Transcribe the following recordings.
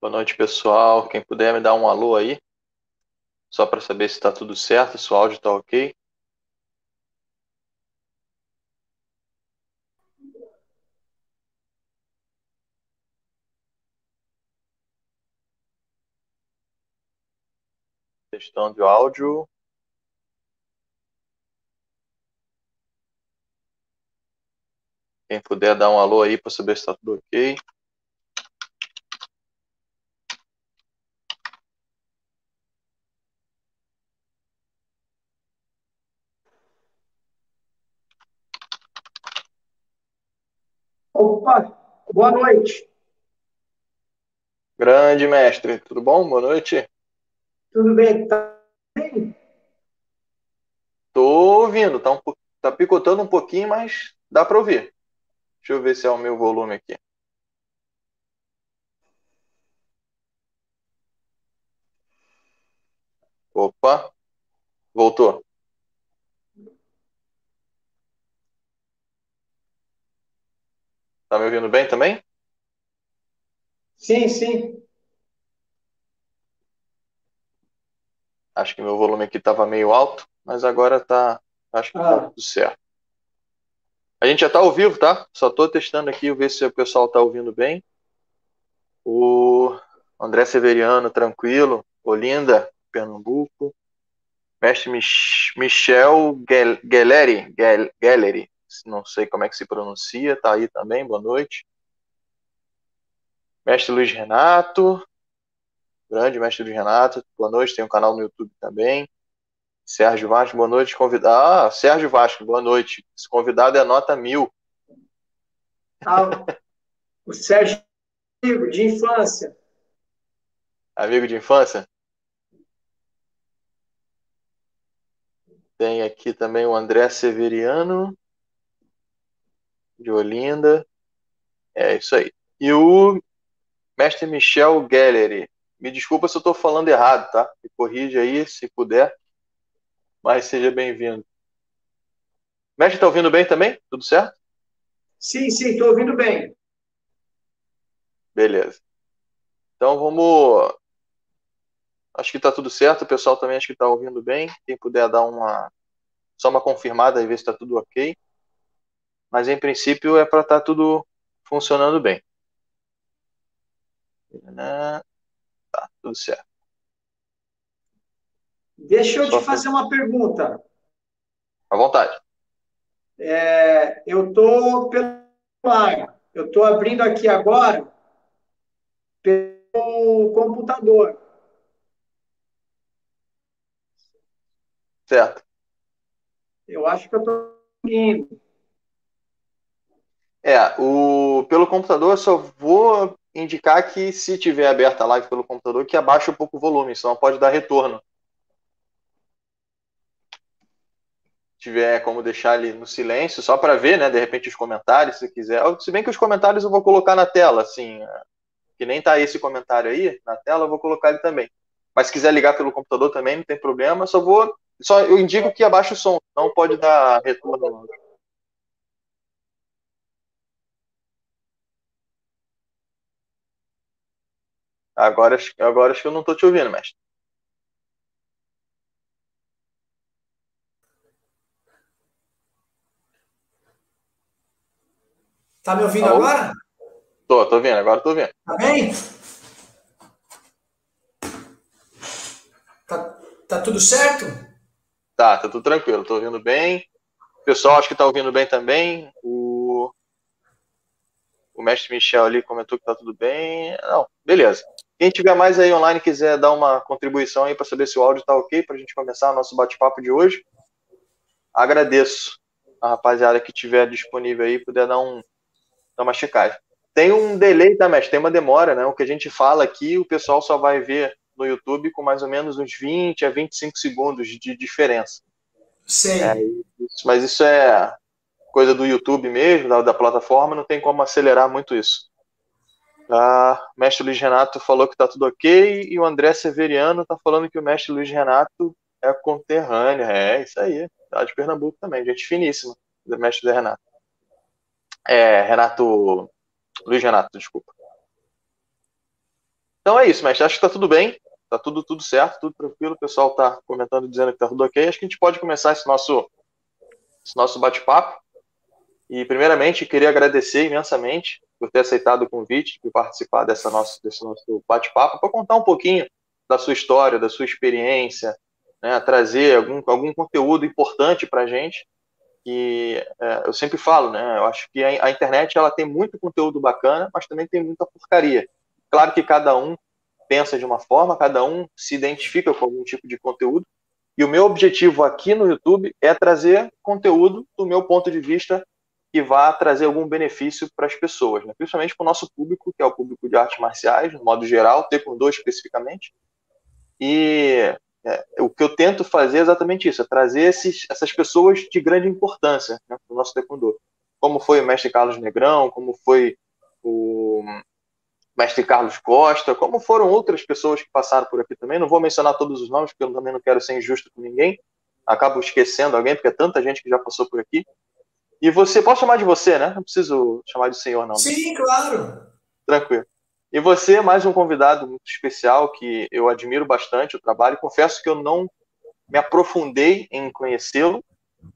Boa noite, pessoal. Quem puder me dar um alô aí, só para saber se está tudo certo, se o áudio está ok. Testando o áudio. Quem puder dar um alô aí para saber se está tudo ok. Opa, boa noite. Grande mestre, tudo bom? Boa noite. Tudo bem? Tá bem? Tô ouvindo, tá, um, tá picotando um pouquinho, mas dá para ouvir. Deixa eu ver se é o meu volume aqui. Opa, voltou. Tá me ouvindo bem também? Sim, sim. Acho que meu volume aqui estava meio alto, mas agora tá, acho que tá Ah, tudo certo. A gente já está ao vivo, tá? Só estou testando aqui, ver se o pessoal está ouvindo bem. O André Severiano, tranquilo. Olinda, Pernambuco. Mestre Mich Michel Gel Gelleri, Gel Gelleri, não sei como é que se pronuncia, tá aí também, boa noite. Mestre Luiz Renato, grande mestre Luiz Renato, boa noite, tem um canal no YouTube também. Sérgio Vasco, boa noite. Convidado. Ah, Sérgio Vasco, boa noite. Esse convidado é nota mil. ah, o Sérgio de infância. Amigo de infância? Tem aqui também o André Severiano, de Olinda. É isso aí. E o mestre Michel Gelleri. Me desculpa se eu estou falando errado, tá? Me corrige aí, se puder. Mas seja bem-vindo. Mestre, está ouvindo bem também? Tudo certo? Sim, sim, estou ouvindo bem. Beleza. Então vamos. Acho que está tudo certo. O pessoal também acho que está ouvindo bem. Quem puder dar uma só uma confirmada e ver se está tudo ok. Mas em princípio é para estar tá tudo funcionando bem. Tá, tudo certo. Deixa eu Só te fazer uma pergunta. À vontade. É, eu estou pelo Eu estou abrindo aqui agora pelo computador. Certo. Eu acho que eu estou indo. É, o, pelo computador eu só vou indicar que se tiver aberta a live pelo computador, que abaixe um pouco o volume, senão pode dar retorno. tiver como deixar ali no silêncio, só para ver, né, de repente os comentários, se quiser. Se bem que os comentários eu vou colocar na tela, assim, que nem tá esse comentário aí na tela, eu vou colocar ele também. Mas se quiser ligar pelo computador também, não tem problema, só vou só eu indico que abaixe o som, não pode dar retorno. Agora, agora acho que eu não estou te ouvindo, mestre. Tá me ouvindo Alô? agora? Tô, tô ouvindo, agora tô ouvindo. Tá bem? Tá, tá tudo certo? Tá, tá tudo tranquilo, tô ouvindo bem. O pessoal acho que tá ouvindo bem também. O, o mestre Michel ali comentou que tá tudo bem. Não, beleza. Quem tiver mais aí online quiser dar uma contribuição aí para saber se o áudio tá ok para a gente começar o nosso bate-papo de hoje, agradeço a rapaziada que tiver disponível aí puder dar um dar uma checagem. Tem um delay, tá, mestre? Tem uma demora, né? O que a gente fala aqui, o pessoal só vai ver no YouTube com mais ou menos uns 20 a 25 segundos de diferença. Sim. É, mas isso é coisa do YouTube mesmo, da, da, plataforma, não tem como acelerar muito isso. Ah, o mestre Luiz Renato falou que tá tudo ok, e o André Severiano tá falando que o mestre Luiz Renato é conterrâneo. É, isso aí. Tá de Pernambuco também, gente finíssima, do mestre Renato. É, Renato. Luiz Renato, desculpa. Então é isso, mestre. Acho que tá tudo bem. Tá tudo, tudo certo, tudo tranquilo. O pessoal tá comentando, dizendo que tá tudo ok. Acho que a gente pode começar esse nosso, esse nosso bate-papo. E, primeiramente, queria agradecer imensamente por ter aceitado o convite de participar dessa nosso, desse nosso bate-papo, para contar um pouquinho da sua história, da sua experiência, né, trazer algum, algum conteúdo importante para a gente. Que é, eu sempre falo, né? Eu acho que a, a internet ela tem muito conteúdo bacana, mas também tem muita porcaria. Claro que cada um pensa de uma forma, cada um se identifica com algum tipo de conteúdo. E o meu objetivo aqui no YouTube é trazer conteúdo do meu ponto de vista que vá trazer algum benefício para as pessoas, né? principalmente para o nosso público, que é o público de artes marciais, no modo geral, Taekwondo especificamente. E é, o que eu tento fazer é exatamente isso, é trazer esses, essas pessoas de grande importância né, para o nosso Taekwondo. Como foi o mestre Carlos Negrão, como foi o mestre Carlos Costa, como foram outras pessoas que passaram por aqui também. Não vou mencionar todos os nomes, porque eu também não quero ser injusto com ninguém. Acabo esquecendo alguém, porque é tanta gente que já passou por aqui. E você, posso chamar de você, né? Não preciso chamar de senhor, não. Sim, claro. Tranquilo. E você, é mais um convidado muito especial que eu admiro bastante o trabalho. Confesso que eu não me aprofundei em conhecê-lo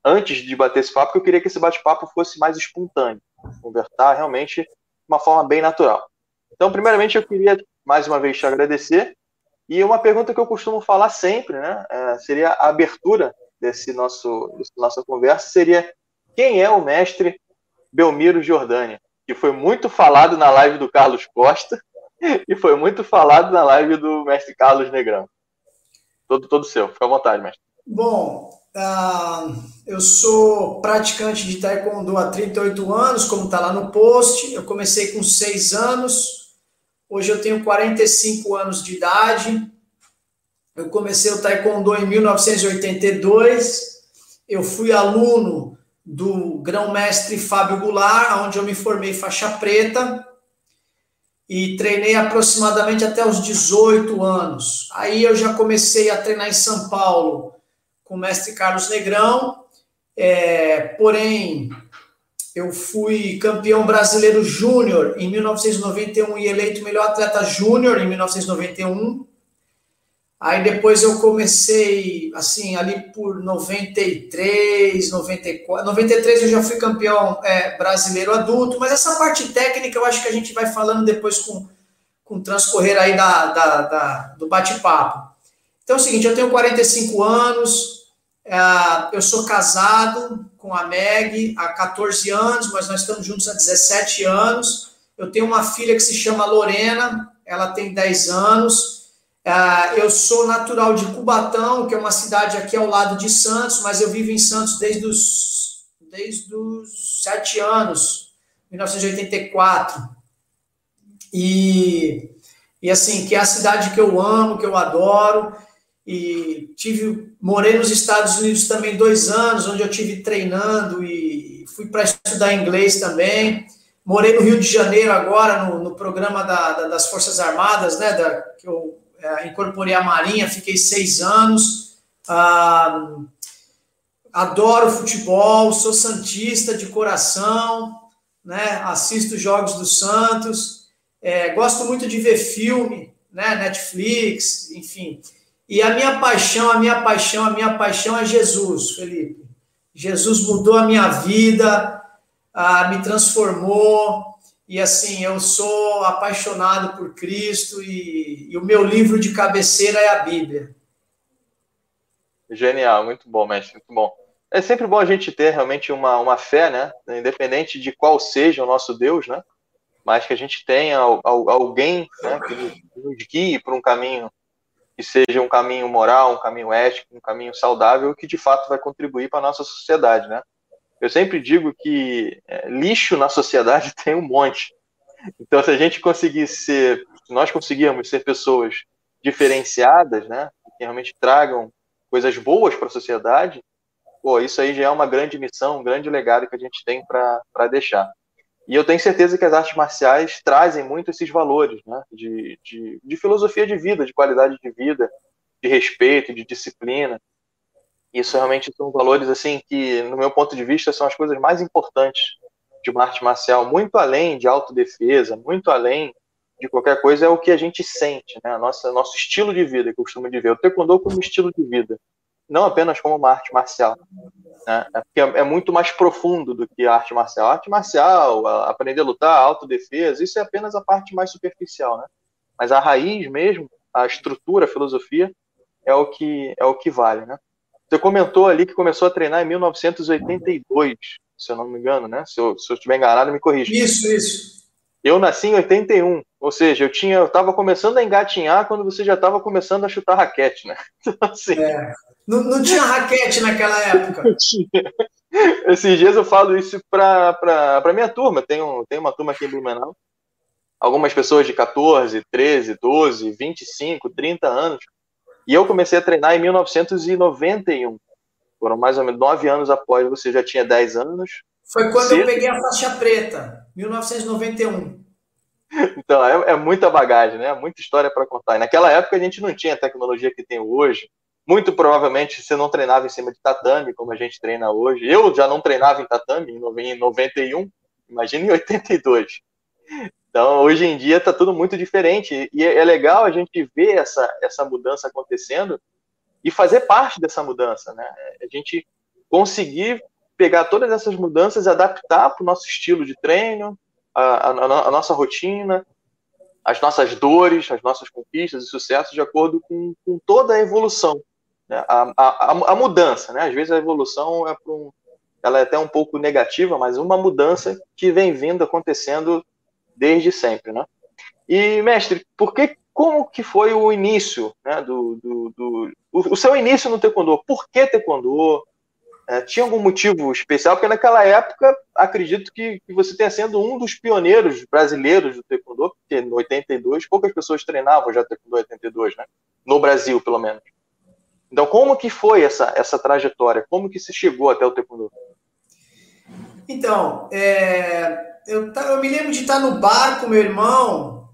antes de bater esse papo, porque eu queria que esse bate-papo fosse mais espontâneo, conversar realmente de uma forma bem natural. Então, primeiramente, eu queria mais uma vez te agradecer. E uma pergunta que eu costumo falar sempre, né, é, seria a abertura desse nosso, dessa nossa conversa, seria quem é o mestre Belmiro Jordânia, que foi muito falado na live do Carlos Costa e foi muito falado na live do mestre Carlos Negrão. Todo, todo seu, fica à vontade, mestre. Bom, uh, eu sou praticante de taekwondo há 38 anos, como está lá no post. Eu comecei com 6 anos, hoje eu tenho 45 anos de idade. Eu comecei o taekwondo em 1982. Eu fui aluno do grão-mestre Fábio Goulart, onde eu me formei faixa preta e treinei aproximadamente até os 18 anos. Aí eu já comecei a treinar em São Paulo com o mestre Carlos Negrão, é, porém eu fui campeão brasileiro júnior em 1991 e eleito melhor atleta júnior em 1991. Aí depois eu comecei, assim, ali por 93, 94. 93 eu já fui campeão é, brasileiro adulto, mas essa parte técnica eu acho que a gente vai falando depois com, com o transcorrer aí da, da, da do bate-papo. Então é o seguinte, eu tenho 45 anos, é, eu sou casado com a Meg há 14 anos, mas nós estamos juntos há 17 anos. Eu tenho uma filha que se chama Lorena, ela tem 10 anos. Uh, eu sou natural de Cubatão, que é uma cidade aqui ao lado de Santos, mas eu vivo em Santos desde os, desde os sete anos, 1984. E, e assim, que é a cidade que eu amo, que eu adoro. E tive, morei nos Estados Unidos também dois anos, onde eu tive treinando e fui para estudar inglês também. Morei no Rio de Janeiro agora, no, no programa da, da, das Forças Armadas, né, da, que eu é, incorporei a Marinha, fiquei seis anos. Ah, adoro futebol, sou santista de coração, né? Assisto jogos do Santos, é, gosto muito de ver filme, né? Netflix, enfim. E a minha paixão, a minha paixão, a minha paixão é Jesus, Felipe. Jesus mudou a minha vida, ah, me transformou, e assim, eu sou apaixonado por Cristo e, e, o meu livro de cabeceira é a Bíblia. Genial, muito bom, mestre, muito bom. É sempre bom a gente ter realmente uma, uma fé, né? Independente de qual seja o nosso Deus, né? Mas que a gente tenha alguém né, que nos guie para um caminho que seja um caminho moral, um caminho ético, um caminho saudável, que de fato vai contribuir para a nossa sociedade, né? Eu sempre digo que é, lixo na sociedade tem um monte. Então, se a gente conseguir ser, se nós conseguirmos ser pessoas diferenciadas, né, que realmente tragam coisas boas para a sociedade, pô, isso aí já é uma grande missão, um grande legado que a gente tem para deixar. E eu tenho certeza que as artes marciais trazem muito esses valores, né, de, de, de filosofia de vida, de qualidade de vida, de respeito, de disciplina. Isso realmente são valores assim que, no meu ponto de vista, são as coisas mais importantes de uma arte marcial, muito além de autodefesa, muito além de qualquer coisa é o que a gente sente, né? Nossa, nosso estilo de vida, que eu costumo dizer. O taekwondo como estilo de vida, não apenas como uma arte marcial. Né? É, é, muito mais profundo do que a arte marcial. A arte marcial, a aprender a lutar, a autodefesa, isso é apenas a parte mais superficial, né? Mas a raiz mesmo, a estrutura, a filosofia, é o que é o que vale, né? Você comentou ali que começou a treinar em 1982, se eu não me engano, né? Se eu, se eu estiver enganado, me corrija. Isso, isso. Eu nasci em 81, ou seja, eu tinha, eu estava começando a engatinhar quando você já estava começando a chutar raquete, né? Então, assim, é. não, não tinha raquete naquela época. Não tinha. Esses dias eu falo isso para a minha turma. Tem, um, tem uma turma aqui em Blumenau. Algumas pessoas de 14, 13, 12, 25, 30 anos. E eu comecei a treinar em 1991. Foram mais ou menos nove anos após, você já tinha 10 anos. Foi quando Cedo. eu peguei a faixa preta, 1991. Então, é, é muita bagagem, né? Muita história para contar. E naquela época a gente não tinha a tecnologia que tem hoje. Muito provavelmente você não treinava em cima de tatame, como a gente treina hoje. Eu já não treinava em tatame em 91, imagina em 82. Então, hoje em dia está tudo muito diferente. E é, é legal a gente ver essa, essa mudança acontecendo e fazer parte dessa mudança, né? A gente conseguir pegar todas essas mudanças e adaptar para o nosso estilo de treino, a, a, a, nossa rotina, as nossas dores, as nossas conquistas e sucessos de acordo com, com toda a evolução, né? a, a, a, mudança, né? Às vezes a evolução é um, ela é até um pouco negativa, mas uma mudança que vem vindo acontecendo desde sempre, né? E mestre, por que, como que foi o início, né? Do, do, do o, o seu início no taekwondo? Por que taekwondo? É, tinha algum motivo especial? Porque naquela época, acredito que, que você tenha sendo um dos pioneiros brasileiros do taekwondo, porque em 82 poucas pessoas treinavam já taekwondo em 82, né? No Brasil, pelo menos. Então, como que foi essa, essa trajetória? Como que se chegou até o taekwondo? Então, é, eu, eu, me lembro de estar no bar com meu irmão,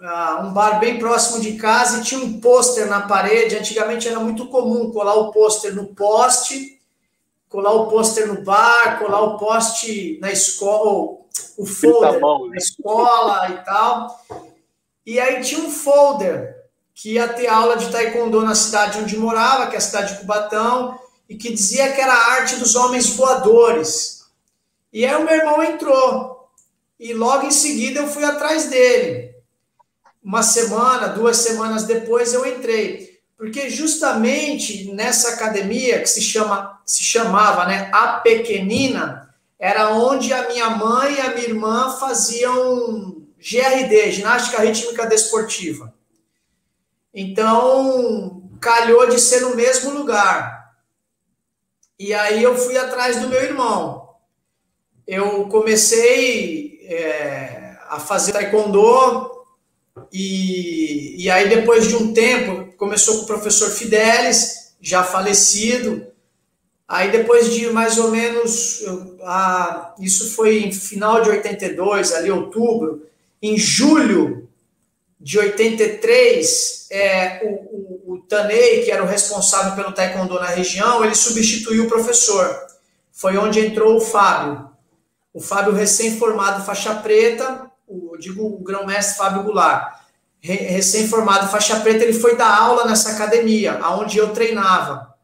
uh, um bar bem próximo de casa, e tinha um pôster na parede. Antigamente era muito comum colar o pôster no poste colar o pôster no bar, colar o poste na escola, o folder na escola e tal. E aí tinha um folder que ia ter aula de taekwondo na cidade onde morava, que é a cidade de Cubatão, e que dizia que era a arte dos homens voadores. E aí o meu irmão entrou. E logo em seguida eu fui atrás dele. Uma semana, duas semanas depois eu entrei porque justamente nessa academia que se chama se chamava, né, a pequenina, era onde a minha mãe e a minha irmã faziam GRD, ginástica rítmica desportiva. Então, calhou de ser no mesmo lugar. E aí eu fui atrás do meu irmão. Eu comecei é, a fazer taekwondo e, e aí depois de um tempo começou com o professor Fidelis, já falecido. Aí depois de mais ou menos, a, isso foi em final de 82, ali outubro, em julho de 83, é, o, o, o Tanei, que era o responsável pelo taekwondo na região, ele substituiu o professor. Foi onde entrou o Fábio. O Fábio recém-formado faixa preta, o, digo o grão-mestre Fábio Goulart recém-formado faixa preta, ele foi dar aula nessa academia, aonde eu treinava.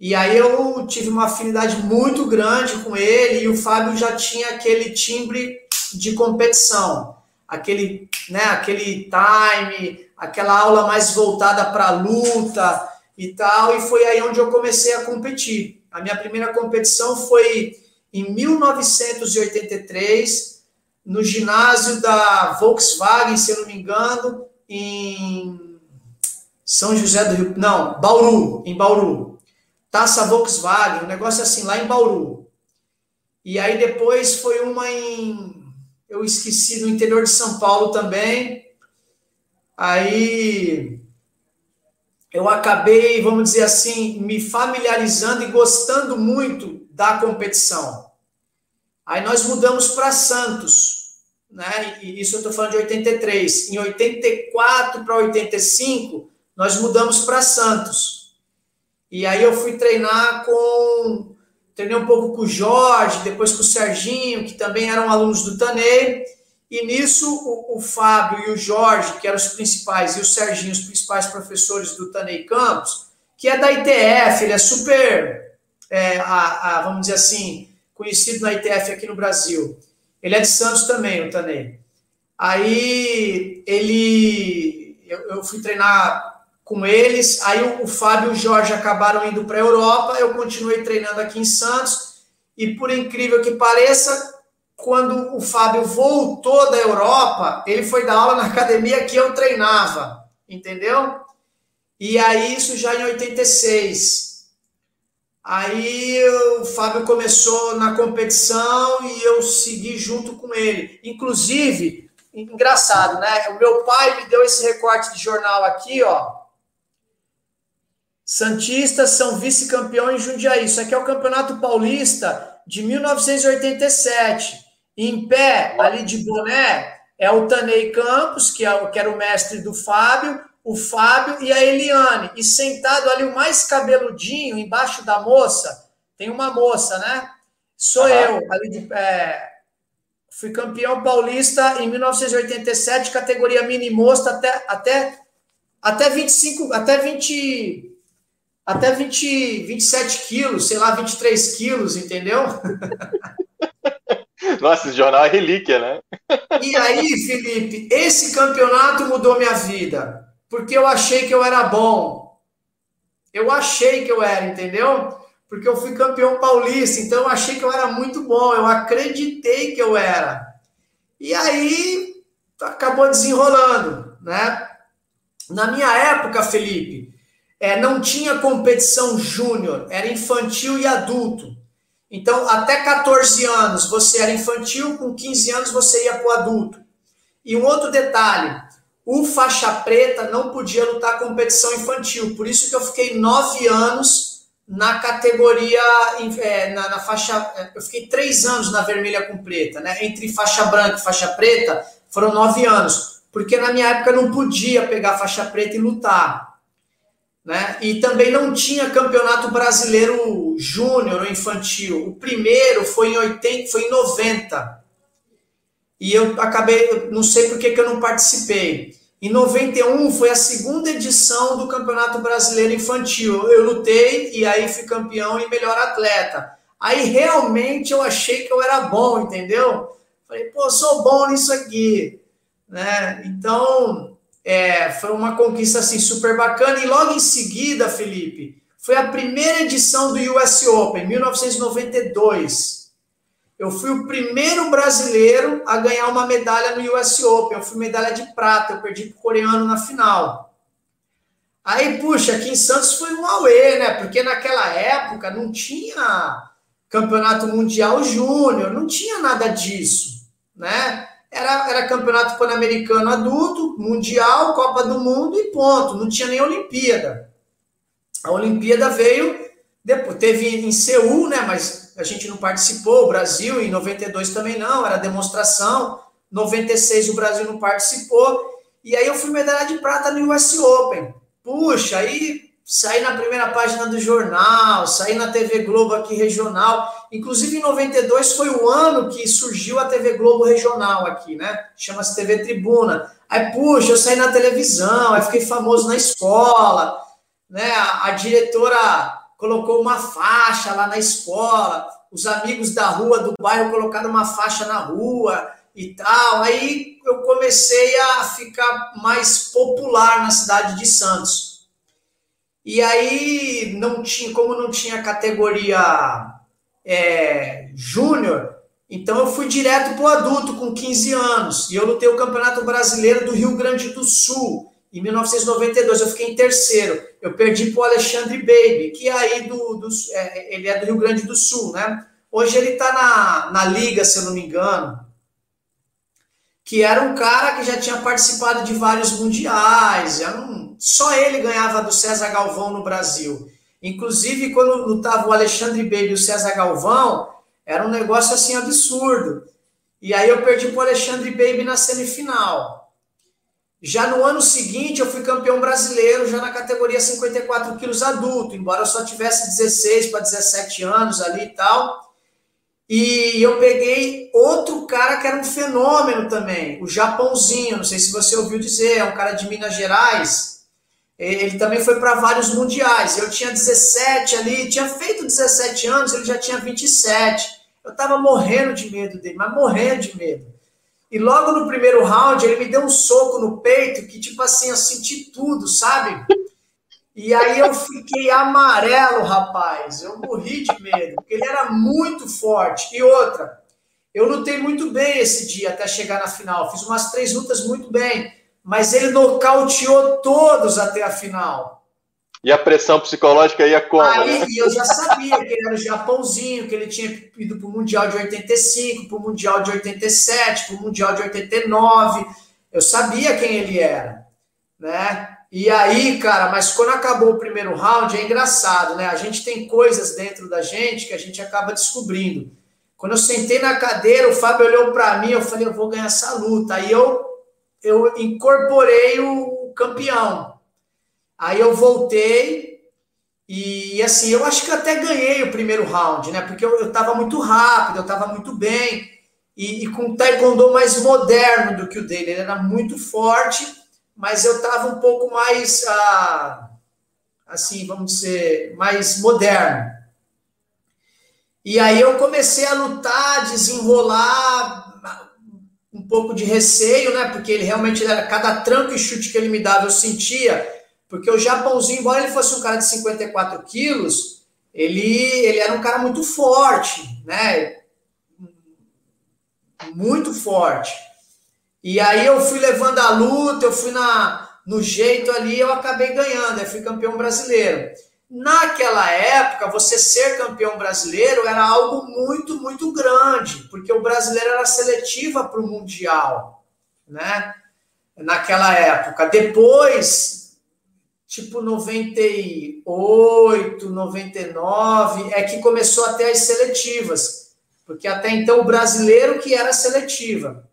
E aí eu tive uma afinidade muito grande com ele e o Fábio já tinha aquele timbre de competição, aquele, né, aquele time, aquela aula mais voltada para luta e tal, e foi aí onde eu comecei a competir. A minha primeira competição foi em 1983, no ginásio da Volkswagen, se eu não me engano, em São José do Rio. Não, Bauru, em Bauru. Taça Volkswagen, um negócio assim, lá em Bauru. E aí depois foi uma em. Eu esqueci, no interior de São Paulo também. Aí eu acabei, vamos dizer assim, me familiarizando e gostando muito da competição. Aí nós mudamos para Santos, né? E isso eu estou falando de 83. Em 84 para 85, nós mudamos para Santos. E aí eu fui treinar com. Treinei um pouco com o Jorge, depois com o Serginho, que também eram alunos do Tanei. E nisso, o, o, Fábio e o Jorge, que eram os principais, e o Serginho, os principais professores do Tanei Campos, que é da ITF, ele é super, é, a, a, vamos dizer assim, conhecido na ITF aqui no Brasil. Ele é de Santos também, o Tanei. Aí ele, eu, eu fui treinar com eles, aí o, o Fábio e o Jorge acabaram indo para a Europa, eu continuei treinando aqui em Santos, e por incrível que pareça, quando o Fábio voltou da Europa, ele foi dar aula na academia que eu treinava, entendeu? E aí, isso já em 86. Aí o Fábio começou na competição e eu segui junto com ele. Inclusive, engraçado, né? O meu pai me deu esse recorte de jornal aqui, ó. Santistas são vice-campeão em Jundiaí. Isso aqui é o Campeonato Paulista de 1987. Em pé, ali de boné, é o Tanei Campos, que, é, que era o mestre do Fábio, o Fábio e a Eliane. E sentado ali, o mais cabeludinho, embaixo da moça, tem uma moça, né? Sou eu, ali de, é, fui campeão paulista em 1987, categoria mini moça até, até, até 25, até 20, até 20, 27 quilos, sei lá, 23 quilos, entendeu? Nossa, esse jornal é relíquia, né? E aí, Felipe, esse campeonato mudou minha vida, porque eu achei que eu era bom. Eu achei que eu era, entendeu? Porque eu fui campeão paulista, então eu achei que eu era muito bom, eu acreditei que eu era. E aí acabou desenrolando, né? Na minha época, Felipe, é, não tinha competição júnior, era infantil e adulto. Então, até 14 anos você era infantil, com 15 anos você ia para o adulto. E um outro detalhe: o faixa preta não podia lutar competição infantil, por isso que eu fiquei nove anos na categoria, é, na, na, faixa. É, eu fiquei três anos na vermelha com preta, né? Entre faixa branca e faixa preta foram nove anos, porque na minha época não podia pegar faixa preta e lutar né? E também não tinha campeonato brasileiro júnior ou infantil. O primeiro foi em 80, foi em 90. E eu acabei, não sei por que, que eu não participei. Em 91 foi a segunda edição do Campeonato Brasileiro Infantil. Eu lutei e aí fui campeão e melhor atleta. Aí realmente eu achei que eu era bom, entendeu? Falei, pô, sou bom nisso aqui, né? Então, é, foi uma conquista assim super bacana. E logo em seguida, Felipe, foi a primeira edição do US Open, 1992. Eu fui o primeiro brasileiro a ganhar uma medalha no US Open. Eu fui medalha de prata, eu perdi para o coreano na final. Aí, puxa, aqui em Santos foi um auê, né? Porque naquela época não tinha campeonato mundial júnior, não tinha nada disso, né? Era, era campeonato pan-americano adulto, mundial, Copa do Mundo e ponto. Não tinha nem Olimpíada. A Olimpíada veio depois, teve em Seul, né? Mas a gente não participou. O Brasil em 92 também não, era demonstração. 96 o Brasil não participou. E aí eu fui medalha de prata no US Open. Puxa, aí saí na primeira página do jornal, saí na TV Globo aqui regional. Inclusive, em 92 foi o ano que surgiu a TV Globo regional aqui, né? Chama-se TV Tribuna. Aí, puxa, eu saí na televisão, aí fiquei famoso na escola, né? A, a diretora colocou uma faixa lá na escola, os amigos da rua, do bairro, colocaram uma faixa na rua e tal. Aí eu comecei a ficar mais popular na cidade de Santos. E aí, não tinha, como não tinha categoria é, júnior, então eu fui direto para o adulto com 15 anos. E eu lutei o Campeonato Brasileiro do Rio Grande do Sul. Em 1992, eu fiquei em terceiro. Eu perdi para o Alexandre Baby, que é aí do, do é, ele é do Rio Grande do Sul, né? Hoje ele está na, na Liga, se eu não me engano. Que era um cara que já tinha participado de vários mundiais, um só ele ganhava do César Galvão no Brasil. Inclusive, quando lutava o Alexandre Baby e o César Galvão, era um negócio assim absurdo. E aí eu perdi para o Alexandre Baby na semifinal. Já no ano seguinte, eu fui campeão brasileiro, já na categoria 54 quilos adulto, embora eu só tivesse 16 para 17 anos ali e tal. E eu peguei outro cara que era um fenômeno também, o Japãozinho, não sei se você ouviu dizer, é um cara de Minas Gerais. Ele também foi para vários mundiais. Eu tinha 17 ali, tinha feito 17 anos, ele já tinha 27. Eu tava morrendo de medo dele, mas morrendo de medo. E logo no primeiro round, ele me deu um soco no peito que, tipo assim, eu senti tudo, sabe? E aí eu fiquei amarelo, rapaz. Eu morri de medo, porque ele era muito forte. E outra, eu lutei muito bem esse dia até chegar na final. Fiz umas três lutas muito bem, mas ele nocauteou todos até a final. E a pressão psicológica ia como? Aí né? eu já sabia que ele era o Japãozinho, que ele tinha ido para o Mundial de 85, para o Mundial de 87, para o Mundial de 89. Eu sabia quem ele era, né? E aí, cara, mas quando acabou o primeiro round, é engraçado, né? A gente tem coisas dentro da gente que a gente acaba descobrindo. Quando eu sentei na cadeira, o Fábio olhou para mim, eu falei, eu vou ganhar essa luta. Aí eu, eu incorporei o campeão. Aí eu voltei e, assim, eu acho que até ganhei o primeiro round, né? Porque eu, eu tava muito rápido, eu tava muito bem. E, e com taekwondo mais moderno do que o dele. Ele era muito forte mas eu estava um pouco mais, ah, assim, vamos dizer, mais moderno. E aí eu comecei a lutar, desenrolar um pouco de receio, né? Porque ele realmente era cada tranco e chute que ele me dava, eu sentia. Porque o Japãozinho, embora ele fosse um cara de 54 quilos, ele, ele era um cara muito forte, né? Muito forte. E aí eu fui levando a luta, eu fui na, no jeito ali, eu acabei ganhando, eu fui campeão brasileiro. Naquela época, você ser campeão brasileiro era algo muito, muito grande, porque o brasileiro era seletiva para o Mundial, né? Naquela época. Depois, tipo 98, 99, é que começou até as seletivas, porque até então o brasileiro que era seletiva.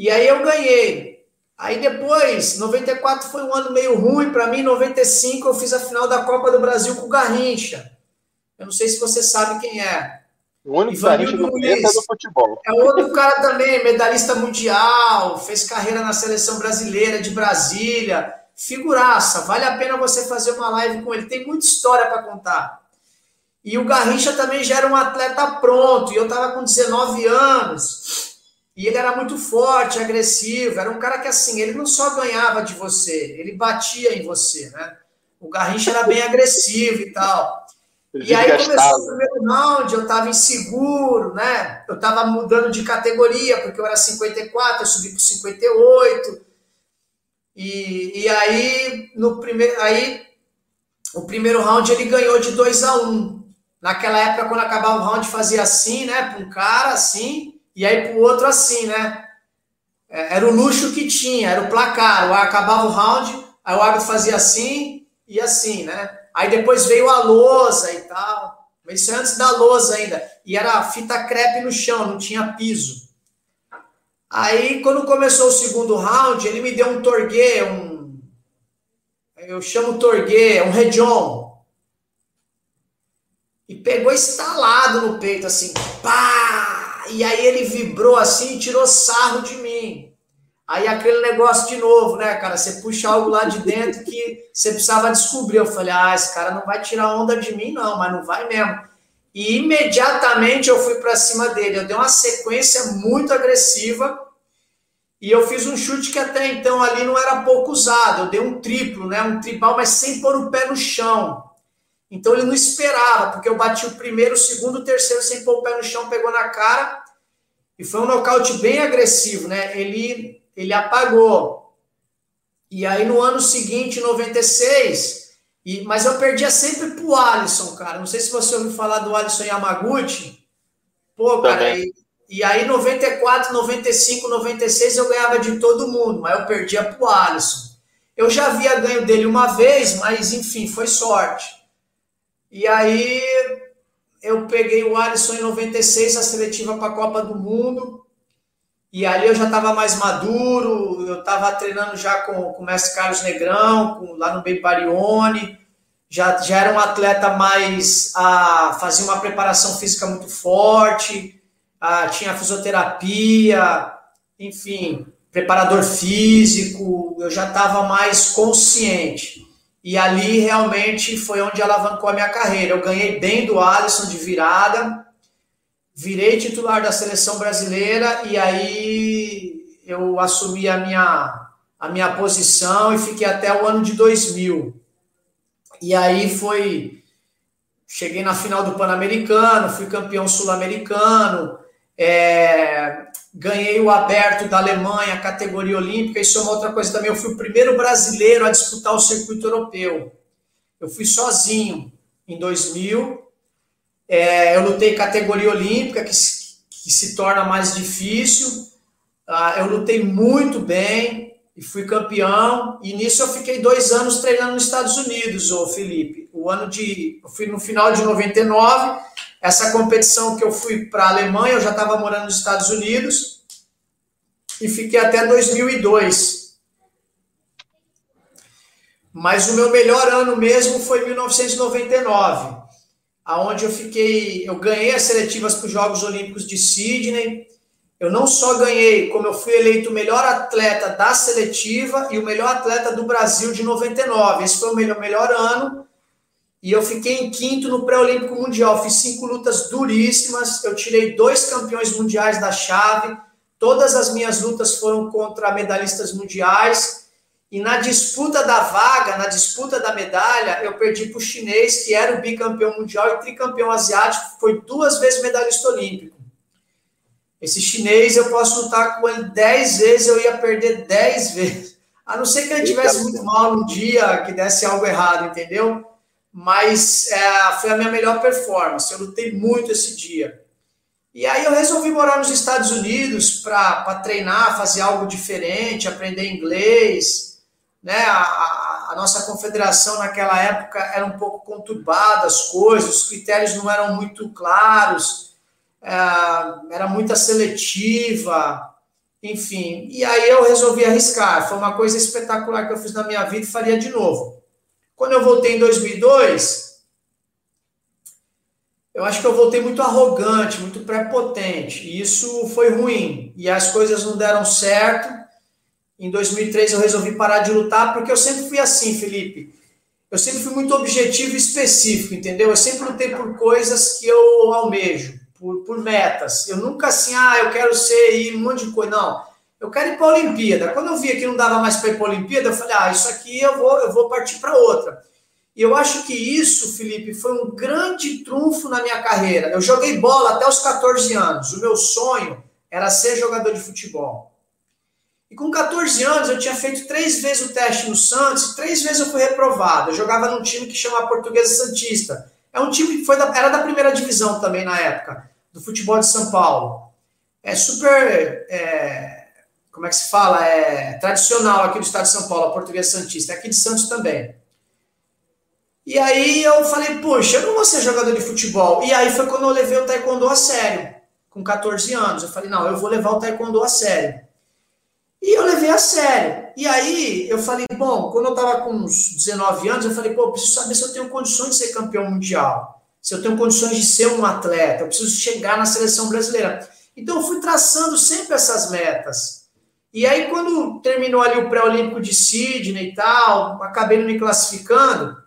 E aí eu ganhei. Aí depois, 94 foi um ano meio ruim para mim, 95 eu fiz a final da Copa do Brasil com o Garrincha. Eu não sei se você sabe quem é. O único Garrincha do é do futebol. É outro cara também, medalhista mundial, fez carreira na seleção brasileira de Brasília. Figuraça, vale a pena você fazer uma live com ele. Tem muita história para contar. E o Garrincha também já era um atleta pronto, e eu estava com 19 anos. E ele era muito forte, agressivo, era um cara que assim, ele não só ganhava de você, ele batia em você, né? O Garrincha era bem agressivo e tal. e aí começou o primeiro round, eu estava inseguro, né? Eu estava mudando de categoria, porque eu era 54, eu subi para 58. E, e aí, no primeiro, aí, o primeiro round ele ganhou de 2 a 1 um. Naquela época, quando acabava o round, fazia assim, né? Para um cara, assim e aí para o outro assim, né? É, era o luxo que tinha, era o placar. Acabava o round, aí o árbitro fazia assim e assim, né? Aí depois veio a lousa e tal. Mas isso é antes da lousa ainda. E era fita crepe no chão, não tinha piso. Aí, quando começou o segundo round, ele me deu um torguê, um. Eu chamo torguê, um rejon. E pegou estalado no peito, assim, pá! E aí ele vibrou assim e tirou sarro de mim. Aí aquele negócio de novo, né, cara? Você puxa algo lá de dentro que você precisava descobrir. Eu falei, ah, esse cara não vai tirar onda de mim, não, mas não vai mesmo. E imediatamente eu fui para cima dele. Eu dei uma sequência muito agressiva e eu fiz um chute que até então ali não era pouco usado. Eu dei um triplo, né? Um tribal, mas sem pôr o pé no chão. Então ele não esperava, porque eu bati o primeiro, o segundo, o terceiro sem pôr o pé no chão, pegou na cara. E foi um nocaute bem agressivo, né? Ele, ele apagou. E aí no ano seguinte, 96, e, mas eu perdia sempre pro Alisson, cara. Não sei se você ouviu falar do Alisson Yamaguchi. Pô, cara, e, e, aí 94, 95, 96 eu ganhava de todo mundo, mas eu perdia pro Alisson. Eu já havia ganho dele uma vez, mas enfim, foi sorte. E aí eu peguei o Alisson em 96, a seletiva para a Copa do Mundo. E ali eu já estava mais maduro, eu estava treinando já com, com o mestre Carlos Negrão, com, lá no Baby Barione. já, já era um atleta mais. a fazia uma preparação física muito forte, tinha fisioterapia, enfim, preparador físico, eu já estava mais consciente. E ali realmente foi onde alavancou a minha carreira. Eu ganhei bem do Alisson de virada, virei titular da seleção brasileira e aí eu assumi a minha, a minha posição e fiquei até o ano de 2000. E aí foi. Cheguei na final do Pan-Americano, fui campeão sul-americano, é, ganhei o aberto da Alemanha, categoria olímpica. Isso é uma outra coisa também. Eu fui o primeiro brasileiro a disputar o circuito europeu. Eu fui sozinho em 2000. É, eu lutei categoria olímpica, que, que se torna mais difícil. Ah, eu lutei muito bem e fui campeão. E nisso eu fiquei dois anos treinando nos Estados Unidos, ô Felipe. O ano de. Eu fui no final de 99. Essa competição que eu fui para a Alemanha, eu já estava morando nos Estados Unidos. E fiquei até 2002. Mas o meu melhor ano mesmo foi 1999, aonde eu fiquei, eu ganhei as seletivas para os Jogos Olímpicos de Sydney, eu não só ganhei, como eu fui eleito o melhor atleta da seletiva e o melhor atleta do Brasil de 99. Esse foi o meu melhor ano. E eu fiquei em quinto no pré-olímpico mundial. Fiz cinco lutas duríssimas. Eu tirei dois campeões mundiais da chave. Todas as minhas lutas foram contra medalhistas mundiais. E na disputa da vaga, na disputa da medalha, eu perdi para o chinês, que era o bicampeão mundial e tricampeão asiático, foi duas vezes medalhista olímpico. Esse chinês eu posso lutar com ele 10 vezes, eu ia perder 10 vezes. A não ser que ele tivesse muito mal no dia, que desse algo errado, entendeu? Mas é, foi a minha melhor performance. Eu lutei muito esse dia. E aí eu resolvi morar nos Estados Unidos para treinar, fazer algo diferente, aprender inglês. Né? A, a, a, nossa confederação naquela época era um pouco conturbada, as coisas, os critérios não eram muito claros é, era muita seletiva, enfim. E aí eu resolvi arriscar. Foi uma coisa espetacular que eu fiz na minha vida e faria de novo. Quando eu voltei em 2002, eu acho que eu voltei muito arrogante, muito prepotente. E isso foi ruim. E as coisas não deram certo. Em 2003 eu resolvi parar de lutar, porque eu sempre fui assim, Felipe. Eu sempre fui muito objetivo e específico, entendeu? Eu sempre lutei por coisas que eu almejo por, por metas. Eu nunca assim, ah, eu quero ser um monte de coisa. Não, eu quero ir para a Olimpíada. Quando eu via que não dava mais para ir para a Olimpíada, eu falei, ah, isso aqui eu vou, eu vou partir para outra. E eu acho que isso, Felipe, foi um grande trunfo na minha carreira. Eu joguei bola até os 14 anos. O meu sonho era ser jogador de futebol. E com 14 anos eu tinha feito três vezes o teste no Santos três vezes eu fui reprovado. Eu jogava num time que chama Portuguesa Santista. É um time que foi da, era da primeira divisão também na época do futebol de São Paulo. É super. É, como é que se fala? É tradicional aqui do estado de São Paulo, a portuguesa Santista, é aqui de Santos também. E aí eu falei, puxa, eu não vou ser jogador de futebol. E aí foi quando eu levei o taekwondo a sério, com 14 anos. Eu falei, não, eu vou levar o taekwondo a sério. E eu levei a sério. E aí eu falei, bom, quando eu tava com uns 19 anos, eu falei, pô, eu preciso saber se eu tenho condições de ser campeão mundial se eu tenho condições de ser um atleta, eu preciso chegar na seleção brasileira. Então eu fui traçando sempre essas metas. E aí, quando terminou ali o pré-olímpico de Sydney e tal, acabei não me classificando,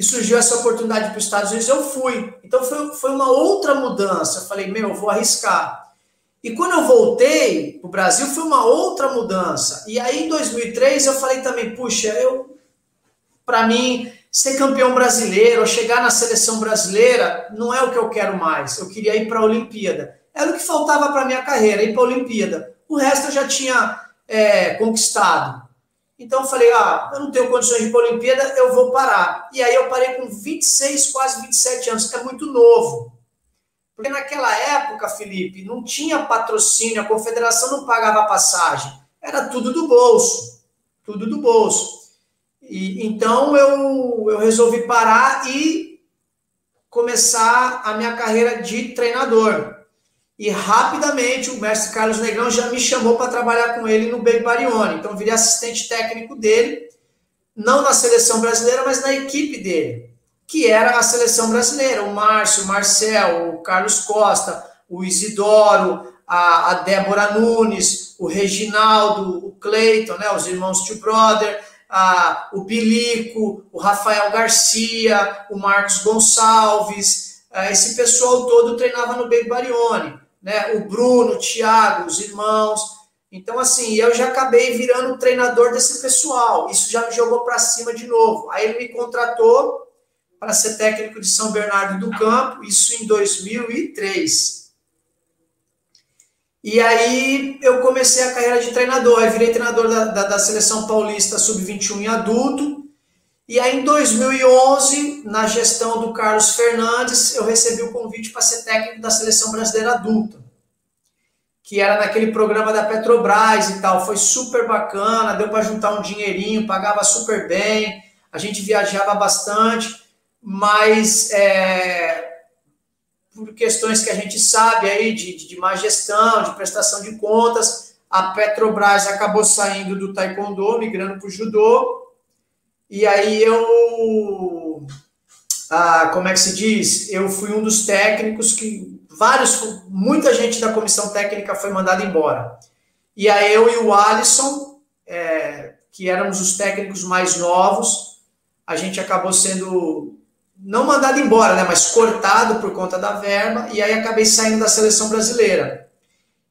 e surgiu essa oportunidade para os Estados Unidos, eu fui. Então foi, foi uma outra mudança. Eu falei, meu, eu vou arriscar. E quando eu voltei para o Brasil, foi uma outra mudança. E aí, em 2003, eu falei também, puxa, eu, para mim, ser campeão brasileiro chegar na seleção brasileira não é o que eu quero mais. Eu queria ir para a Olimpíada. Era o que faltava para minha carreira, ir para a Olimpíada. O resto eu já tinha é, conquistado. Então eu falei, ah, eu não tenho condições de ir para a Olimpíada, eu vou parar. E aí eu parei com 26, quase 27 anos, que é muito novo. Porque naquela época, Felipe, não tinha patrocínio, a confederação não pagava passagem. Era tudo do bolso. Tudo do bolso. E, então eu, eu resolvi parar e começar a minha carreira de treinador. E rapidamente o mestre Carlos Negrão já me chamou para trabalhar com ele no Baby Barione. Então virei assistente técnico dele. não na seleção brasileira, mas na equipe dele, que era a seleção brasileira, o Márcio, o Marcel, o Carlos Costa, o Isidoro, a, a Débora Nunes, o Reginaldo, o Cleiton, né, os irmãos Tio Brother, a, o Bilico, o Rafael Garcia, o Marcos Gonçalves, a, esse pessoal todo treinava no Baby Barione, né, o Bruno, o Thiago, os irmãos, então, assim, eu já acabei virando treinador desse pessoal. Isso já me jogou para cima de novo. Aí ele me contratou para ser técnico de São Bernardo do Campo, isso em 2003. E aí eu comecei a carreira de treinador. Aí virei treinador da, da, da Seleção Paulista Sub-21 em adulto. E aí em 2011, na gestão do Carlos Fernandes, eu recebi o convite para ser técnico da Seleção Brasileira Adulta que era naquele programa da Petrobras e tal. Foi super bacana, deu para juntar um dinheirinho, pagava super bem, a gente viajava bastante, mas é, por questões que a gente sabe aí de, de má gestão, de prestação de contas, a Petrobras acabou saindo do Taekwondo, migrando para o Judô, e aí eu, ah, como é que se diz? Eu fui um dos técnicos que vários, muita gente da comissão técnica foi mandada embora. E aí eu e o Alisson, é, que éramos os técnicos mais novos, a gente acabou sendo não mandado embora, né, mas cortado por conta da verba, e aí acabei saindo da seleção brasileira.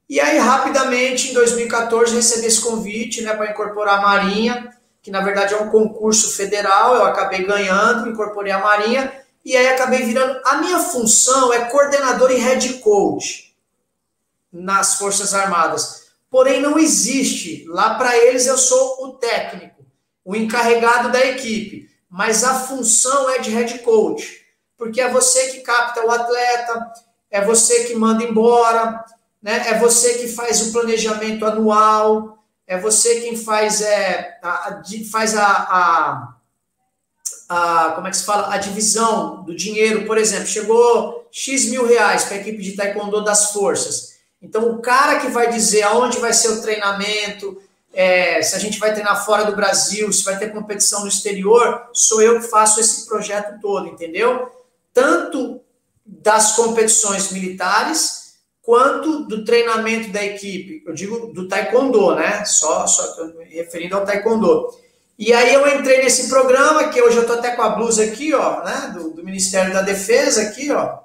E aí, rapidamente, em 2014, recebi esse convite né, para incorporar a Marinha, que na verdade é um concurso federal, eu acabei ganhando, incorporei a Marinha, e aí acabei virando. A minha função é coordenador e head coach nas Forças Armadas. Porém, não existe. Lá para eles eu sou o técnico, o encarregado da equipe. Mas a função é de head coach. Porque é você que capta o atleta, é você que manda embora, né? é você que faz o planejamento anual, é você quem faz, é, a, faz a, a a, como é que se fala, a divisão do dinheiro, por exemplo, chegou X mil reais para a equipe de taekwondo das forças. Então, o cara que vai dizer aonde vai ser o treinamento, é, se a gente vai treinar fora do Brasil, se vai ter competição no exterior, sou eu que faço esse projeto todo, entendeu? Tanto das competições militares, quanto do treinamento da equipe. Eu digo do taekwondo, né? Só, só me referindo ao taekwondo. E aí eu entrei nesse programa, que hoje eu tô até com a blusa aqui, ó, né, do, do Ministério da Defesa aqui, ó.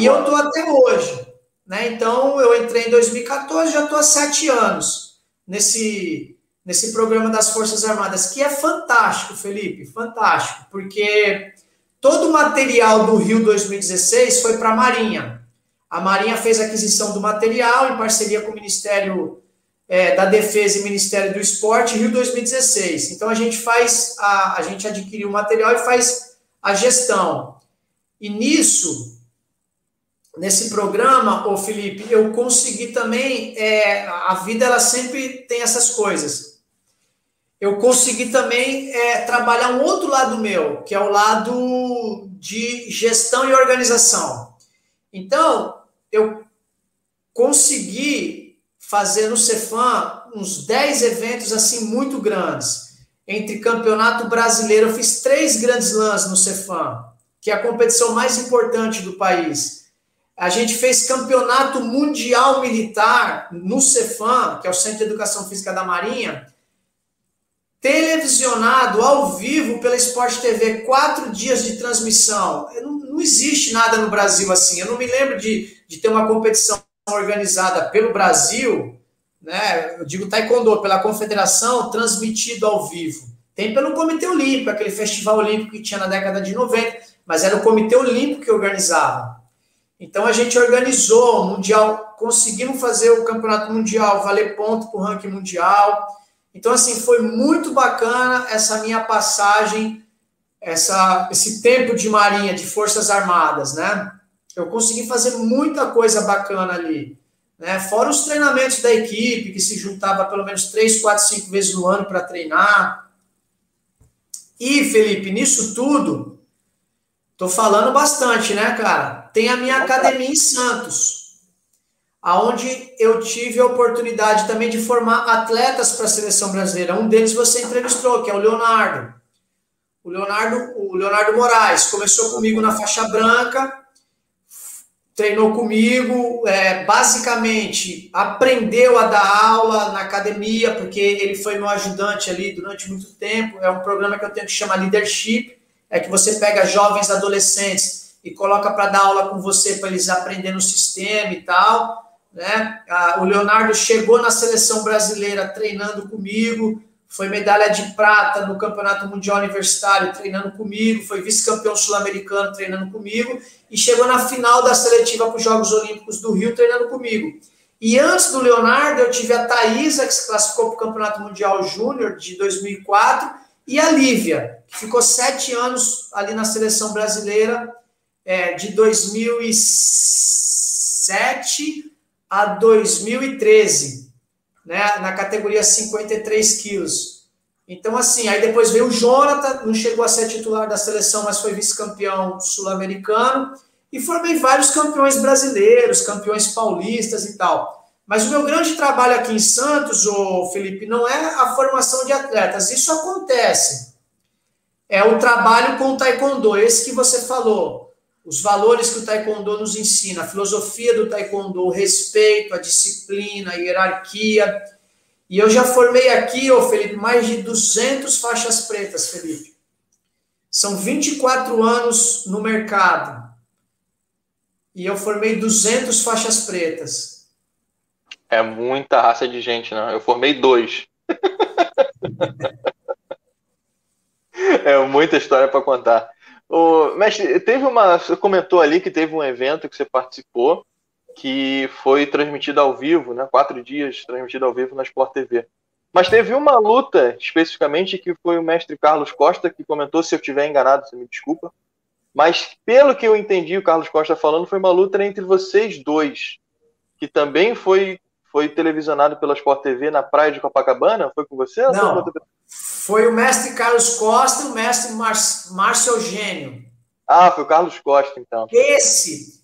E eu tô até hoje, né? Então eu entrei em 2014, já tô há sete anos nesse nesse programa das Forças Armadas, que é fantástico, Felipe, fantástico, porque todo o material do Rio 2016 foi para a Marinha. A Marinha fez a aquisição do material em parceria com o Ministério é, da Defesa e Ministério do Esporte, Rio 2016. Então a gente faz, a, a gente adquire o material e faz a gestão. E nisso, nesse programa, ô Felipe, eu consegui também, é, a vida ela sempre tem essas coisas. Eu consegui também é, trabalhar um outro lado meu, que é o lado de gestão e organização. Então, eu consegui fazer no Cefam uns 10 eventos assim muito grandes. Entre campeonato brasileiro, eu fiz três grandes lãs no Cefam, que é a competição mais importante do país. A gente fez campeonato mundial militar no Cefam, que é o Centro de Educação Física da Marinha, televisionado ao vivo pela Sport TV, quatro dias de transmissão. Não, não existe nada no Brasil assim. Eu não me lembro de, de ter uma competição organizada pelo Brasil, né, eu digo taekwondo, pela confederação, transmitido ao vivo. Tem pelo Comitê Olímpico, aquele festival olímpico que tinha na década de 90, mas era o Comitê Olímpico que organizava. Então a gente organizou o Mundial, conseguimos fazer o Campeonato Mundial, valer ponto para o ranking mundial. Então, assim, foi muito bacana essa minha passagem, essa, esse tempo de Marinha, de Forças Armadas, né? Eu consegui fazer muita coisa bacana ali. Né? Fora os treinamentos da equipe, que se juntava pelo menos três, quatro, cinco vezes no ano para treinar. E, Felipe, nisso tudo, tô falando bastante, né, cara? Tem a minha academia em Santos. Aonde eu tive a oportunidade também de formar atletas para a seleção brasileira. Um deles você entrevistou, que é o Leonardo. O Leonardo, o Leonardo Moraes começou comigo na faixa branca, treinou comigo, é, basicamente aprendeu a dar aula na academia, porque ele foi meu ajudante ali durante muito tempo. É um programa que eu tenho que chamar Leadership, é que você pega jovens adolescentes e coloca para dar aula com você para eles aprenderem o sistema e tal. Né? O Leonardo chegou na seleção brasileira treinando comigo, foi medalha de prata no Campeonato Mundial Universitário treinando comigo, foi vice-campeão sul-americano treinando comigo e chegou na final da seletiva para os Jogos Olímpicos do Rio treinando comigo. E antes do Leonardo, eu tive a Thaisa, que se classificou para o Campeonato Mundial Júnior de 2004, e a Lívia, que ficou sete anos ali na seleção brasileira é, de 2007 a 2013, né, na categoria 53 quilos. Então, assim, aí depois veio o Jonathan, não chegou a ser titular da seleção, mas foi vice-campeão sul-americano, e formei vários campeões brasileiros, campeões paulistas e tal. Mas o meu grande trabalho aqui em Santos, ô Felipe, não é a formação de atletas, isso acontece. É o trabalho com o taekwondo, esse que você falou os valores que o taekwondo nos ensina, a filosofia do taekwondo, o respeito, a disciplina, a hierarquia. E eu já formei aqui, ô Felipe, mais de 200 faixas pretas, Felipe. São 24 anos no mercado. E eu formei 200 faixas pretas. É muita raça de gente, né? Eu formei dois. é muita história para contar. O, mestre, teve uma. Você comentou ali que teve um evento que você participou que foi transmitido ao vivo, né? Quatro dias transmitido ao vivo na Sport TV. Mas teve uma luta especificamente que foi o mestre Carlos Costa que comentou. Se eu estiver enganado, você me desculpa. Mas pelo que eu entendi, o Carlos Costa falando, foi uma luta entre vocês dois, que também foi foi televisionado pela Sport TV na praia de Copacabana? Foi com você? Não, foi o mestre Carlos Costa e o mestre Márcio Eugênio. Ah, foi o Carlos Costa, então. Esse,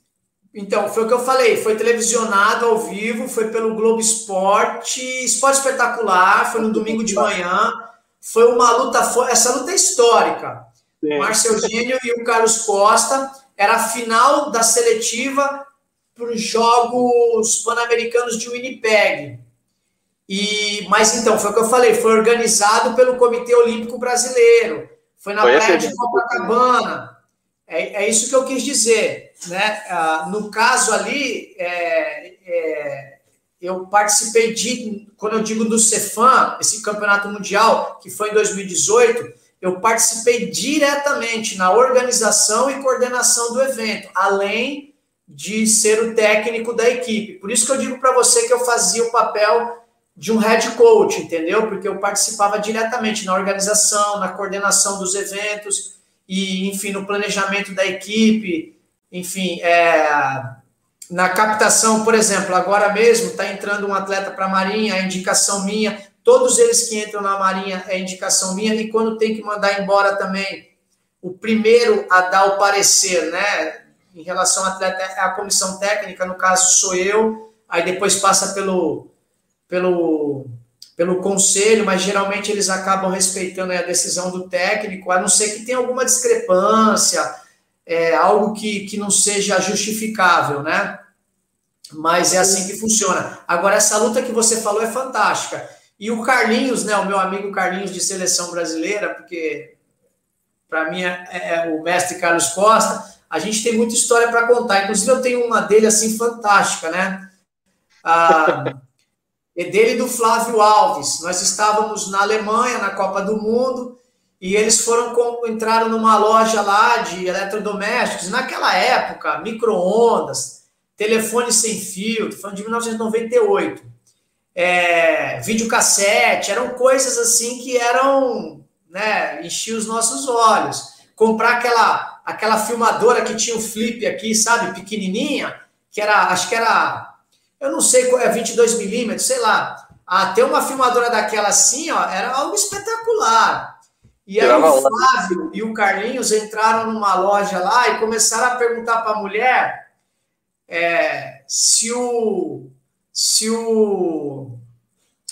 então, foi o que eu falei, foi televisionado ao vivo, foi pelo Globo Esporte, Esporte Espetacular, foi no domingo de manhã, foi uma luta, essa luta é histórica. Sim. O Márcio Eugênio e o Carlos Costa, era a final da seletiva para os Jogos Pan-Americanos de Winnipeg. E, mas então, foi o que eu falei, foi organizado pelo Comitê Olímpico Brasileiro, foi na foi praia de Copacabana. É, é isso que eu quis dizer. Né? Ah, no caso ali, é, é, eu participei de, quando eu digo do Cefam, esse campeonato mundial, que foi em 2018, eu participei diretamente na organização e coordenação do evento, além de ser o técnico da equipe. Por isso que eu digo para você que eu fazia o papel de um head coach, entendeu? Porque eu participava diretamente na organização, na coordenação dos eventos e, enfim, no planejamento da equipe, enfim, é, na captação, por exemplo, agora mesmo está entrando um atleta para a Marinha, a indicação minha, todos eles que entram na Marinha é indicação minha, e quando tem que mandar embora também, o primeiro a dar o parecer, né, em relação a comissão técnica, no caso sou eu, aí depois passa pelo pelo, pelo conselho, mas geralmente eles acabam respeitando a decisão do técnico, a não ser que tenha alguma discrepância, é, algo que, que não seja justificável, né? Mas é assim que funciona. Agora, essa luta que você falou é fantástica. E o Carlinhos, né, o meu amigo Carlinhos de seleção brasileira, porque para mim é, é, o mestre Carlos Costa, a gente tem muita história para contar. Inclusive, eu tenho uma dele assim fantástica, né? Ah, é dele do Flávio Alves. Nós estávamos na Alemanha, na Copa do Mundo, e eles foram entraram numa loja lá de eletrodomésticos. Naquela época, micro-ondas, telefone sem fio, falando de 1998, é, videocassete, eram coisas assim que eram, né, enchiam os nossos olhos. Comprar aquela, aquela filmadora que tinha o flip aqui, sabe, pequenininha, que era, acho que era eu não sei qual é 22 milímetros, sei lá. Até uma filmadora daquela assim, ó, era algo espetacular. E aí o Flávio e o Carlinhos entraram numa loja lá e começaram a perguntar para a mulher é, se o, se o,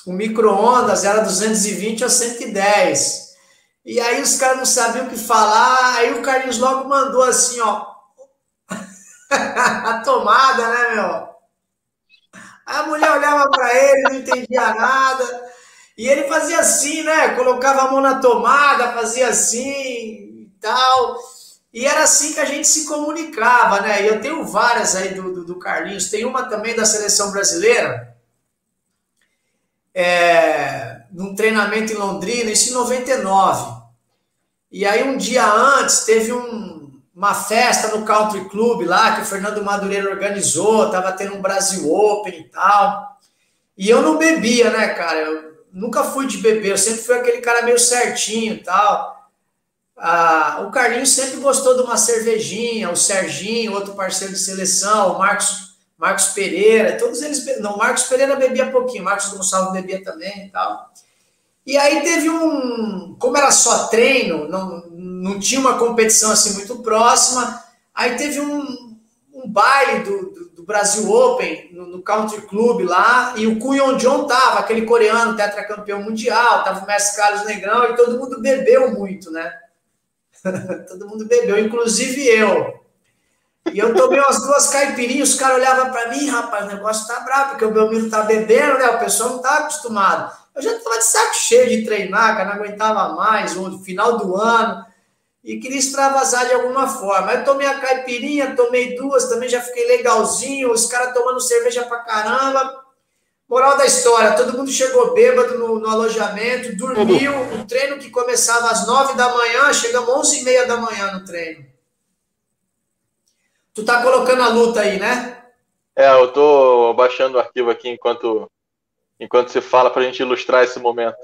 o micro-ondas era 220 ou 110. E aí os caras não sabiam o que falar, aí o Carlinhos logo mandou assim, ó. a tomada, né, meu? A mulher olhava para ele, não entendia nada. E ele fazia assim, né? Colocava a mão na tomada, fazia assim e tal. E era assim que a gente se comunicava, né? E eu tenho várias aí do, do, do Carlinhos. Tem uma também da seleção brasileira. É, num treinamento em Londrina, isso em 99. E aí, um dia antes, teve um, uma festa no Country Club lá, que o Fernando Madureira organizou, tava tendo um Brasil Open e tal. E eu não bebia, né, cara? Eu nunca fui de beber, eu sempre fui aquele cara meio certinho e tal. Ah, o Carlinhos sempre gostou de uma cervejinha, o Serginho, outro parceiro de seleção, o Marcos, Marcos Pereira, todos eles. Não, Marcos Pereira bebia pouquinho, Marcos Gonçalves bebia também e tal. E aí teve um. Como era só treino, não, não tinha uma competição assim muito próxima, aí teve um, um baile do, do, do Brasil Open no, no, Country Club lá, e o Kuyon John tava, aquele coreano tetracampeão mundial, tava o Mestre Carlos Negrão, e todo mundo bebeu muito, né? Todo mundo bebeu, inclusive eu. E eu tomei umas duas caipirinhas, os caras olhavam para mim, rapaz, o negócio tá bravo, porque o Belmiro tá bebendo, né? O pessoal não tá acostumado. Eu já tava de saco cheio de treinar, cara, não aguentava mais, no final do ano, e queria extravasar de alguma forma. Eu tomei a caipirinha, tomei duas, também já fiquei legalzinho, os caras tomando cerveja pra caramba. Moral da história, todo mundo chegou bêbado no, no alojamento, dormiu, o treino que começava às nove da manhã, chegamos onze e meia da manhã no treino. Tu tá colocando a luta aí, né? É, eu tô baixando o arquivo aqui enquanto, enquanto você fala pra gente ilustrar esse momento.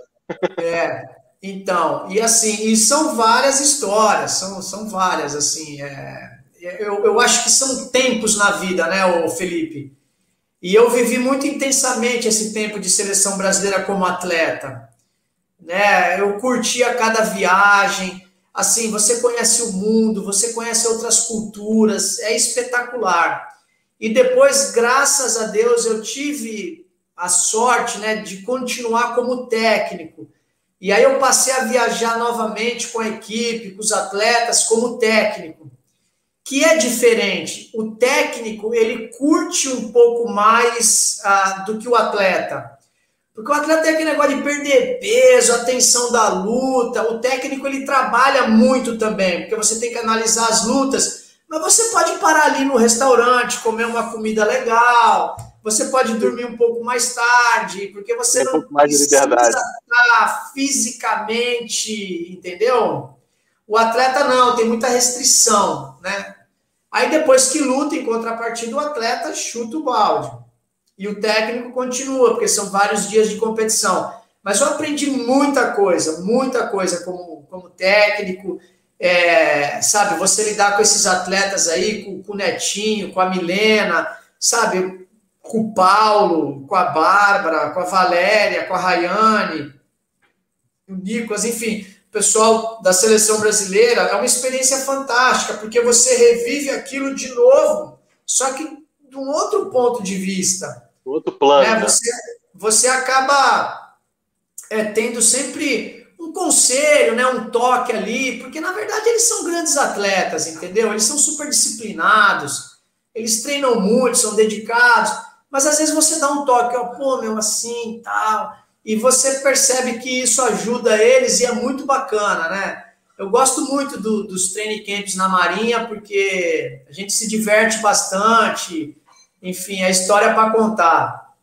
É, então, e assim, e são várias histórias, são, são várias, assim, é, eu, eu acho que são tempos na vida, né, o Felipe? E eu vivi muito intensamente esse tempo de seleção brasileira como atleta. Né? Eu curtia cada viagem. Assim, você conhece o mundo, você conhece outras culturas, é espetacular. E depois, graças a Deus, eu tive a sorte né, de continuar como técnico. E aí eu passei a viajar novamente com a equipe, com os atletas, como técnico que é diferente. O técnico, ele curte um pouco mais ah, do que o atleta. Porque o atleta tem aquele negócio de perder peso, atenção da luta. O técnico, ele trabalha muito também, porque você tem que analisar as lutas. Mas você pode parar ali no restaurante, comer uma comida legal. Você pode dormir um pouco mais tarde, porque você um não precisa estar fisicamente, entendeu? O atleta não, tem muita restrição, né? Aí depois que luta, em contrapartida, o atleta chuta o balde. E o técnico continua, porque são vários dias de competição. Mas eu aprendi muita coisa, muita coisa como, como técnico, é, sabe? Você lidar com esses atletas aí, com, com o Netinho, com a Milena, sabe? Com o Paulo, com a Bárbara, com a Valéria, com a Rayane, o Nicolas, enfim pessoal da seleção brasileira, é uma experiência fantástica, porque você revive aquilo de novo, só que de um outro ponto de vista. Outro plano. Né? Você, você acaba é, tendo sempre um conselho, né, um toque ali, porque na verdade eles são grandes atletas, entendeu? Eles são super disciplinados, eles treinam muito, são dedicados, mas às vezes você dá um toque, ó, pô, meu, assim, tal e você percebe que isso ajuda eles e é muito bacana, né? Eu gosto muito do, dos training camps na Marinha porque a gente se diverte bastante, enfim, a história é para contar.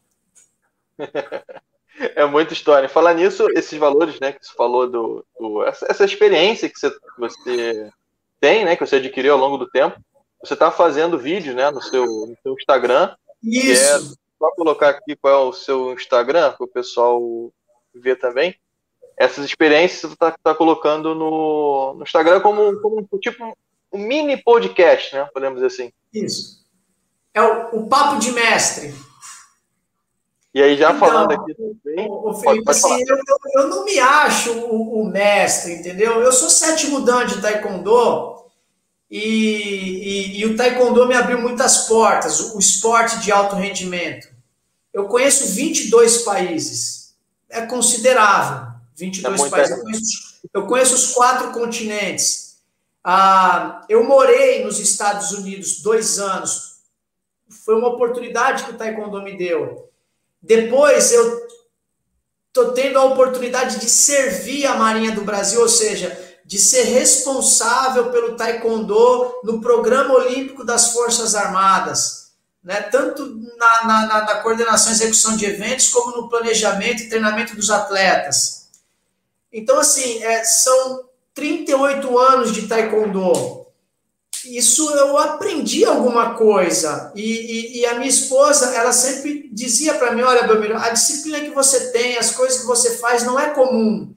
É muita história. Falar nisso, esses valores, né, que você falou do, do essa, essa, experiência que você, você tem, né, que você adquiriu ao longo do tempo, você está fazendo vídeos, né, no seu, no seu Instagram. Isso só colocar aqui qual é o seu Instagram, para o pessoal ver também. Essas experiências você está tá colocando no, no Instagram como, como tipo um mini podcast, né? Podemos dizer assim. Isso. É o, o Papo de Mestre. E aí, já então, falando aqui também. O, Felipe, pode, pode assim, eu, eu, não me acho o, o, mestre, entendeu? Eu sou sétimo dan de Taekwondo E, e, e, o taekwondo me abriu muitas portas, o, o esporte de alto rendimento. Eu conheço 22 países, é considerável, 22 é países. Eu conheço, eu conheço, os quatro continentes. Ah, eu morei nos Estados Unidos dois anos, foi uma oportunidade que o taekwondo me deu. Depois eu estou tendo a oportunidade de servir a Marinha do Brasil, ou seja, de ser responsável pelo taekwondo no programa olímpico das Forças Armadas, né? tanto na, na, na coordenação e execução de eventos, como no planejamento e treinamento dos atletas. Então, assim, é, são 38 anos de taekwondo. Isso eu aprendi alguma coisa. E, e, e a minha esposa, ela sempre dizia para mim: olha, Belmiro, a disciplina que você tem, as coisas que você faz não é comum.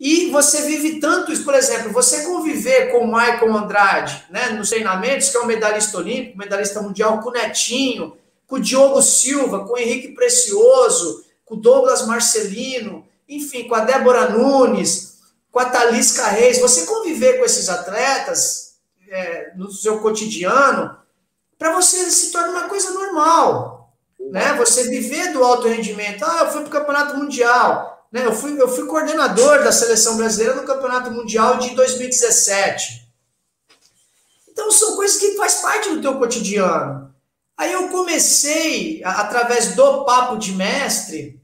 E você vive tanto isso, por exemplo, você conviver com o Michael Andrade, né, nos treinamentos, que é um medalhista olímpico, medalhista mundial, com o Netinho, com o Diogo Silva, com o Henrique Precioso, com o Douglas Marcelino, enfim, com a Débora Nunes, com a Thalys Reis, você conviver com esses atletas é, no seu cotidiano, para você se torna uma coisa normal, né? Você viver do alto rendimento, ah, eu fui para o campeonato mundial, né? Eu, fui, eu fui coordenador da seleção brasileira no Campeonato Mundial de 2017. Então, são coisas que faz parte do teu cotidiano. Aí eu comecei, através do Papo de Mestre,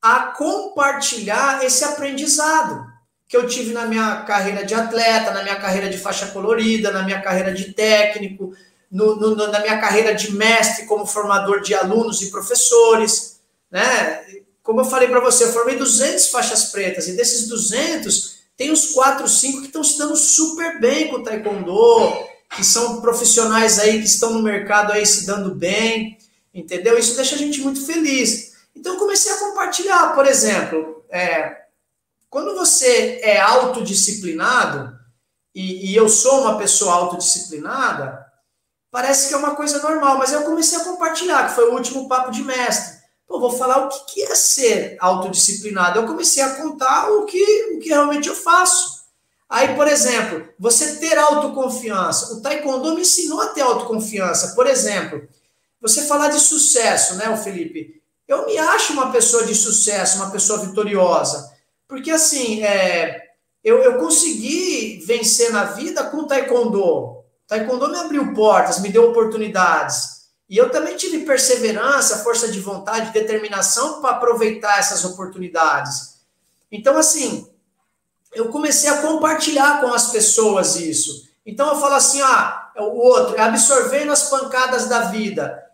a compartilhar esse aprendizado que eu tive na minha carreira de atleta, na minha carreira de faixa colorida, na minha carreira de técnico, no, no, na minha carreira de mestre como formador de alunos e professores, né? Como eu falei para você, eu formei 200 faixas pretas, e desses 200, tem uns 4, 5 que estão se dando super bem com o taekwondo, que são profissionais aí que estão no mercado aí se dando bem, entendeu? Isso deixa a gente muito feliz. Então eu comecei a compartilhar, por exemplo, é, quando você é autodisciplinado, e, e eu sou uma pessoa autodisciplinada, parece que é uma coisa normal, mas eu comecei a compartilhar, que foi o último papo de mestre. Pô, vou falar o que, que é ser autodisciplinado. Eu comecei a contar o que, o que realmente eu faço. Aí, por exemplo, você ter autoconfiança. O Taekwondo me ensinou a ter autoconfiança. Por exemplo, você falar de sucesso, né, Felipe? Eu me acho uma pessoa de sucesso, uma pessoa vitoriosa. Porque, assim, é, eu, eu consegui vencer na vida com o Taekwondo. O taekwondo me abriu portas, me deu oportunidades. E eu também tive perseverança, força de vontade, determinação para aproveitar essas oportunidades. Então, assim, eu comecei a compartilhar com as pessoas isso. Então, eu falo assim: ah, o outro, absorvendo as pancadas da vida.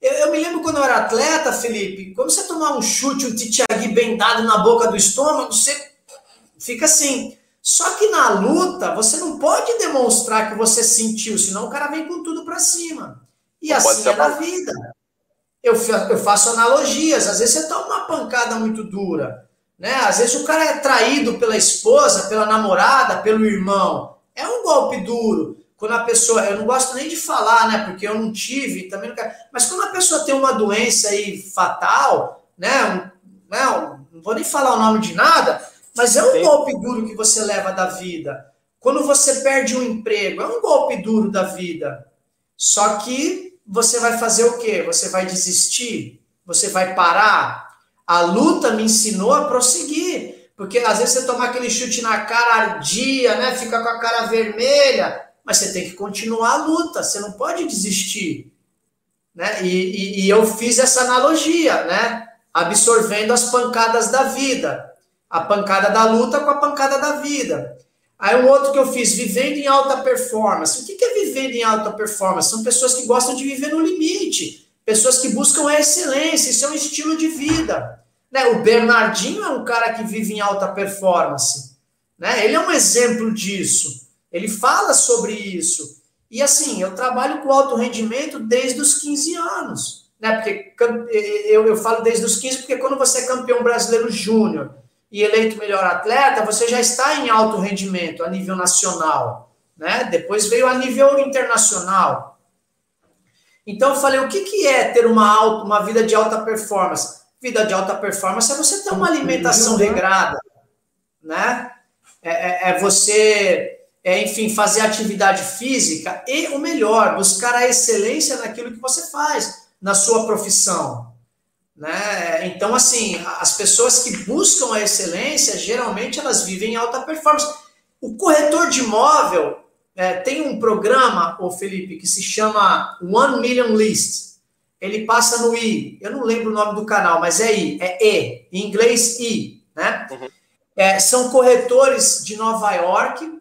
Eu, eu, me lembro quando eu era atleta, Felipe, quando você tomar um chute, um titiagui bem dado na boca do estômago, você fica assim. Só que na luta, você não pode demonstrar que você sentiu, senão o cara vem com tudo para cima. E Não assim é na vida. Eu, eu faço analogias. Às vezes você toma uma pancada muito dura. Né? Às vezes o cara é traído pela esposa, pela namorada, pelo irmão. É um golpe duro. Quando a pessoa, eu não gosto nem de falar, né? Porque eu não tive, também não quero, mas quando a pessoa tem uma doença aí fatal, né? Um, né? não vou nem falar o nome de nada, mas é um Sim. golpe duro que você leva da vida. Quando você perde um emprego, é um golpe duro da vida. Só que você vai fazer o quê? Você vai desistir? Você vai parar? A luta me ensinou a prosseguir. Porque às vezes você toma aquele chute na cara ardia, né? Fica com a cara vermelha, mas você tem que continuar a luta, você não pode desistir. Né? E, e, e eu fiz essa analogia, né? Absorvendo as pancadas da vida. A pancada da luta com a pancada da vida. Aí um outro que eu fiz, vivendo em alta performance. O que é vivendo em alta performance? São pessoas que gostam de viver no limite, pessoas que buscam a excelência, isso é um estilo de vida. Né? O Bernardinho é um cara que vive em alta performance. Né? Ele é um exemplo disso. Ele fala sobre isso. E assim, eu trabalho com alto rendimento desde os 15 anos. Né? Porque eu, eu falo desde os 15, porque quando você é campeão brasileiro júnior e eleito melhor atleta, você já está em alto rendimento a nível nacional, né? Depois veio a nível internacional. Então eu falei, o que, que é ter uma, alta, uma vida de alta performance? Vida de alta performance é você ter uma alimentação regrada, né? É, é, é você é, enfim, fazer atividade física e o melhor, buscar a excelência naquilo que você faz, na sua profissão. Né? Então, assim, as pessoas que buscam a excelência, geralmente elas vivem em alta performance. O corretor de imóvel é, tem um programa, o Felipe, que se chama One Million List. Ele passa no I. Eu não lembro o nome do canal, mas é I, é E, em inglês I, né? Uhum. É, são corretores de Nova York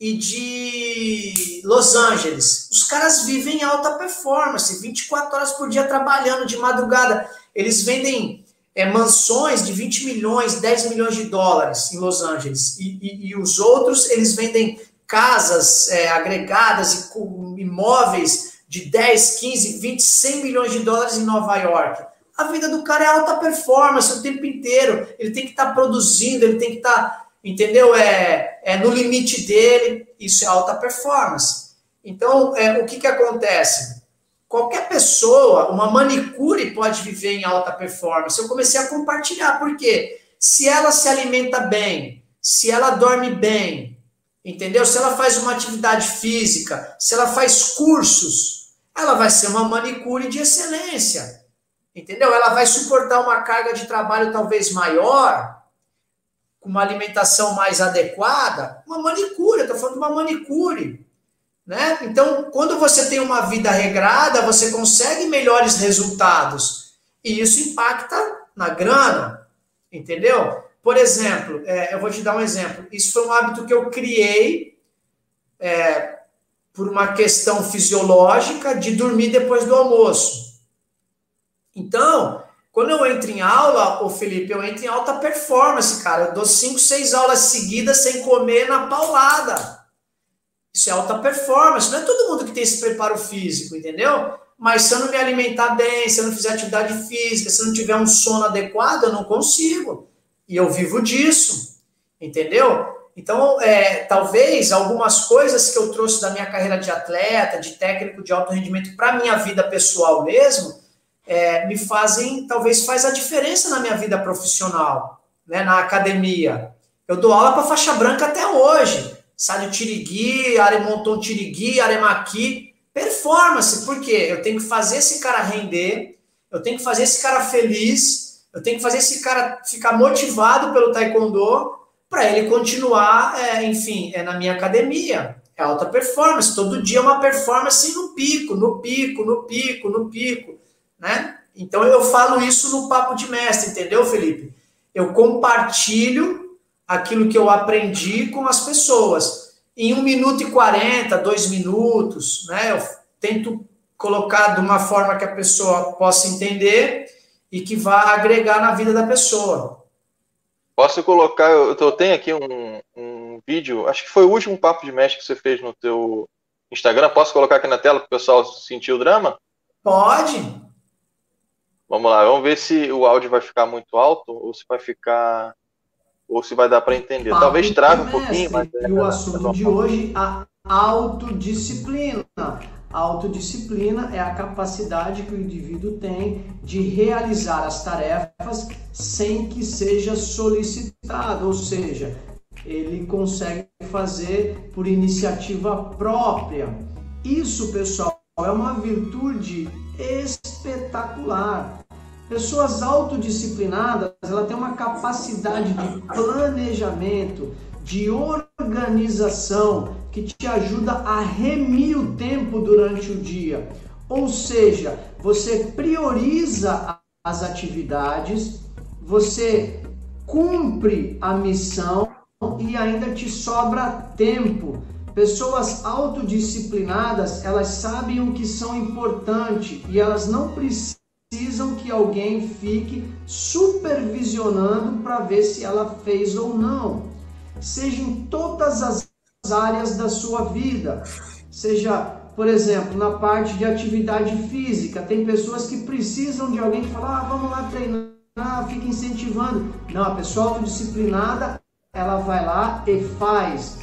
e de Los Angeles. Os caras vivem em alta performance, 24 horas por dia trabalhando de madrugada. Eles vendem é, mansões de 20 milhões, 10 milhões de dólares em Los Angeles. E, e, e os outros, eles vendem casas é, agregadas e imóveis de 10, 15, 20, 100 milhões de dólares em Nova York. A vida do cara é alta performance o tempo inteiro. Ele tem que estar tá produzindo, ele tem que estar, tá, entendeu? É, é no limite dele. Isso é alta performance. Então, é, o que, que acontece? Qualquer pessoa, uma manicure pode viver em alta performance. Eu comecei a compartilhar, porque se ela se alimenta bem, se ela dorme bem, entendeu? Se ela faz uma atividade física, se ela faz cursos, ela vai ser uma manicure de excelência, entendeu? Ela vai suportar uma carga de trabalho talvez maior, com uma alimentação mais adequada, uma manicure, eu estou falando de uma manicure. Né? Então, quando você tem uma vida regrada, você consegue melhores resultados. E isso impacta na grana, entendeu? Por exemplo, é, eu vou te dar um exemplo. Isso foi um hábito que eu criei é, por uma questão fisiológica de dormir depois do almoço. Então, quando eu entro em aula, o Felipe, eu entro em alta performance, cara. Eu dou cinco, seis aulas seguidas sem comer na paulada. Isso é alta performance. Não é todo mundo que tem esse preparo físico, entendeu? Mas se eu não me alimentar bem, se eu não fizer atividade física, se eu não tiver um sono adequado, eu não consigo. E eu vivo disso, entendeu? Então, é, talvez algumas coisas que eu trouxe da minha carreira de atleta, de técnico de alto rendimento para minha vida pessoal mesmo, é, me fazem, talvez faz a diferença na minha vida profissional, né, na academia. Eu dou aula para faixa branca até hoje. Sádio Tirigui, Aremonton Tirigui, Aremaqui, performance, porque eu tenho que fazer esse cara render, eu tenho que fazer esse cara feliz, eu tenho que fazer esse cara ficar motivado pelo taekwondo para ele continuar, é, enfim, é na minha academia. É alta performance, todo dia é uma performance no pico, no pico, no pico, no pico, né? Então eu falo isso no papo de mestre, entendeu, Felipe? Eu compartilho aquilo que eu aprendi com as pessoas. Em um minuto e quarenta, dois minutos, né? Eu tento colocar de uma forma que a pessoa possa entender e que vá agregar na vida da pessoa. Posso colocar, eu, tenho aqui um, um vídeo, acho que foi o último papo de mestre que você fez no teu Instagram. Posso colocar aqui na tela para o pessoal sentir o drama? Pode. Vamos lá, vamos ver se o áudio vai ficar muito alto ou se vai ficar ou se vai dar para entender. Papo Talvez trave um pouquinho, mas. É, e o assunto de hoje, a autodisciplina. A autodisciplina é a capacidade que o indivíduo tem de realizar as tarefas sem que seja solicitado, ou seja, ele consegue fazer por iniciativa própria. Isso, pessoal, é uma virtude espetacular. Pessoas autodisciplinadas, ela tem uma capacidade de planejamento, de organização que te ajuda a remir o tempo durante o dia. Ou seja, você prioriza as atividades, você cumpre a missão e ainda te sobra tempo. Pessoas autodisciplinadas, elas sabem o que são importante e elas não precisam precisam que alguém fique supervisionando para ver se ela fez ou não. Seja em todas as áreas da sua vida. Seja, por exemplo, na parte de atividade física, tem pessoas que precisam de alguém que fala: ah, vamos lá treinar, fica incentivando. Não, a pessoa autodisciplinada, ela vai lá e faz.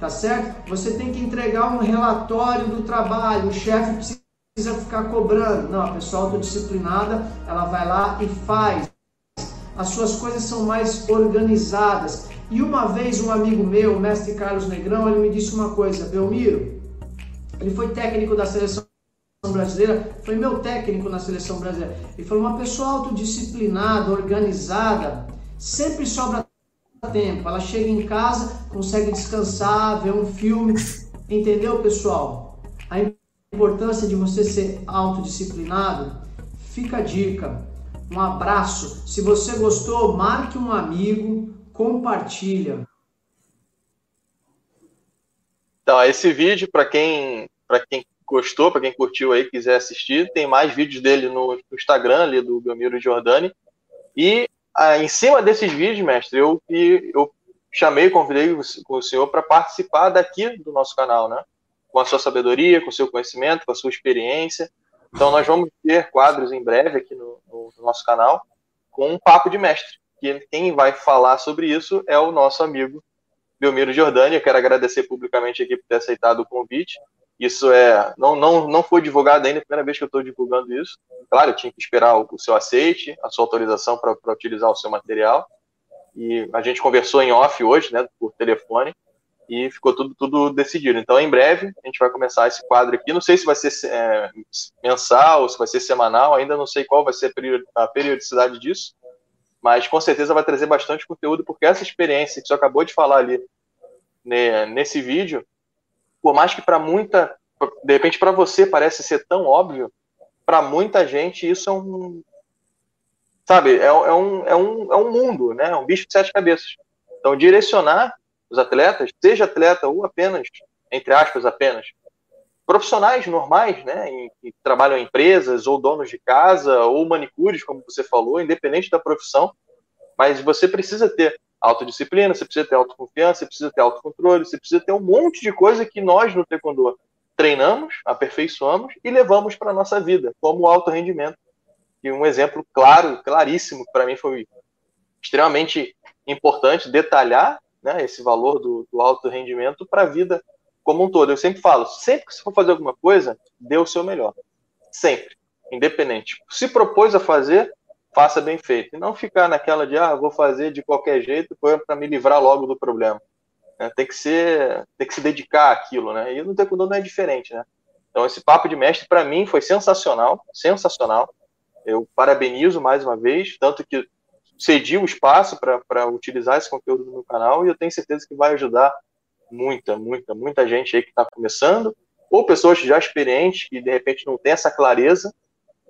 Tá certo? Você tem que entregar um relatório do trabalho, o chefe precisa precisa ficar cobrando. Não, a pessoa autodisciplinada, ela vai lá e faz. As suas coisas são mais organizadas. E uma vez um amigo meu, o mestre Carlos Negrão, ele me disse uma coisa, Belmiro, ele foi técnico da seleção brasileira, foi meu técnico na seleção brasileira. Ele falou: uma pessoa autodisciplinada, organizada, sempre sobra tempo. Ela chega em casa, consegue descansar, ver um filme. Entendeu, pessoal? A importância de você ser autodisciplinado. Fica a dica. Um abraço. Se você gostou, marque um amigo, compartilha. Então, esse vídeo, para quem, quem gostou, para quem curtiu aí, quiser assistir, tem mais vídeos dele no Instagram, ali do Belmiro Giordani. E ah, em cima desses vídeos, mestre, eu, eu chamei, convidei o senhor para participar daqui do nosso canal, né? Com a sua sabedoria, com o seu conhecimento, com a sua experiência. Então, nós vamos ter quadros em breve aqui no, no, no nosso canal com um papo de mestre. Que quem vai falar sobre isso é o nosso amigo Belmiro Giordani. Eu quero agradecer publicamente aqui por ter aceitado o convite. Isso é não, não, não foi divulgado ainda, é a primeira vez que eu estou divulgando isso. Claro, eu tinha que esperar o, o seu aceite, a sua autorização para utilizar o seu material. E a gente conversou em off hoje, né, por telefone, e ficou tudo, tudo decidido. Então, em breve, a gente vai começar esse quadro aqui. Não sei se vai ser é, mensal, se vai ser semanal, ainda não sei qual vai ser a periodicidade disso, mas com certeza vai trazer bastante conteúdo, porque essa experiência que você acabou de falar ali né, nesse vídeo, por mais que para muita, de repente para você parece ser tão óbvio, para muita gente isso é um, sabe, é, é, um, é, um, é um mundo, né? É um bicho de sete cabeças. Então, direcionar os atletas, seja atleta ou apenas, entre aspas, apenas, profissionais normais, né, que trabalham em empresas, ou donos de casa, ou manicures, como você falou, independente da profissão, mas você precisa ter autodisciplina, você precisa ter autoconfiança, você precisa ter autocontrole, você precisa ter um monte de coisa que nós no Taekwondo treinamos, aperfeiçoamos e levamos para nossa vida, como alto rendimento. E um exemplo claro, claríssimo, para mim foi extremamente importante detalhar né, esse valor do, do alto rendimento para a vida como um todo. Eu sempre falo, sempre que você for fazer alguma coisa, dê o seu melhor. Sempre. Independente. Se propôs a fazer, faça bem feito. E não ficar naquela de, ah, vou fazer de qualquer jeito para me livrar logo do problema. É, tem, que ser, tem que se dedicar àquilo, né? E no Taekwondo não é diferente, né? Então, esse papo de mestre, para mim, foi sensacional, sensacional. Eu parabenizo mais uma vez, tanto que cedi o espaço para utilizar esse conteúdo no meu canal e eu tenho certeza que vai ajudar muita, muita, muita gente aí que está começando, ou pessoas já experientes que de repente não tem essa clareza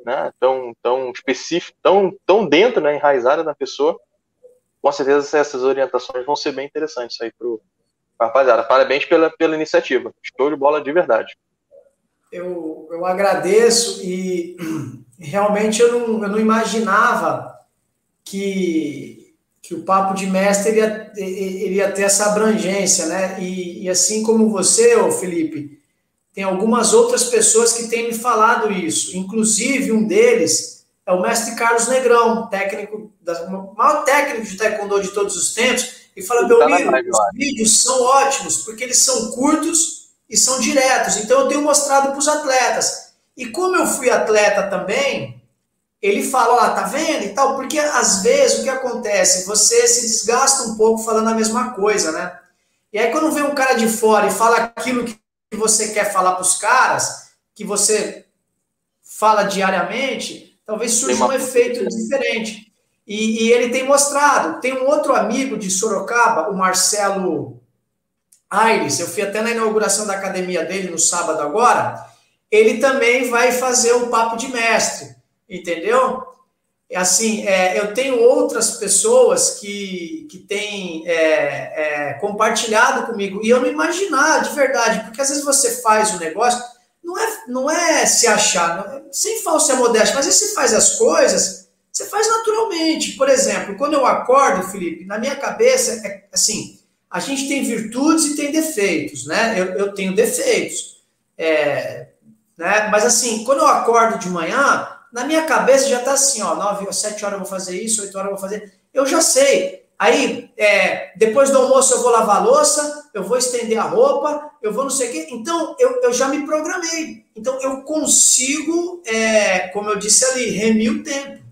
né, tão, tão específico, tão, tão dentro, né, enraizada na pessoa, com certeza essas orientações vão ser bem interessantes aí para a rapaziada. Parabéns pela, pela iniciativa. Show de bola de verdade. Eu, eu agradeço e realmente eu não, eu não imaginava que, que o papo de mestre iria, iria ter essa abrangência, né? E, e assim como você, ô Felipe, tem algumas outras pessoas que têm me falado isso. Inclusive, um deles é o mestre Carlos Negrão, técnico, da, o maior técnico de taekwondo de todos os tempos, e fala, meu amigo, os vídeos são ótimos, porque eles são curtos e são diretos. Então, eu tenho mostrado para os atletas. E como eu fui atleta também, ele fala, ó, tá vendo e tal, porque às vezes o que acontece, você se desgasta um pouco falando a mesma coisa, né? E aí quando vem um cara de fora e fala aquilo que você quer falar para os caras, que você fala diariamente, talvez surja um efeito diferente. E, e, ele tem mostrado. Tem um outro amigo de Sorocaba, o Marcelo Aires, eu fui até na inauguração da academia dele no sábado agora. Ele também vai fazer o papo de mestre, entendeu? É assim, é, eu tenho outras pessoas que, que têm é, é, compartilhado comigo, e eu não imaginar de verdade, porque às vezes você faz o negócio, não é, não é se achar, não, é, sem falsa modéstia, mas você faz as coisas, você faz naturalmente. Por exemplo, quando eu acordo, Felipe, na minha cabeça, é assim, a gente tem virtudes e tem defeitos, né? Eu, eu tenho defeitos. É, né? Mas assim, quando eu acordo de manhã, na minha cabeça já está assim, ó, 9 ou 7 horas eu vou fazer isso, 8 horas eu vou fazer. Eu já sei. Aí, é, depois do almoço eu vou lavar a louça, eu vou estender a roupa, eu vou não sei o quê. Então, eu, eu já me programei. Então, eu consigo, é, como eu disse ali, remir o tempo.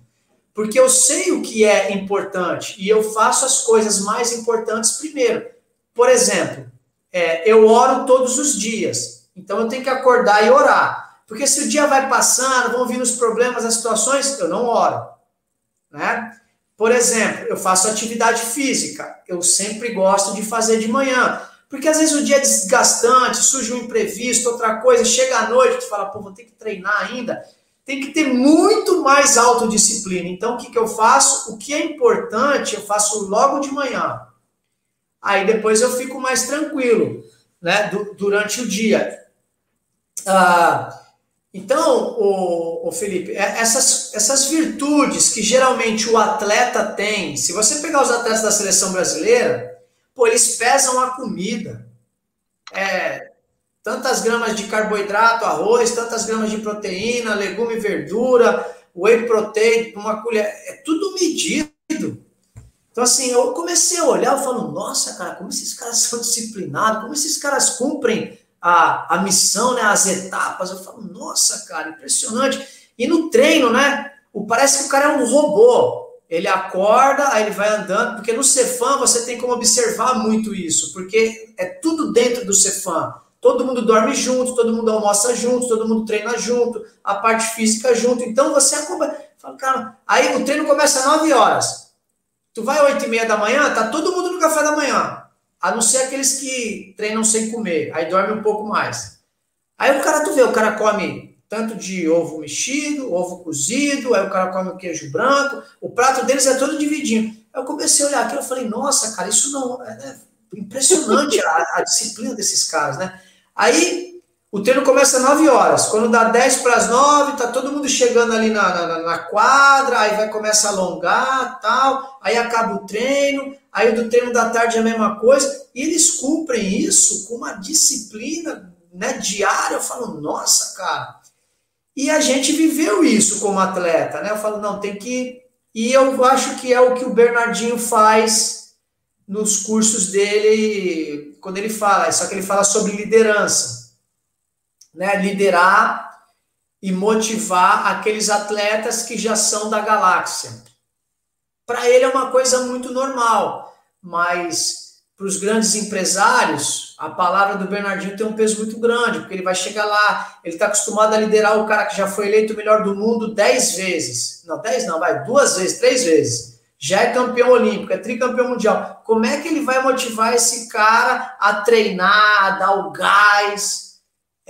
porque eu sei o que é importante e eu faço as coisas mais importantes primeiro. Por exemplo, é, eu oro todos os dias, então eu tenho que acordar e orar. Porque se o dia vai passando, vão vindo os problemas, as situações, eu não oro. Né? Por exemplo, eu faço atividade física, eu sempre gosto de fazer de manhã. Porque às vezes o dia é desgastante, surge um imprevisto, outra coisa, chega à noite, tu fala, pô, vou ter que treinar ainda. Tem que ter muito mais autodisciplina. Então, o que, que eu faço? O que é importante, eu faço logo de manhã. Aí depois eu fico mais tranquilo, né, durante o dia. Ah, então, o, o Felipe, é, essas, essas virtudes que geralmente o atleta tem, se você pegar os atletas da seleção brasileira, Pô, eles pesam a comida. É, tantas gramas de carboidrato, arroz, tantas gramas de proteína, legume, verdura, whey protein, uma colher, é tudo medido. Então, assim, eu comecei a olhar, eu falo, nossa, cara, como esses caras são disciplinados, como esses caras cumprem a, a missão, né, as etapas. Eu falo, nossa, cara, impressionante. E no treino, né, parece que o cara é um robô ele acorda, aí ele vai andando, porque no Cefam você tem como observar muito isso, porque é tudo dentro do Cefam. Todo mundo dorme junto, todo mundo almoça junto, todo mundo treina junto, a parte física junto. Então você acompanha. Fala, cara, aí o treino começa às 9 horas. Tu vai às 8 e meia da manhã, tá todo mundo no café da manhã. A não ser aqueles que treinam sem comer, aí dorme um pouco mais. Aí o cara, tu vê, o cara come tanto de ovo mexido, ovo cozido, aí o cara come queijo branco, o prato deles é todo dividinho. Aí eu comecei a olhar aquilo e falei, nossa, cara, isso não. É, é impressionante a, a, disciplina desses caras, né? Aí o treino começa às 9 horas. Quando dá 10 para as 9, tá todo mundo chegando ali na, na, na quadra, aí vai começar a alongar tal, aí acaba o treino, aí do treino da tarde é a mesma coisa, e eles cumprem isso com uma disciplina né, diária. Eu falo, nossa, cara e a gente viveu isso como atleta, né? Eu falo, não, tem que. E eu acho que é o que o Bernardinho faz nos cursos dele, quando ele fala, só que ele fala sobre liderança, né? Liderar e motivar aqueles atletas que já são da galáxia. Para ele é uma coisa muito normal, mas para os grandes empresários, a palavra do Bernardinho tem um peso muito grande, porque ele vai chegar lá, ele está acostumado a liderar o cara que já foi eleito o melhor do mundo dez vezes. Não, dez não, vai, duas vezes, três vezes. Já é campeão olímpico, é tricampeão mundial. Como é que ele vai motivar esse cara a treinar, a dar o gás?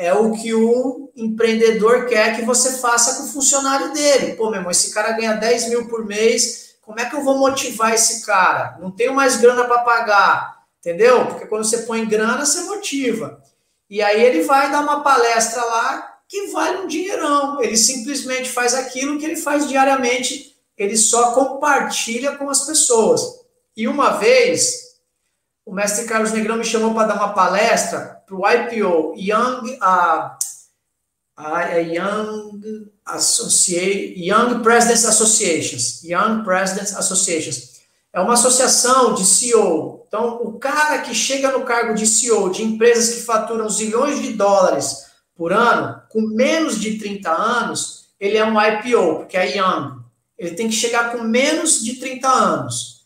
É o que o empreendedor quer que você faça com o funcionário dele. Pô, meu irmão, esse cara ganha 10 mil por mês, como é que eu vou motivar esse cara? Não tenho mais grana para pagar Entendeu? Porque quando você põe grana, você motiva. E aí ele vai dar uma palestra lá que vale um dinheirão. Ele simplesmente faz aquilo que ele faz diariamente, ele só compartilha com as pessoas. E uma vez, o mestre Carlos Negrão me chamou para dar uma palestra para o IPO, Young, uh, uh, Young, Associate, Young Presidents Associations. Young Presidents Associations é uma associação de CEO. Então, o cara que chega no cargo de CEO de empresas que faturam zilhões de dólares por ano, com menos de 30 anos, ele é um IPO, porque é young. Ele tem que chegar com menos de 30 anos.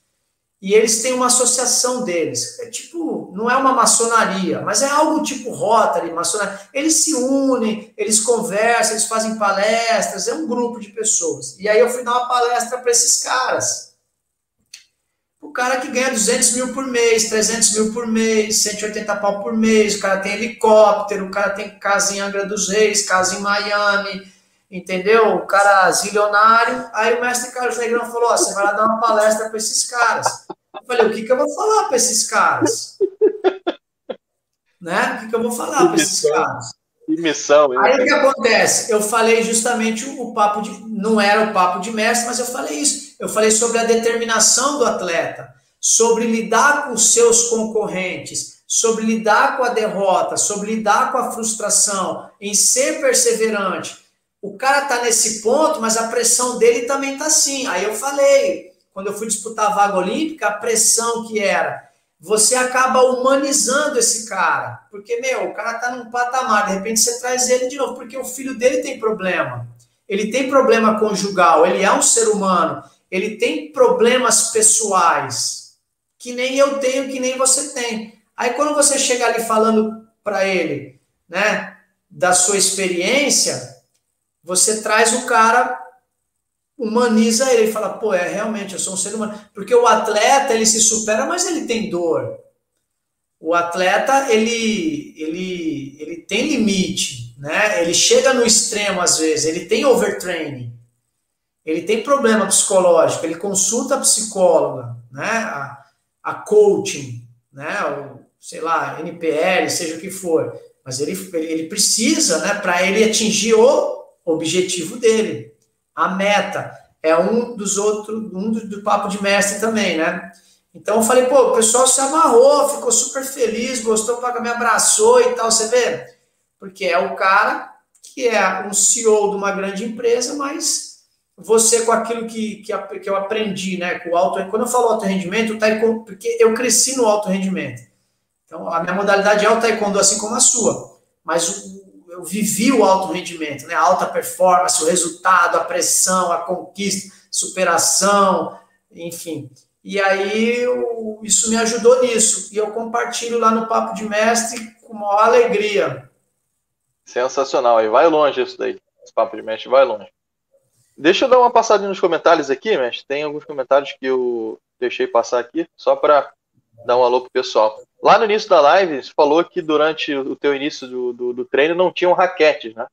E eles têm uma associação deles. É tipo, não é uma maçonaria, mas é algo tipo Rotary, maçonaria. Eles se unem, eles conversam, eles fazem palestras, é um grupo de pessoas. E aí eu fui dar uma palestra para esses caras o cara que ganha 200 mil por mês, 300 mil por mês, 180 pau por mês, o cara tem helicóptero, o cara tem casa em Angra dos Reis, casa em Miami, entendeu? O cara zilionário. Aí o mestre Carlos Negrão falou: ó, você vai lá dar uma palestra para esses caras. Eu falei: o que, que eu vou falar para esses caras? né? O que, que eu vou falar para esses caras? Que missão, hein? Aí o que acontece? Eu falei justamente o, o papo de. Não era o papo de mestre, mas eu falei isso. Eu falei sobre a determinação do atleta, sobre lidar com os seus concorrentes, sobre lidar com a derrota, sobre lidar com a frustração, em ser perseverante. O cara tá nesse ponto, mas a pressão dele também tá assim. Aí eu falei, quando eu fui disputar a vaga olímpica, a pressão que era você acaba humanizando esse cara. Porque, meu, o cara tá num patamar, de repente você traz ele de novo, porque o filho dele tem problema. ele tem problema conjugal, ele é um ser humano, ele tem problemas pessoais, que nem eu tenho, que nem você tem. Aí quando você chega ali falando para ele, né, da sua experiência, você traz o cara humaniza ele e fala, pô, é realmente, eu sou um ser humano. Porque o atleta, ele se supera, mas ele tem dor. O atleta, ele, ele, ele tem limite, né? Ele chega no extremo às vezes, ele tem overtraining. Ele tem problema psicológico, ele consulta a psicóloga, né? A, a coaching, né? O, sei lá, NPL, seja o que for. Mas ele, ele precisa, né, para ele atingir o objetivo dele a meta. É um dos outros, um do, do papo de mestre também, né? Então eu falei, pô, o pessoal se amarrou, ficou super feliz, gostou, me abraçou e tal, você vê? Porque é o cara que é um CEO de uma grande empresa, mas você com aquilo que, que, que eu aprendi, né, com o alto, quando eu falo alto rendimento, taekwondo, porque eu cresci no alto rendimento. Então a minha modalidade é o taekwondo assim como a sua, mas eu vivi o alto rendimento, né? A alta performance, o resultado, a pressão, a conquista, superação, enfim. E aí eu, isso me ajudou nisso. E eu compartilho lá no Papo de Mestre com maior alegria. Sensacional. E vai longe isso daí. Esse Papo de Mestre vai longe. Deixa eu dar uma passadinha nos comentários aqui, mestre. Tem alguns comentários que eu deixei passar aqui, só para dar um alô pro pessoal. Lá no início da live, você falou que durante o teu início do, do, do treino não tinham raquetes, né?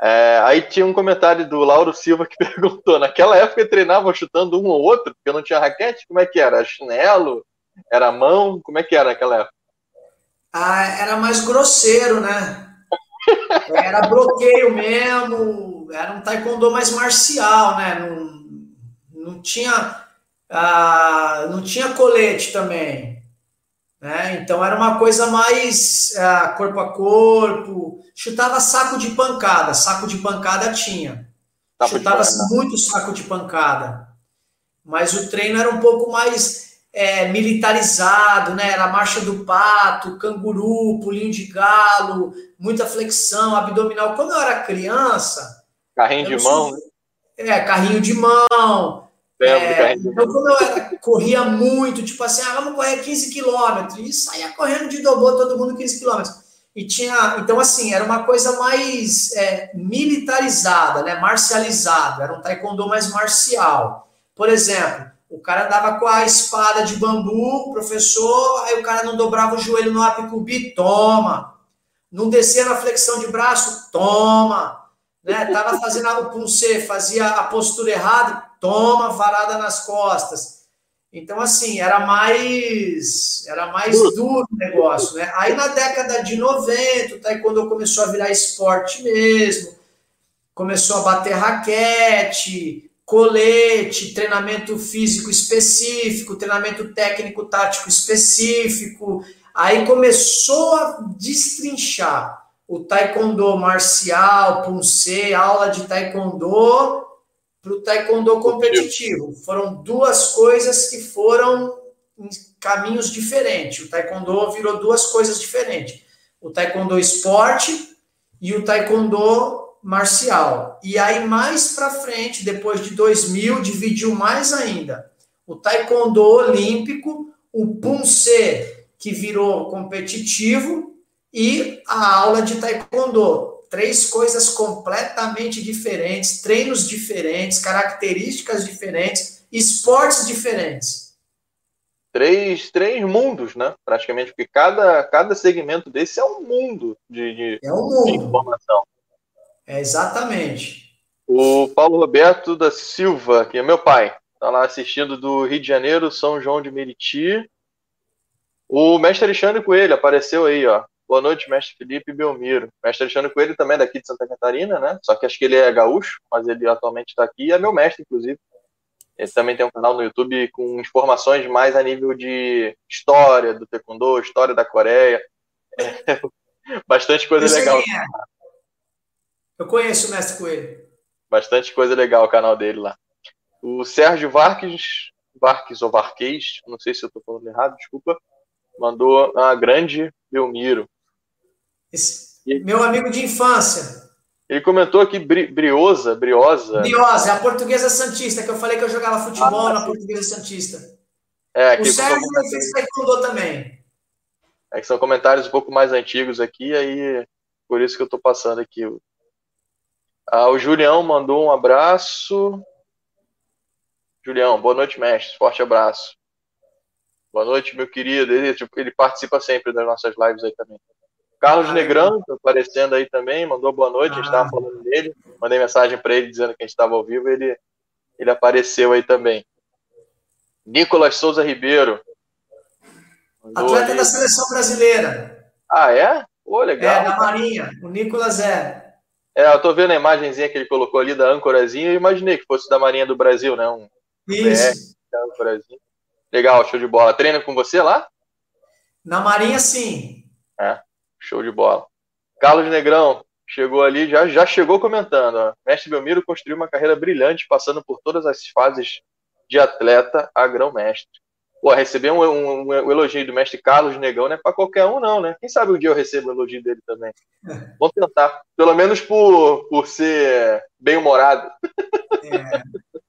É, aí tinha um comentário do Lauro Silva que perguntou: naquela época treinavam chutando um ou outro, porque não tinha raquete? Como é que era? Chinelo? Era mão? Como é que era naquela época? Ah, era mais grosseiro, né? Era bloqueio mesmo, era um taekwondo mais marcial, né? Não, não tinha ah, não tinha colete também. Né? Então era uma coisa mais ah, corpo a corpo. Chutava saco de pancada. Saco de pancada tinha. Chutava muito saco de pancada. Mas o treino era um pouco mais é, militarizado, né? Era a marcha do pato, canguru, pulinho de galo, muita flexão, abdominal. Quando eu era criança. Carrinho de mão, né? É, carrinho de mão. É, então, quando eu era, corria muito, tipo assim, ah, vamos correr 15 quilômetros, e saía correndo de dobô todo mundo 15 quilômetros. E tinha, então, assim, era uma coisa mais é, militarizada, né, marcializada, era um taekwondo mais marcial. Por exemplo, o cara dava com a espada de bambu, professor, aí o cara não dobrava o joelho no apicubi, toma. Não descia na flexão de braço, toma. Né? Tava fazendo o punce, fazia a postura errada, toma varada nas costas. Então, assim, era mais era mais duro o negócio, né? Aí na década de 90, o taekwondo começou a virar esporte mesmo, começou a bater raquete, colete, treinamento físico específico, treinamento técnico tático específico. Aí começou a destrinchar o taekwondo marcial, punce, aula de taekwondo para o taekwondo competitivo. Foram duas coisas que foram em caminhos diferentes. O taekwondo virou duas coisas diferentes. O taekwondo esporte e o taekwondo marcial. E aí mais para frente, depois de 2000, dividiu mais ainda. O taekwondo olímpico, o punce que virou competitivo e a aula de taekwondo três coisas completamente diferentes, treinos diferentes, características diferentes, esportes diferentes. Três, três mundos, né? Praticamente, porque cada, cada segmento desse é um mundo de, de, é um mundo. de informação. É exatamente. O Paulo Roberto da Silva, que é meu pai, está lá assistindo do Rio de Janeiro, São João de Meriti. O mestre Alexandre Coelho apareceu aí, ó. Boa noite, mestre Felipe Belmiro. Mestre Alexandre Coelho também é daqui de Santa Catarina, né? Só que acho que ele é gaúcho, mas ele atualmente está aqui e é meu mestre, inclusive. Ele também tem um canal no YouTube com informações mais a nível de história do Taekwondo, história da Coreia. É, bastante coisa Eu legal. É. Eu conheço o mestre Coelho. Bastante coisa legal o canal dele lá. O Sérgio Varques, Varques ou Varquês, não sei se eu estou falando errado, desculpa, mandou a grande Belmiro. Esse, meu amigo de infância. Ele comentou aqui bri, Briosa, Briosa. Briosa, é a portuguesa Santista, que eu falei que eu jogava futebol ah, na portuguesa Santista. É, o Sérgio fez taekwondo também. É que são comentários um pouco mais antigos aqui, aí por isso que eu estou passando aqui. Ah, o Julião mandou um abraço. Julião, boa noite, mestre. Forte abraço. Boa noite, meu querido. Ele, tipo, ele participa sempre das nossas lives aí também. Carlos ah, Negrão, tá aparecendo aí também, mandou boa noite, a gente estava ah. falando dele. Mandei mensagem para ele dizendo que a gente estava ao vivo, ele, ele apareceu aí também. Nicolas Souza Ribeiro. Atleta da seleção brasileira. Ah, é? Pô, legal. É, da Marinha. O Nicolas é. É, eu tô vendo a imagenzinha que ele colocou ali da âncorazinha e imaginei que fosse da Marinha do Brasil, né? Um Isso. Legal, show de bola. Treina com você lá? Na Marinha, sim. É. Show de bola. Carlos Negrão chegou ali, já, já chegou comentando. Ó. Mestre Belmiro construiu uma carreira brilhante, passando por todas as fases de atleta a grão-mestre. Pô, receber um, um, um, elogio do mestre Carlos Negão não é para qualquer um, não, né? Quem sabe um dia eu recebo um elogio dele também. Vamos tentar. Pelo menos por, por ser bem-humorado. É.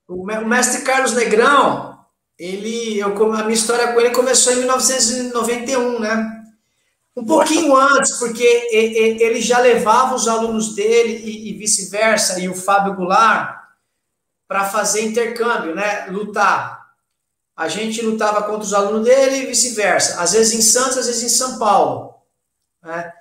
O mestre Carlos Negrão, ele, eu, a minha história com ele começou em 1991, né? Um pouquinho antes, porque ele já levava os alunos dele e, vice-versa, e o Fábio Goulart, para fazer intercâmbio, né? Lutar. A gente lutava contra os alunos dele e vice-versa. Às vezes em Santos, às vezes em São Paulo. Né?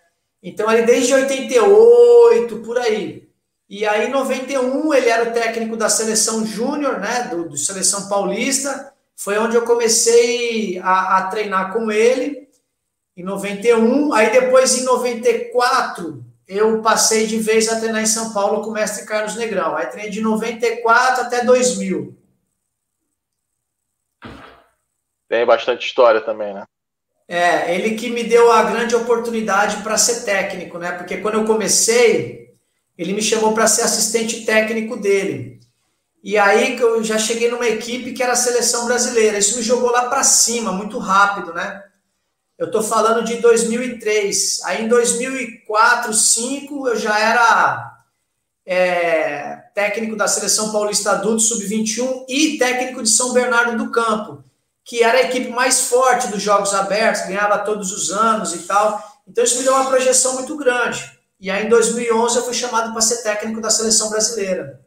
Então, ele desde 88, por aí. E aí, em 91, ele era o técnico da seleção júnior, né? Do, do, Seleção Paulista. Foi onde eu comecei a, a treinar com ele em 91. Aí depois, em 94, eu passei de vez a treinar em São Paulo com o mestre Carlos Negrão. Aí treinei de 94 até 2000. Tem bastante história também, né? É, ele que me deu a grande oportunidade para ser técnico, né? Porque quando eu comecei, ele me chamou para ser assistente técnico dele. E aí eu já cheguei numa equipe que era a seleção brasileira. Isso me jogou lá para cima, muito rápido, né? Eu estou falando de 2003. Aí em 2004, 2005, eu já era é, técnico da Seleção Paulista Adulto Sub-21 e técnico de São Bernardo do Campo, que era a equipe mais forte dos Jogos Abertos, ganhava todos os anos e tal. Então isso me deu uma projeção muito grande. E aí em 2011 eu fui chamado para ser técnico da Seleção Brasileira.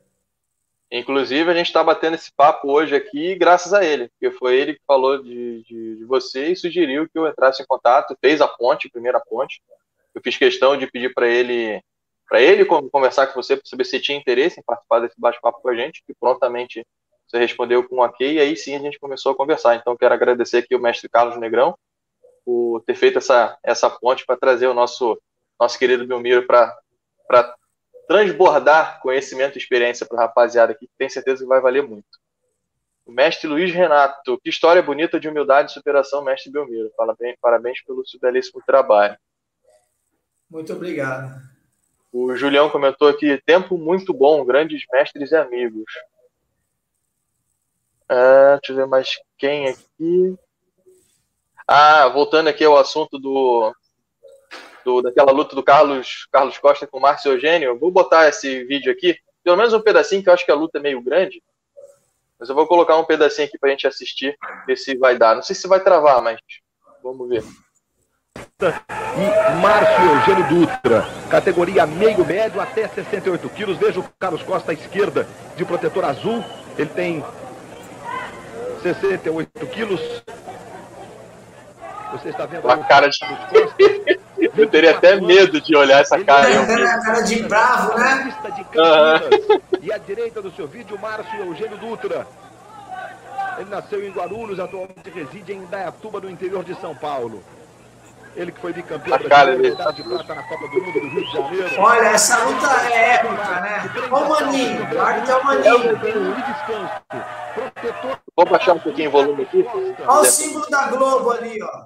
Inclusive, a gente está batendo esse papo hoje aqui graças a ele, porque foi ele que falou de, de, de, você e sugeriu que eu entrasse em contato, fez a ponte, a primeira ponte. Eu fiz questão de pedir para ele para ele conversar com você para saber se tinha interesse em participar desse bate-papo com a gente, que prontamente você respondeu com um ok, e aí sim a gente começou a conversar. Então, quero agradecer aqui o mestre Carlos Negrão por ter feito essa, essa ponte para trazer o nosso, nosso querido Belmiro para transbordar conhecimento e experiência para a rapaziada aqui, que tem certeza que vai valer muito. O mestre Luiz Renato, que história bonita de humildade e superação, mestre Belmiro. Parabéns, parabéns pelo seu belíssimo trabalho. Muito obrigado. O Julião comentou aqui: tempo muito bom, grandes mestres e amigos. Ah, deixa eu ver mais quem aqui. Ah, voltando aqui ao assunto do, do, daquela luta do Carlos, Carlos Costa com o Márcio Eugênio. Vou botar esse vídeo aqui, pelo menos um pedacinho, que eu acho que a luta é meio grande. Mas eu vou colocar um pedacinho aqui pra gente assistir, ver se vai dar. Não sei se vai travar, mas vamos ver. E Márcio Eugênio Dutra, categoria meio médio até 68 quilos. Veja o Carlos Costa à esquerda de protetor azul. Ele tem 68 quilos. Você está vendo a cara de. Eu teria até medo de olhar essa cara. É, cara de bravo, né? E à direita do seu vídeo, Márcio Eugênio Dutra. Ele nasceu em Guarulhos, atualmente reside em Indaiatuba, no interior de São Paulo. Ele que foi bicampeão da de prata na Copa do Mundo do Rio de Janeiro. Olha, essa luta é épica, né? Olha o Maninho, claro que é o Maninho. Vou baixar um pouquinho o volume aqui. Olha o símbolo da Globo ali, ó.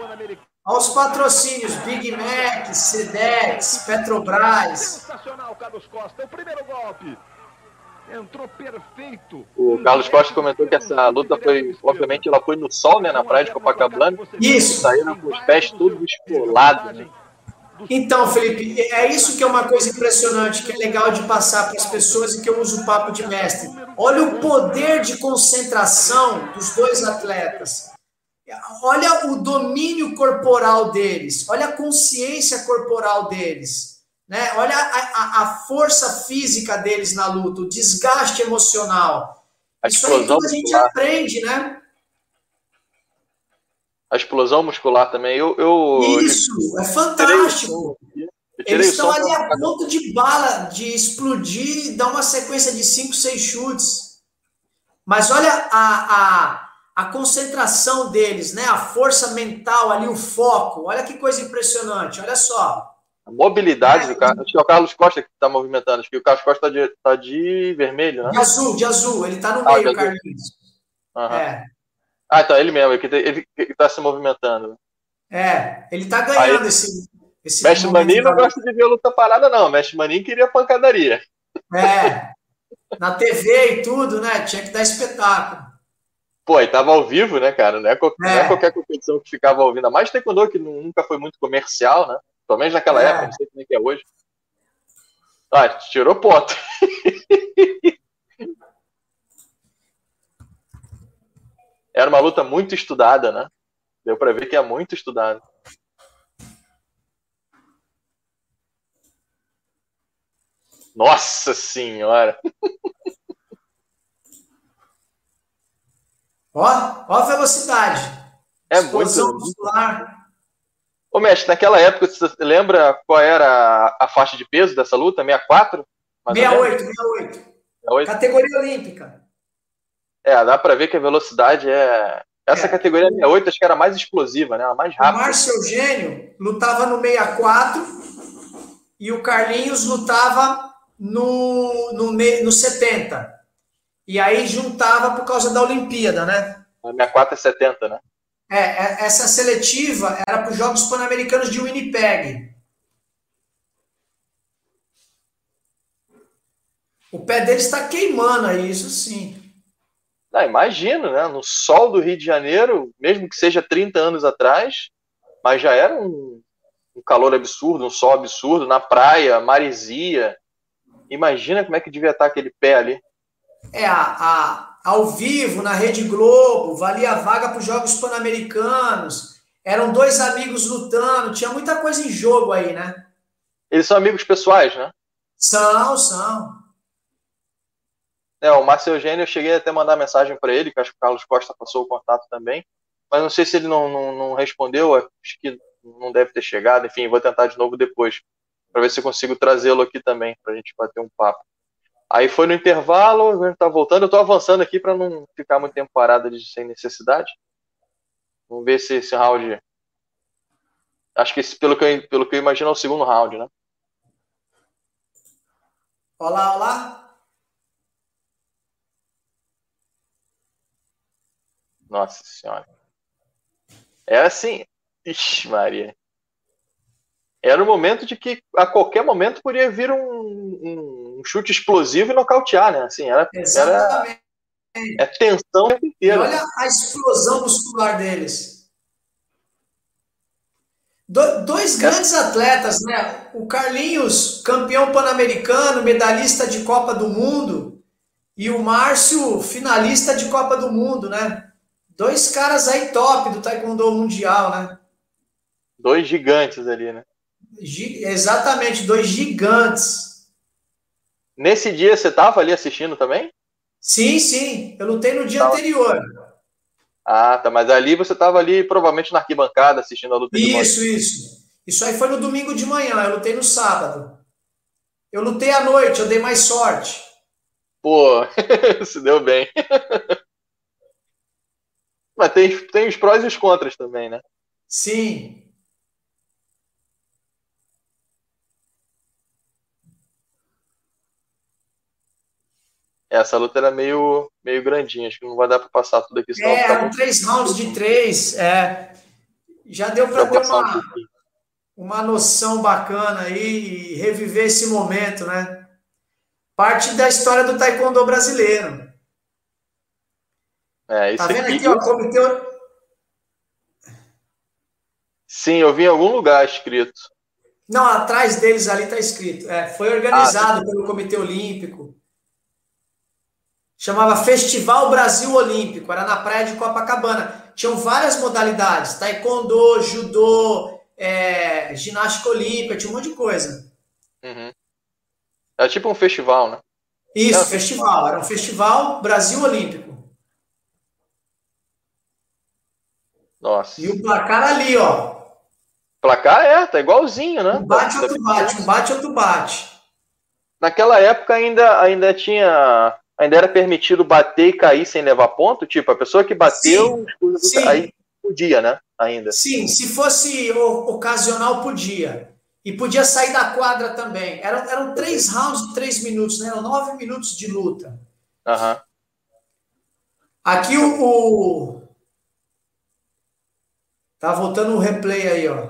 Olha os patrocínios, Big Mac, Sedex, Petrobras. Sensacional, Carlos Costa. O primeiro golpe. Entrou perfeito. O Carlos Costa comentou que essa luta foi, obviamente, ela foi no sol, né, na praia de Copacabana. Isso. Saíram com os pés todos escolados, né? Então, Felipe, é isso que é uma coisa impressionante, que é legal de passar para as pessoas e que eu uso o papo de mestre. Olha o poder de concentração dos dois atletas. Olha o domínio corporal deles, olha a consciência corporal deles, né? olha a, a, a força física deles na luta, o desgaste emocional. A Isso aí tudo a gente aprende, né? a explosão muscular também. Eu, eu Isso, é fantástico. Eles estão ali a ponto de bala, de explodir, dar uma sequência de 5, 6 chutes. Mas olha a, a, a concentração deles, né? A força mental ali, o foco. Olha que coisa impressionante, olha só. A mobilidade é, do Carlos. Acho que é o Carlos Costa que está movimentando. Acho que o Carlos Costa está de, tá de vermelho, né? De azul, de azul. Ele está no ah, meio, Carlinhos. Uhum. É. Ah, então, ele mesmo, ele está se movimentando. É, ele está ganhando Aí, esse, esse. Mestre Maninho não gosta de ver luta parada, não. Mestre Maninho queria pancadaria. É. Na TV e tudo, né? Tinha que dar espetáculo. Pô, e tava ao vivo, né, cara? Não é, qualquer, é. Não é qualquer competição que ficava ouvindo. Mais Taekwondo, que nunca foi muito comercial, né? Pelo menos naquela é. época, não sei como é que é hoje. Ah, tirou ponto. Era uma luta muito estudada, né? Deu para ver que é muito estudada. Nossa senhora! Ó, ó a velocidade. É Explosão muito. muscular. Ô, mestre, naquela época, você lembra qual era a faixa de peso dessa luta? 64? 68, 68, 68. Categoria olímpica. É, dá para ver que a velocidade é. Essa é. categoria 68 acho que era mais explosiva, né? A mais rápida. O Márcio Eugênio lutava no 64 e o Carlinhos lutava no, no, no 70. E aí juntava por causa da Olimpíada, né? A 64 é 70, né? É, é essa seletiva era para os Jogos Pan-Americanos de Winnipeg. O pé dele está queimando aí, isso sim. Ah, imagino, né? No sol do Rio de Janeiro, mesmo que seja 30 anos atrás, mas já era um, um calor absurdo, um sol absurdo, na praia, maresia. Imagina como é que devia estar aquele pé ali. É, a, a, ao vivo, na Rede Globo, valia vaga para os Jogos Pan-Americanos. Eram dois amigos lutando, tinha muita coisa em jogo aí, né? Eles são amigos pessoais, né? São, são. É, o Márcio Eugênio, eu cheguei até a mandar mensagem para ele, que acho que o Carlos Costa passou o contato também, mas não sei se ele não, não, não respondeu, acho que não deve ter chegado, enfim, vou tentar de novo depois, para ver se eu consigo trazê-lo aqui também, para a gente bater um papo. Aí foi no intervalo, a gente tá voltando, eu estou avançando aqui para não ficar muito tempo parado de, sem necessidade. Vamos ver se esse round. Acho que esse, pelo, que eu, pelo que eu imagino, é o segundo round, né? Olá, olá. Nossa Senhora. Era assim. Ixi, Maria. Era o momento de que a qualquer momento poderia vir um, um, um chute explosivo e nocautear, né? Assim, era, Exatamente. era é tensão inteira. E olha a explosão muscular deles. Do, dois grandes atletas, né? O Carlinhos, campeão pan-americano, medalhista de Copa do Mundo, e o Márcio, finalista de Copa do Mundo, né? Dois caras aí top do Taekwondo Mundial, né? Dois gigantes ali, né? exatamente, dois gigantes. Nesse dia você estava ali assistindo também? Sim, sim. Eu lutei no dia tava. anterior. Ah, tá. Mas ali você estava ali, provavelmente na arquibancada, assistindo a luta. Isso, isso. Isso aí foi no domingo de manhã. Eu lutei no sábado. Eu lutei à noite, eu dei mais sorte. Pô, se deu bem. Mas tem, tem os prós e os contras também, né? Sim. Essa luta era meio, meio grandinha, acho que não vai dar para passar tudo aqui. Senão é, eram três rounds de três. É. Já deu para ter uma, um uma noção bacana aí e reviver esse momento, né? Parte da história do taekwondo brasileiro. É, tá vendo aqui, aqui ó, comitê... Sim, eu vi em algum lugar escrito. Não, atrás deles ali está escrito. É, foi organizado ah, pelo Comitê Olímpico. Chamava Festival Brasil Olímpico. Era na praia de Copacabana. Tinham várias modalidades: taekwondo, judô, é, ginástica olímpica, tinha um monte de coisa. Uhum. Era tipo um festival, né? Isso, Era festival. Era um festival Brasil Olímpico. Nossa. E o placar ali, ó. Placar é, tá igualzinho, né? Um bate, outro bate, um bate, outro bate. Naquela época ainda, ainda tinha. Ainda era permitido bater e cair sem levar ponto? Tipo, a pessoa que bateu, sim, sim. aí podia, né? Ainda. Sim, se fosse ocasional, podia. E podia sair da quadra também. Eram, eram três rounds de três minutos, né? Eram nove minutos de luta. Uhum. Aqui o, o, Tá voltando o replay aí, ó.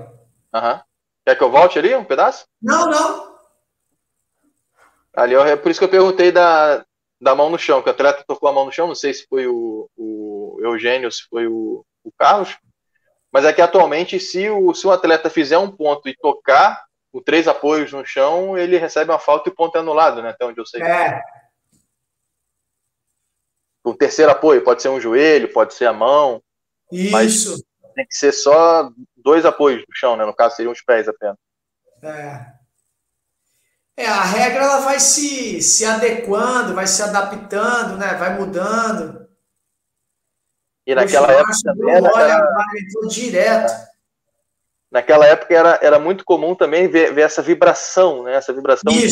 Uhum. Quer que eu volte ali um pedaço? Não, não. Ali, ó, é por isso que eu perguntei da, da mão no chão, que o atleta tocou a mão no chão, não sei se foi o, o Eugênio, se foi o, o Carlos, mas é que atualmente, se o, se o atleta fizer um ponto e tocar o três apoios no chão, ele recebe uma falta e o ponto é anulado, né? Até onde eu sei. É. O terceiro apoio pode ser um joelho, pode ser a mão. Isso. Mas tem que ser só dois apoios no chão, né? No caso, seriam os pés apenas. É. É, a regra ela vai se, se adequando, vai se adaptando, né? Vai mudando. E naquela época também era, era, direto. É. Naquela época era, era muito comum também ver, ver essa vibração, né? Essa vibração de,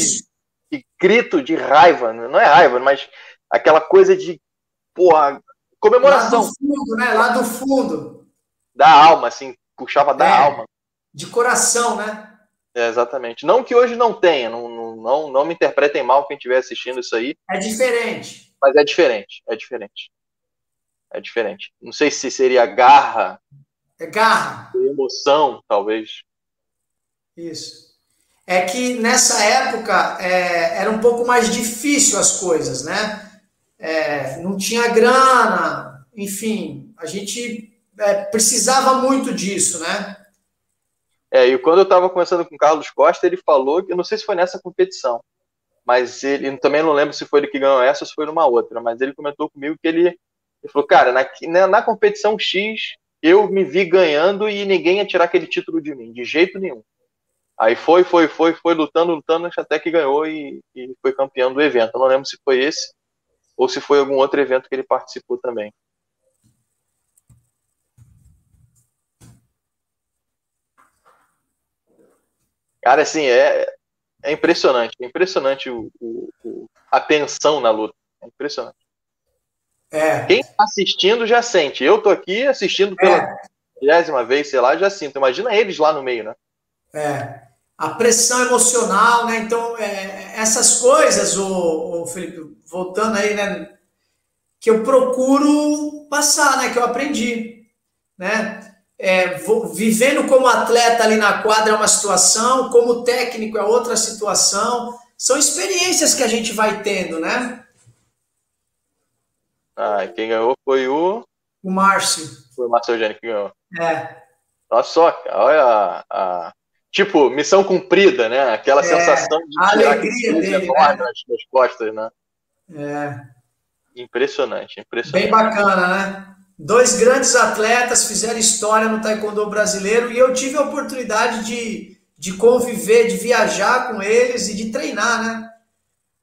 de, grito de raiva, né? não é raiva, mas aquela coisa de porra, comemoração. Lá do fundo, né? Lá do fundo da alma, assim, puxava da é, alma. De coração, né? É, exatamente. Não que hoje não tenha, não, não, não me interpretem mal quem estiver assistindo isso aí. É diferente. Mas é diferente, é diferente. É diferente. Não sei se seria garra. É garra. Emoção, talvez. Isso. É que nessa época é, era um pouco mais difícil as coisas, né? É, não tinha grana, enfim, a gente é, precisava muito disso, né? É, e quando eu estava conversando com o Carlos Costa, ele falou que, eu não sei se foi nessa competição, mas ele também não lembro se foi ele que ganhou essa ou se foi numa outra, mas ele comentou comigo que ele, ele falou, cara, na, na, na competição X eu me vi ganhando e ninguém ia tirar aquele título de mim, de jeito nenhum. Aí foi, foi, foi, foi lutando, lutando, até que ganhou e, e foi campeão do evento. Eu não lembro se foi esse ou se foi algum outro evento que ele participou também. Cara, assim, é, é impressionante. É impressionante o, o, o, a tensão na luta. É impressionante. É. Quem tá assistindo já sente. Eu tô aqui assistindo pela vigésima é. vez, sei lá, já sinto. Imagina eles lá no meio, né? É. A pressão emocional, né? Então, é, essas coisas, o, o Felipe, voltando aí, né? Que eu procuro passar, né? Que eu aprendi, né? É, vivendo como atleta ali na quadra é uma situação, como técnico é outra situação. São experiências que a gente vai tendo, né? Ah, quem ganhou foi o. O Márcio. Foi o Márcio Eugênio que ganhou. É. Olha só, olha a, Tipo, missão cumprida, né? Aquela é, sensação de a alegria dele, né? nas costas, né? É. Impressionante, impressionante. Bem bacana, né? Dois grandes atletas fizeram história no taekwondo brasileiro e eu tive a oportunidade de, de conviver, de viajar com eles e de treinar, né?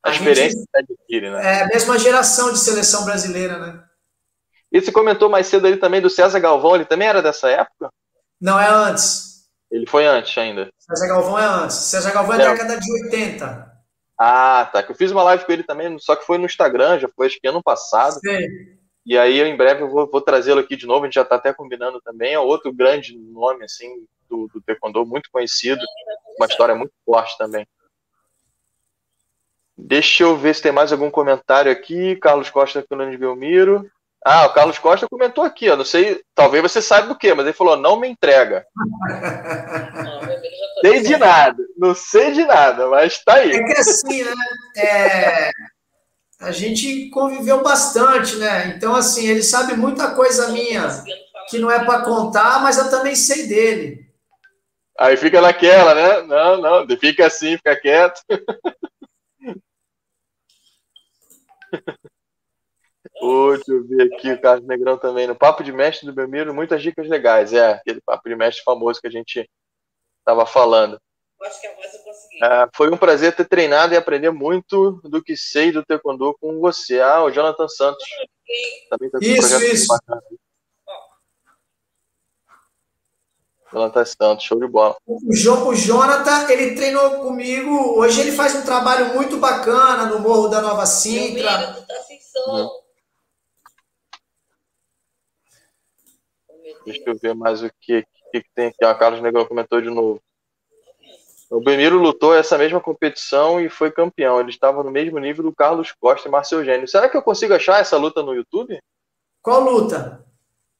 A, a experiência gente, adquire, né? É a mesma geração de seleção brasileira, né? E você comentou mais cedo ali também do César Galvão, ele também era dessa época? Não, é antes. Ele foi antes ainda. César Galvão é antes. César Galvão é, é. década de 80. Ah, tá. Que eu fiz uma live com ele também, só que foi no Instagram, já foi acho que ano passado. Sim. E aí, eu, em breve, eu vou, vou trazê-lo aqui de novo. A gente já está até combinando também. É outro grande nome, assim, do, do Taekwondo, muito conhecido. Uma história muito forte também. Deixa eu ver se tem mais algum comentário aqui. Carlos Costa Fernandes Belmiro. Ah, o Carlos Costa comentou aqui, ó. Não sei, talvez você saiba do que, mas ele falou: não me entrega. Não, sei de nada, não sei de nada, mas tá aí. É que assim, né? É, a gente conviveu bastante, né? Então, assim, ele sabe muita coisa minha que não é para contar, mas eu também sei dele. Aí fica naquela, né? Não, não, fica assim, fica quieto. Ô, deixa eu ver aqui o Carlos Negrão também. No Papo de Mestre do Belmiro, muitas dicas legais. É, aquele Papo de Mestre famoso que a gente estava falando. Acho que a voz eu consegui. Ah, foi um prazer ter treinado e aprender muito do que sei do Taekwondo com você. Ah, o Jonathan Santos. Também tá isso, isso. Bacana. Jonathan Santos, show de bola. O, o Jonathan, ele treinou comigo. Hoje ele faz um trabalho muito bacana no Morro da Nova Sintra. Amigo, tá sem som. Deixa eu ver mais o que, que, que tem aqui. O Carlos Negão comentou de novo. O Beniro lutou essa mesma competição e foi campeão. Ele estava no mesmo nível do Carlos Costa e Marcel Gênio. Será que eu consigo achar essa luta no YouTube? Qual luta?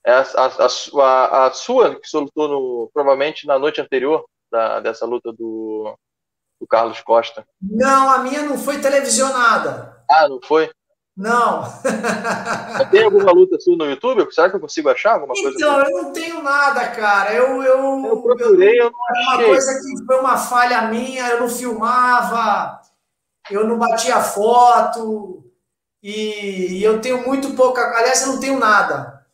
É a, a, a, a sua, que você lutou no, provavelmente na noite anterior da, dessa luta do, do Carlos Costa. Não, a minha não foi televisionada. Ah, não foi? Não. Tem alguma luta sua no YouTube? Será que eu consigo achar alguma coisa? Então, eu não tenho nada, cara. Eu, eu, eu procurei, eu, eu não achei. Uma coisa que foi uma falha minha, eu não filmava, eu não batia foto, e, eu tenho muito pouca. Aliás, eu não tenho nada.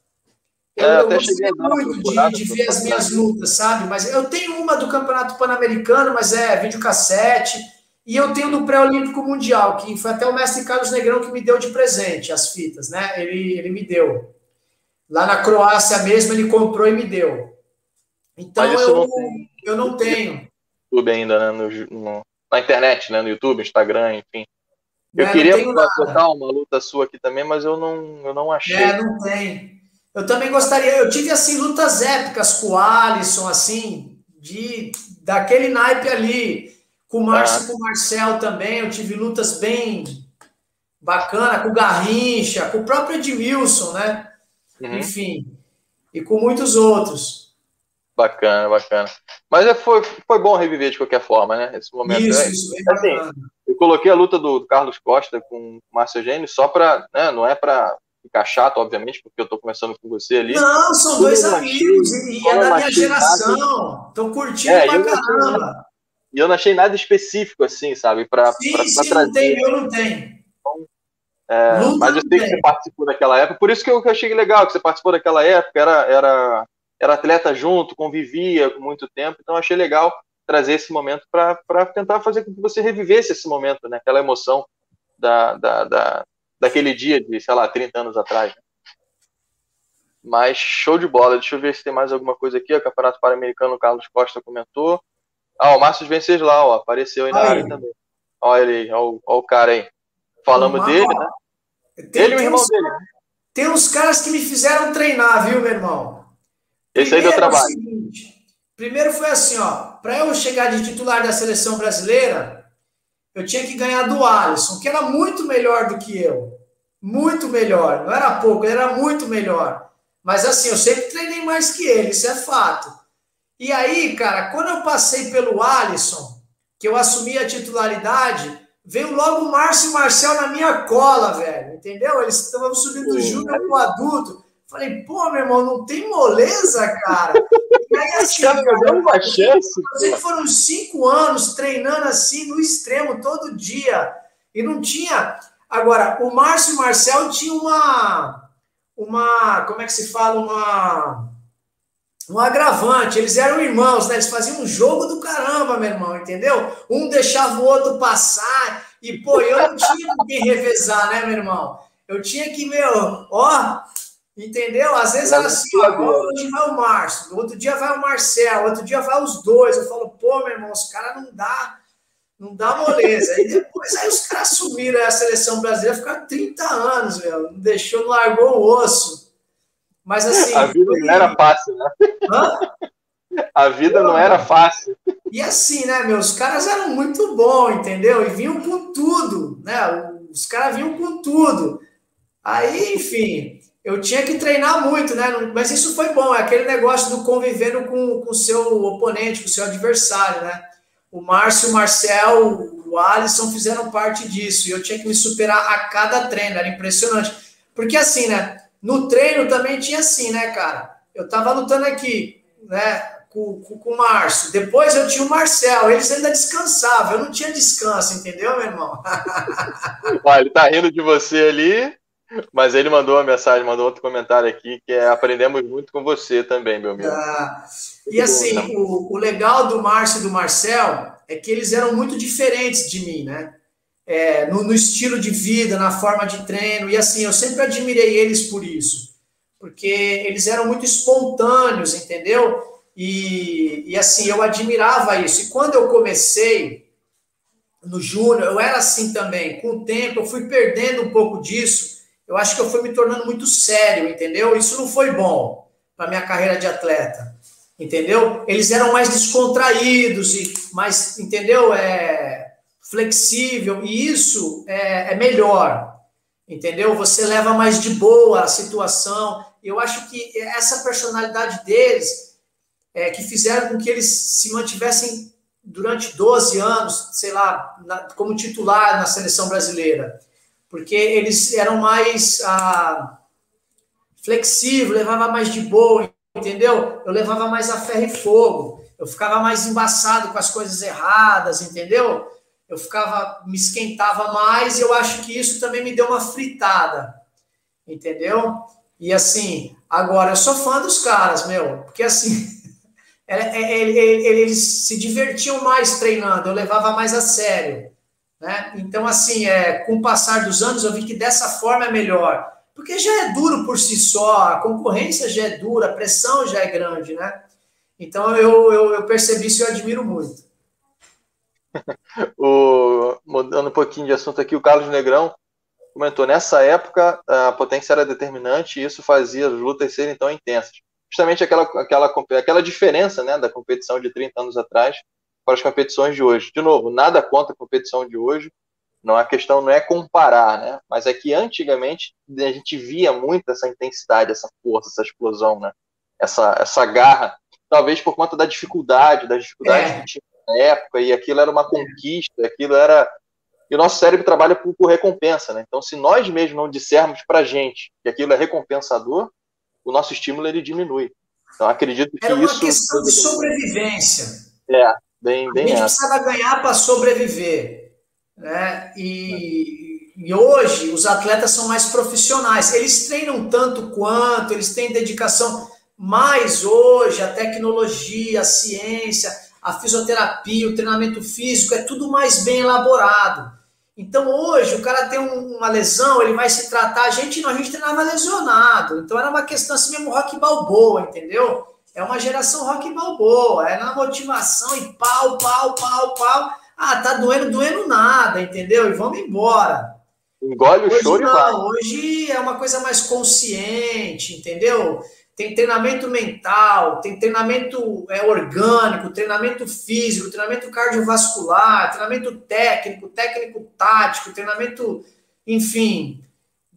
Eu, é, eu gostei muito de, de ver as minhas lutas, sabe? Mas eu tenho uma do Campeonato Pan-Americano, mas é videocassete. E eu tenho do Pré-Olímpico Mundial, que foi até o mestre Carlos Negrão que me deu de presente as fitas, né? Ele, ele me deu. Lá na Croácia mesmo, ele comprou e me deu. Então eu, não eu não tenho. YouTube ainda, né? No, no, na internet, né? No YouTube, Instagram, enfim. Eu é, queria botar uma luta sua aqui também, mas eu não, eu não achei. É, não tem. Eu também gostaria. Eu tive assim lutas épicas com o Alisson, assim, de daquele naipe ali. Com o Márcio e com o Marcel também, eu tive lutas bem bacana, com o Garrincha, com o próprio Edmilson, né? Uhum. Enfim, e com muitos outros. Bacana, bacana. Mas é, foi, foi bom reviver de qualquer forma, né? Esse momento. Isso, é, isso, bem assim, bacana. Eu coloquei a luta do Carlos Costa com o Márcio Eugênio só para, né, não é para ficar chato, obviamente, porque eu tô começando com você ali. Não, são dois amigos e é da minha geração. Estão curtindo é, pra caramba. E eu não achei nada específico, assim, sabe? Pra, sim, pra, sim, trazer. não tem, eu não tenho. Então, é, mas eu sei que você participou daquela época, por isso que eu, que eu achei legal, que você participou daquela época, era, era, era atleta junto, convivia com muito tempo, então achei legal trazer esse momento para tentar fazer com que você revivesse esse momento, né? Aquela emoção da, da, da, daquele dia de, sei lá, 30 anos atrás. Mas show de bola. Deixa eu ver se tem mais alguma coisa aqui. O Campeonato Pan-Americano, Carlos Costa comentou. Ah, o Márcio Venceslau, ó, apareceu aí na aí. área também. Olha ele aí, olha, olha o cara aí. Falamos Uma, dele, né? Tem, ele e o irmão uns, dele. Tem uns caras que me fizeram treinar, viu, meu irmão? Esse Primeiro, aí deu trabalho. É seguinte, primeiro foi assim, ó. Para eu chegar de titular da seleção brasileira, eu tinha que ganhar do Alisson, que era muito melhor do que eu. Muito melhor. Não era pouco, ele era muito melhor. Mas assim, eu sempre treinei mais que ele, isso é fato. E aí, cara, quando eu passei pelo Alisson, que eu assumi a titularidade, veio logo o Márcio e o Marcel na minha cola, velho. Entendeu? Eles estavam subindo júnior pro adulto. Falei, pô, meu irmão, não tem moleza, cara. E aí, assim, cara, cara, uma chance. Que foram cinco anos treinando assim no extremo todo dia. E não tinha. Agora, o Márcio e o Marcel tinham uma. Uma. Como é que se fala? Uma um agravante. Eles eram irmãos, né? Eles faziam um jogo do caramba, meu irmão, entendeu? Um deixava o outro passar. E, pô, eu não tinha quem revezar, né, meu irmão? Eu tinha que, meu, ó, entendeu? Às vezes era assim, ó, hoje vai o Márcio, outro dia vai o Marcel, outro dia vai os dois. Eu falo, pô, meu irmão, os caras não dá, não dá moleza. E depois aí os caras sumiram a seleção brasileira, ficaram 30 anos, meu, não deixou, largou o osso. Mas assim. A vida não era fácil, né? Hã? A vida não era fácil. E assim, né, meus caras eram muito bons, entendeu? E vinham com tudo, né? Os caras vinham com tudo. Aí, enfim, eu tinha que treinar muito, né? Mas isso foi bom, é aquele negócio do convivendo com o seu oponente, com o seu adversário, né? O Márcio, o Marcel, o Alisson fizeram parte disso. E eu tinha que me superar a cada treino, era impressionante. Porque assim, né? No treino também tinha assim, né, cara? Eu tava lutando aqui, né, com, com, com, o Márcio. Depois eu tinha o Marcel, eles ainda descansavam, eu não tinha descanso, entendeu, meu irmão? Olha, ele tá rindo de você ali, mas ele mandou uma mensagem, mandou outro comentário aqui, que é aprendemos muito com você também, meu amigo. Ah, e assim, bom, o, o legal do Márcio e do Marcel é que eles eram muito diferentes de mim, né? É, no, no estilo de vida, na forma de treino, e assim, eu sempre admirei eles por isso, porque eles eram muito espontâneos, entendeu? E, e assim, eu admirava isso. E quando eu comecei no Júnior, eu era assim também. Com o tempo, eu fui perdendo um pouco disso. Eu acho que eu fui me tornando muito sério, entendeu? Isso não foi bom para minha carreira de atleta, entendeu? Eles eram mais descontraídos e mais, entendeu? É flexível e isso é, é melhor, entendeu? Você leva mais de boa a situação. Eu acho que essa personalidade deles é, que fizeram com que eles se mantivessem durante 12 anos, sei lá, na, como titular na seleção brasileira. Porque eles eram mais ah, flexíveis, levava mais de boa, entendeu? Eu levava mais a ferro e fogo. Eu ficava mais embaçado com as coisas erradas, entendeu? Eu ficava, me esquentava mais e eu acho que isso também me deu uma fritada, entendeu? E assim, agora eu sou fã dos caras, meu, porque assim, É, é, eles se divertiam mais treinando, eu levava mais a sério. Né? Então, assim, é, com o passar dos anos, eu vi que dessa forma é melhor. Porque já é duro por si só, a concorrência já é dura, a pressão já é grande, né? Então, eu, eu, eu percebi isso e eu admiro muito. O, mudando um pouquinho de assunto aqui, o Carlos Negrão comentou: nessa época a potência era determinante e isso fazia as lutas serem tão intensas justamente aquela, aquela, aquela diferença né, da competição de 30 anos atrás para as competições de hoje. De novo, nada contra a competição de hoje, não a questão não é comparar, né? Mas é que antigamente a gente via muito essa intensidade, essa força, essa explosão, né? Essa, essa garra, talvez por conta da dificuldade, das dificuldades é. que tinha na época, e aquilo era uma conquista, aquilo era. E o nosso cérebro trabalha por, por recompensa, né? Então, se nós mesmos não dissermos para gente que aquilo é recompensador, o nosso estímulo ele diminui. Então acredito que Era uma isso. questão de sobrevivência. É, bem, bem. A gente essa. precisava ganhar para sobreviver. Né? E, e hoje os atletas são mais profissionais. Eles treinam tanto quanto, eles têm dedicação. Mas hoje a tecnologia, a ciência, a fisioterapia, o treinamento físico é tudo mais bem elaborado. Então hoje o cara tem um, uma lesão, ele vai se tratar. A gente não, a gente treinava lesionado. Então era uma questão assim mesmo rock balboa, entendeu? É uma geração rock balboa, é na motivação e pau, pau, pau, pau. Ah, tá doendo, doendo nada, entendeu? E vamos embora. Engole o choro não, e vai. Hoje é uma coisa mais consciente, entendeu? Tem treinamento mental, tem treinamento é, orgânico, treinamento físico, treinamento cardiovascular, treinamento técnico, técnico tático, treinamento, enfim,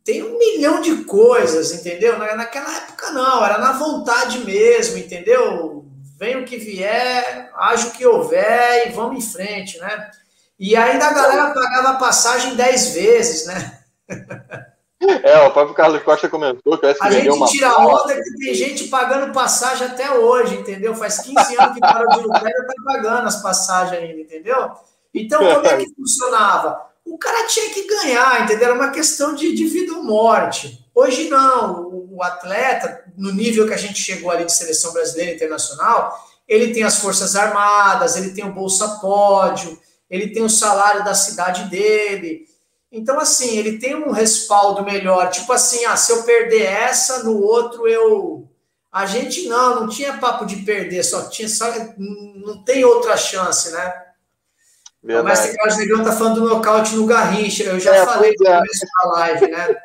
tem um milhão de coisas, entendeu? Naquela época não, era na vontade mesmo, entendeu? Vem o que vier, haja o que houver e vamos em frente, né? E ainda a galera pagava passagem dez vezes, né? É, o próprio Carlos Costa comentou que a gente uma tira onda que tem gente pagando passagem até hoje, entendeu? Faz 15 anos que parou de lutar e está pagando as passagens ainda, entendeu? Então, como é que funcionava? O cara tinha que ganhar, entendeu? Era uma questão de, de vida ou morte. Hoje não, o, o atleta, no nível que a gente chegou ali de seleção brasileira internacional, ele tem as forças armadas, ele tem o bolsa pódio, ele tem o salário da cidade dele, então, assim, ele tem um respaldo melhor. Tipo assim, ah, se eu perder essa, no outro eu. A gente não, não tinha papo de perder, só tinha só. Não tem outra chance, né? Verdade. O mestre Carlos Negrão tá falando do nocaute no Garrincha. Eu já é, falei no é. começo da live, né?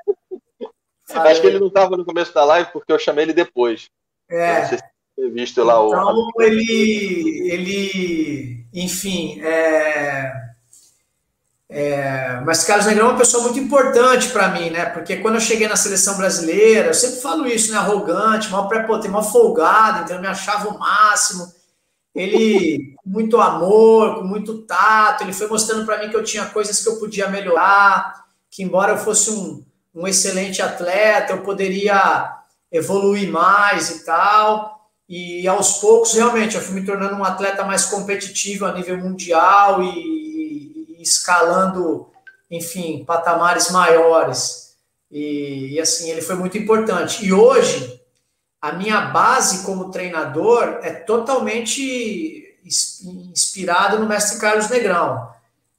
Falei. Acho que ele não estava no começo da live porque eu chamei ele depois. É. Se visto lá então, o... ele, ele, enfim, é é, mas Carlos Negrão é uma pessoa muito importante para mim, né? Porque quando eu cheguei na seleção brasileira, eu sempre falo isso, né? Arrogante, mal prepotente, mal folgado, então eu me achava o máximo. Ele, com muito amor, com muito tato, ele foi mostrando para mim que eu tinha coisas que eu podia melhorar, que embora eu fosse um, um excelente atleta, eu poderia evoluir mais e tal. E aos poucos, realmente, eu fui me tornando um atleta mais competitivo a nível mundial e, escalando, enfim, patamares maiores. E, e, assim, ele foi muito importante. E hoje, a minha base como treinador é totalmente inspirada no mestre Carlos Negrão.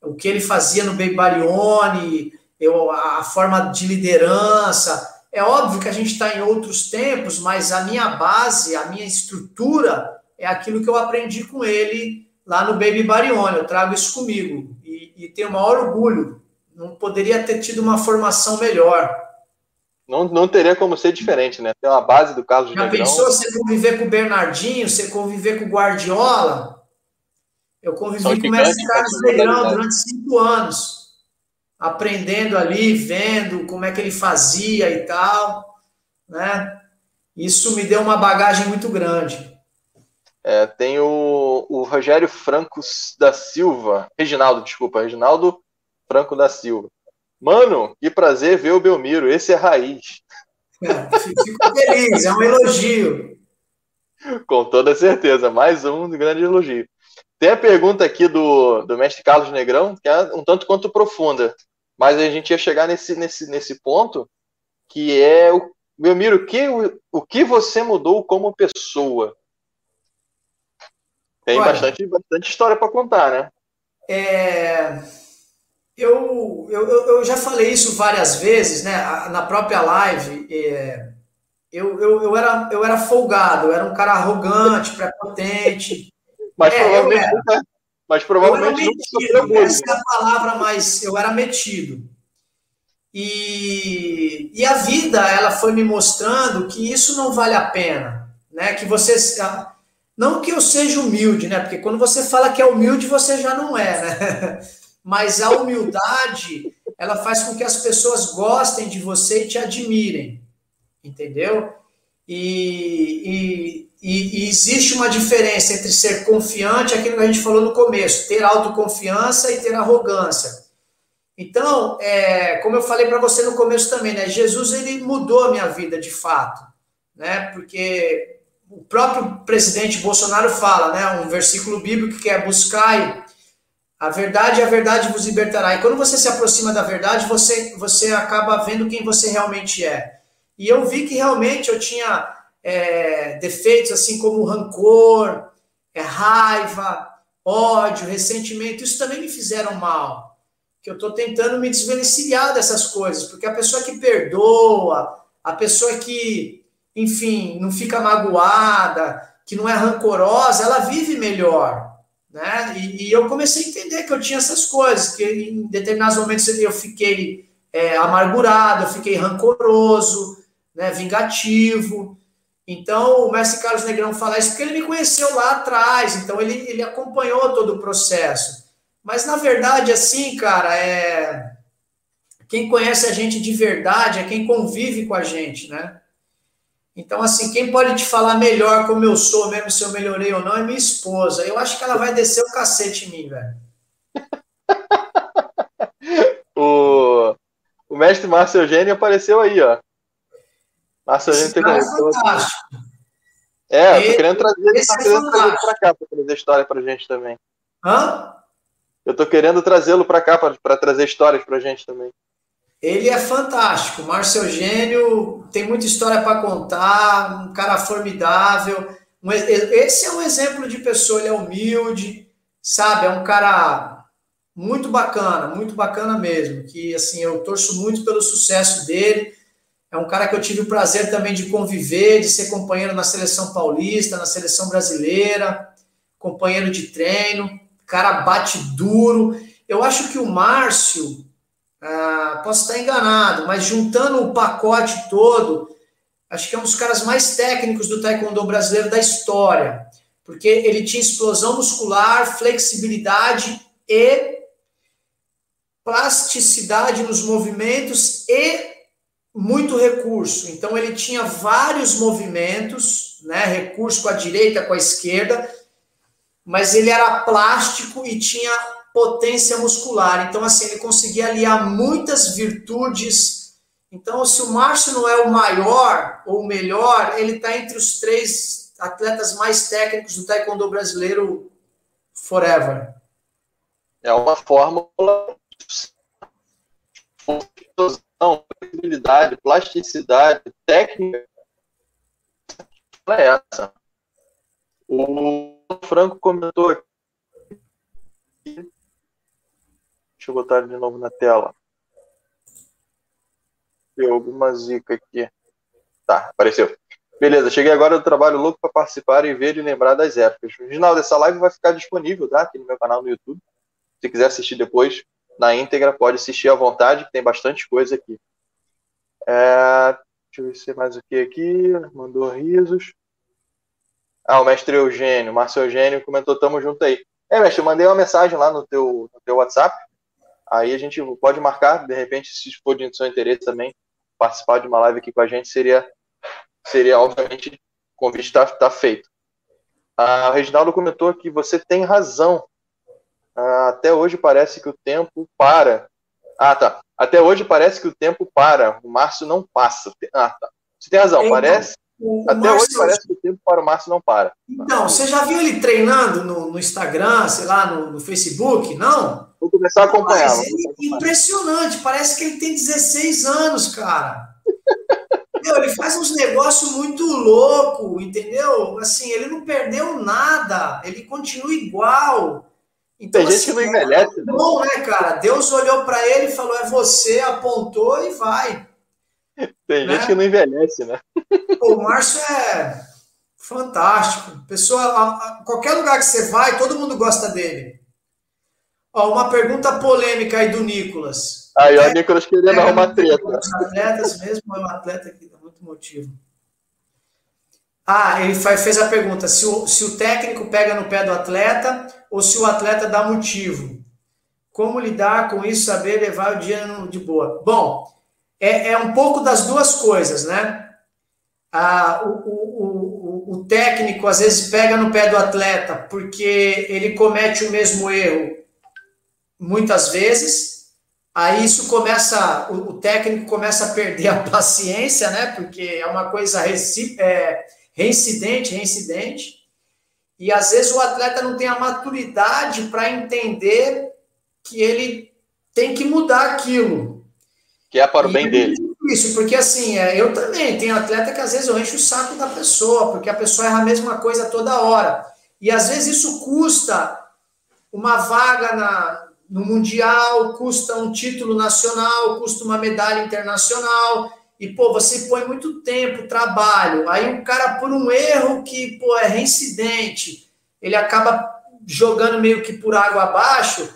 O que ele fazia no Baby Barione, eu, a forma de liderança, é óbvio que a gente está em outros tempos, mas a minha base, a minha estrutura é aquilo que eu aprendi com ele lá no Baby Barione. Eu trago isso comigo e, tenho o maior orgulho. Não poderia ter tido uma formação melhor. Não, não teria como ser diferente, né? Tem uma base do Carlos Já Negrão. pensou você conviver com o Bernardinho, você conviver com o Guardiola? Eu convivi com o Mestre Carlos Negrão durante cinco anos aprendendo ali, vendo como é que ele fazia e tal, né? Isso me deu uma bagagem muito grande. É, tem o, o Rogério Franco da Silva, Reginaldo, desculpa, Reginaldo Franco da Silva. Mano, que prazer ver o Belmiro, esse é raiz. Fico feliz, é um elogio. Com toda certeza, mais um grande elogio. Tem a pergunta aqui do, do mestre Carlos Negrão, que é um tanto quanto profunda. Mas a gente ia chegar nesse, nesse, nesse ponto que é o Belmiro, o que, o, o que você mudou como pessoa? Tem Olha, bastante, bastante história para contar, né? É, eu, eu, eu já falei isso várias vezes, né? Na própria live, é, eu, eu, eu, era, eu era folgado, eu era um cara arrogante, prepotente. Mas é, provavelmente mas provavelmente sofreu bullying. Essa é a palavra, mas eu era metido. E, e a vida, ela foi me mostrando que isso não vale a pena, né? Que você não que eu seja humilde, né? Porque quando você fala que é humilde, você já não é, né? Mas a humildade, ela faz com que as pessoas gostem de você e te admirem, entendeu? E, e, e, existe uma diferença entre ser confiante, aquilo que a gente falou no começo, ter autoconfiança e ter arrogância. Então, é, como eu falei para você no começo também, né? Jesus ele mudou a minha vida de fato, né? Porque o próprio presidente Bolsonaro fala, né? Um versículo bíblico que é buscai a verdade e a verdade vos libertará. E quando você se aproxima da verdade, você você acaba vendo quem você realmente é. E eu vi que realmente eu tinha é, defeitos assim como rancor, é, raiva, ódio, ressentimento, isso também me fizeram mal. Que eu estou tentando me desvencilhar dessas coisas, porque a pessoa que perdoa, a pessoa que, enfim, não fica magoada, que não é rancorosa, ela vive melhor. Né? E, e eu comecei a entender que eu tinha essas coisas, que em determinados momentos eu fiquei é, amargurado, eu fiquei rancoroso, né, vingativo. Então, o mestre Carlos Negrão fala isso porque ele me conheceu lá atrás, então ele, ele acompanhou todo o processo. Mas, na verdade, assim, cara, é... quem conhece a gente de verdade é quem convive com a gente, né? Então, assim, quem pode te falar melhor como eu sou, mesmo se eu melhorei ou não, é minha esposa. Eu acho que ela vai descer o cacete em mim, velho. o, o mestre Márcio Eugênio apareceu aí, ó. Márcio Eugênio tem é fantástico. É, eu tô querendo trazer ele, tá querendo trazer ele pra cá pra trazer história pra gente também. Hã? Eu tô querendo trazê-lo pra cá pra, trazer histórias pra gente também. Ele é fantástico. Márcio Eugênio tem muita história para contar, um cara formidável. esse é um exemplo de pessoa, ele é humilde, sabe? É um cara muito bacana, muito bacana mesmo. Que assim, eu torço muito pelo sucesso dele. É um cara que eu tive o prazer também de conviver, de ser companheiro na seleção paulista, na seleção brasileira, companheiro de treino. Cara bate duro. Eu acho que o Márcio, ah, posso estar enganado, mas juntando o pacote todo, acho que é um dos caras mais técnicos do taekwondo brasileiro da história, porque ele tinha explosão muscular, flexibilidade e plasticidade nos movimentos e muito recurso. Então ele tinha vários movimentos, né, recurso com a direita, com a esquerda, mas ele era plástico e tinha potência muscular. Então assim, ele conseguia aliar muitas virtudes. Então se o Márcio não é o maior ou o melhor, ele está entre os três atletas mais técnicos do taekwondo brasileiro forever. É uma fórmula flexibilidade, plasticidade, técnica. É essa. O Franco comentou. Deixa eu botar de novo na tela. Deu alguma zica aqui. Tá, apareceu. Beleza, cheguei agora do trabalho louco para participar e ver e lembrar das épocas. O final dessa live vai ficar disponível, tá? Aqui no meu canal no YouTube. Se quiser assistir depois na íntegra, pode assistir à vontade, que tem bastante coisa aqui. É, deixa eu ver se mais o que aqui. Mandou risos. Ah, o mestre Eugênio, Márcio Eugênio comentou, tamo junto aí. É, mestre, eu mandei uma mensagem lá no teu, no teu WhatsApp. Aí a gente pode marcar, de repente, se for de seu interesse também, participar de uma live aqui com a gente, seria, seria obviamente, o convite está tá feito. A Reginaldo comentou que você tem razão. Ah, até hoje parece que o tempo para. Ah, tá. Até hoje parece que o tempo para. O Márcio não passa. Ah, tá. Você tem razão, então, parece. O, até hoje parece que o tempo para o Márcio não para. Então, você já viu ele treinando no, no Instagram, sei lá, no, no, Facebook? Não? Vou começar a acompanhar. Mas ele, é impressionante, parece que ele tem 16 anos, cara. Meu, ele faz uns negócios muito louco, entendeu? Assim, ele não perdeu nada, ele continua igual. Então, Tem gente assim, que não envelhece. É bom, né, cara? Deus olhou para ele e falou: é você, apontou e vai. Tem né? gente que não envelhece, né? o Márcio é fantástico. Pessoa, qualquer lugar que você vai, todo mundo gosta dele. Ó, uma pergunta polêmica aí do Nicolas. Aí, ó, o Nicolas querendo é, arrumar treta. Os atletas mesmo, é um atleta que dá muito motivo. Ah, ele fez a pergunta: se o, se o técnico pega no pé do atleta ou se o atleta dá motivo. Como lidar com isso, saber levar o dia de boa? Bom, é, é um pouco das duas coisas, né? Ah, o, o, o, o técnico às vezes pega no pé do atleta porque ele comete o mesmo erro muitas vezes. Aí isso começa, o, técnico começa a perder a paciência, né? Porque é uma coisa recíproca. É, reincidente, reincidente, e às vezes o atleta não tem a maturidade para entender que ele tem que mudar aquilo. Que é para o bem dele. Isso, porque assim, é, eu também tenho atleta que às vezes eu encho o saco da pessoa, porque a pessoa erra a mesma coisa toda hora. E às vezes isso custa uma vaga na, no Mundial, custa um título nacional, custa uma medalha internacional e, pô, você põe muito tempo, trabalho, aí o cara, por um erro que, pô, é reincidente, ele acaba jogando meio que por água abaixo,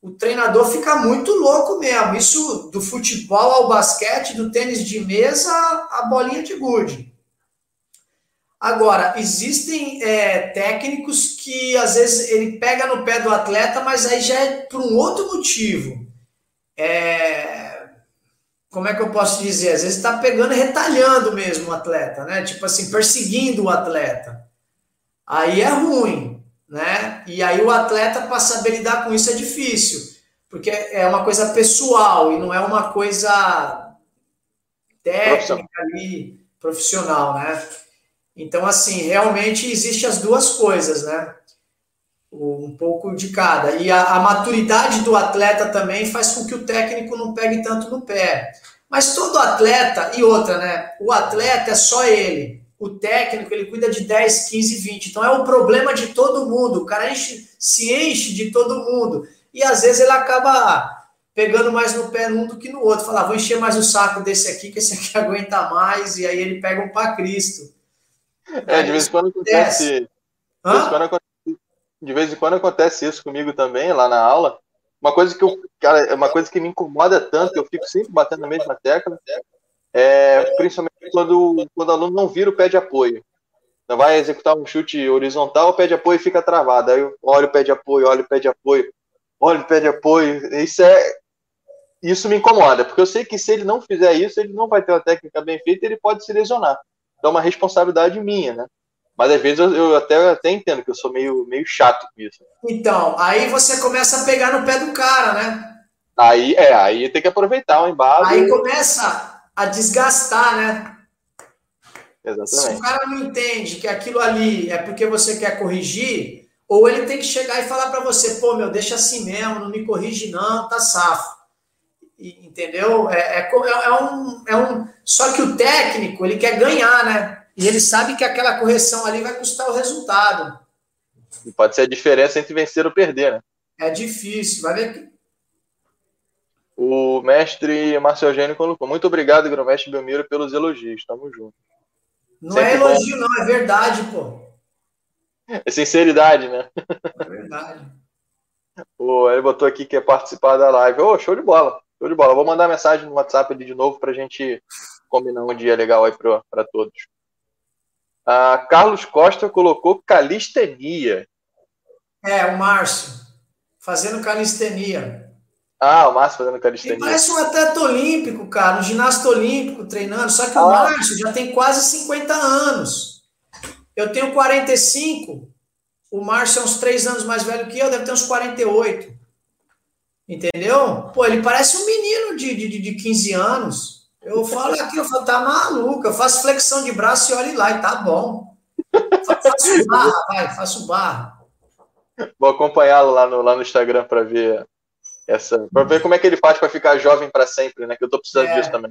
o treinador fica muito louco mesmo. Isso do futebol ao basquete, do tênis de mesa a bolinha de gude. Agora, existem é, técnicos que às vezes ele pega no pé do atleta, mas aí já é por um outro motivo. É, como é que eu posso dizer? Às vezes está pegando e retalhando mesmo o atleta, né? Tipo assim, perseguindo o atleta. Aí é ruim, né? E aí o atleta, para saber lidar com isso, é difícil. Porque é uma coisa pessoal e não é uma coisa técnica ali, profissional, né? Então, assim, realmente existe as duas coisas, né? um pouco de cada. E a, a, maturidade do atleta também faz com que o técnico não pegue tanto no pé. Mas todo atleta, e outra, né? O atleta é só ele. O técnico, ele cuida de 10, 15, 20. Então é o problema de todo mundo. O cara enche, se enche de todo mundo. E às vezes ele acaba pegando mais no pé num do que no outro. Falar, ah, vou encher mais o saco desse aqui, que esse aqui aguenta mais. E aí ele pega um para Cristo. É, de vez em quando acontece. De vez, quando acontece de vez em quando acontece isso comigo também, lá na aula. Uma coisa que eu, cara, uma coisa que me incomoda tanto, eu fico sempre batendo na mesma tecla, é principalmente quando, quando o aluno não vira o pé de apoio. Não vai executar um chute horizontal, o pé de apoio fica travado. Aí eu olho o pé de apoio, olho o pé de apoio, olho o pé de apoio. Isso é isso me incomoda, porque eu sei que se ele não fizer isso, ele não vai ter uma técnica bem feita, ele pode se lesionar. Então é uma responsabilidade minha, né? Mas às vezes eu, eu até, eu até entendo que eu sou meio, meio chato com isso. Então, aí você começa a pegar no pé do cara, né? Aí, é, aí tem que aproveitar o embalo. Aí começa a desgastar, né? Exatamente. Se o cara não entende que aquilo ali é porque você quer corrigir, ou ele tem que chegar e falar para você, pô, meu, deixa assim mesmo, não me corrige não, tá safo. Entendeu? É, é, é, um, é um. Só que o técnico, ele quer ganhar, né? E ele sabe que aquela correção ali vai custar o resultado. E pode ser a diferença entre vencer ou perder, né? É difícil, vai ver. O mestre Marcel Eugênio colocou. Muito obrigado, grão-mestre Belmiro, pelos elogios. Tamo junto. Não Sempre é elogio, bom. não, é verdade, pô. É sinceridade, né? É verdade. Pô, ele botou aqui que quer participar da live. Ô, oh, show de bola. Show de bola. Vou mandar mensagem no WhatsApp ali de novo pra gente combinar um dia legal aí para todos. Ah, Carlos Costa colocou calistenia. É, o Márcio. Fazendo calistenia. Ah, o Márcio fazendo calistenia. Ele parece um atleta olímpico, cara, um ginasta olímpico treinando. Só que ah. o Márcio já tem quase 50 anos. Eu tenho 45. O Márcio é uns 3 anos mais velho que eu, deve ter uns 48. Entendeu? Pô, ele parece um menino de, de, de 15 anos. Eu falo aqui, eu falo, tá maluco, eu faço flexão de braço e olhe lá, e tá bom. Faço barra, vai, faço barra. Vou acompanhá-lo lá no, lá no Instagram para ver essa, para ver como é que ele faz para ficar jovem para sempre, né? Que eu tô precisando é. disso também.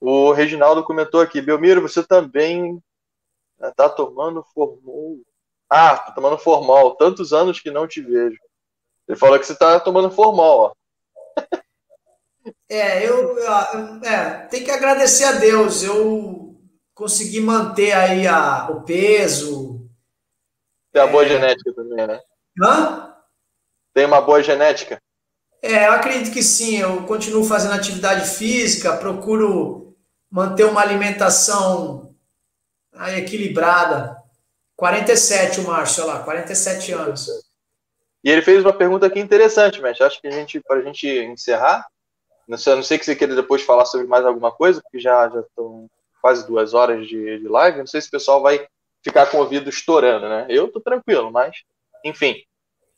O Reginaldo comentou aqui, Belmiro, você também né, tá tomando formol. Ah, tá tomando formal, tantos anos que não te vejo. Ele falou que você tá tomando formal, ó. É, eu, eu é, tem que agradecer a Deus. Eu consegui manter aí a, o peso. Tem é... boa genética também, né? Hã? Tem uma boa genética? É, eu acredito que sim. Eu continuo fazendo atividade física, procuro manter uma alimentação aí, equilibrada. 47 o Márcio, olha lá, 47 anos. E ele fez uma pergunta aqui interessante, mas acho que a gente, para a gente encerrar, não sei, não sei que você queira depois falar sobre mais alguma coisa, porque já já estão quase duas horas de, de live. Não sei se o pessoal vai ficar com o ouvido estourando, né? Eu tô tranquilo, mas enfim.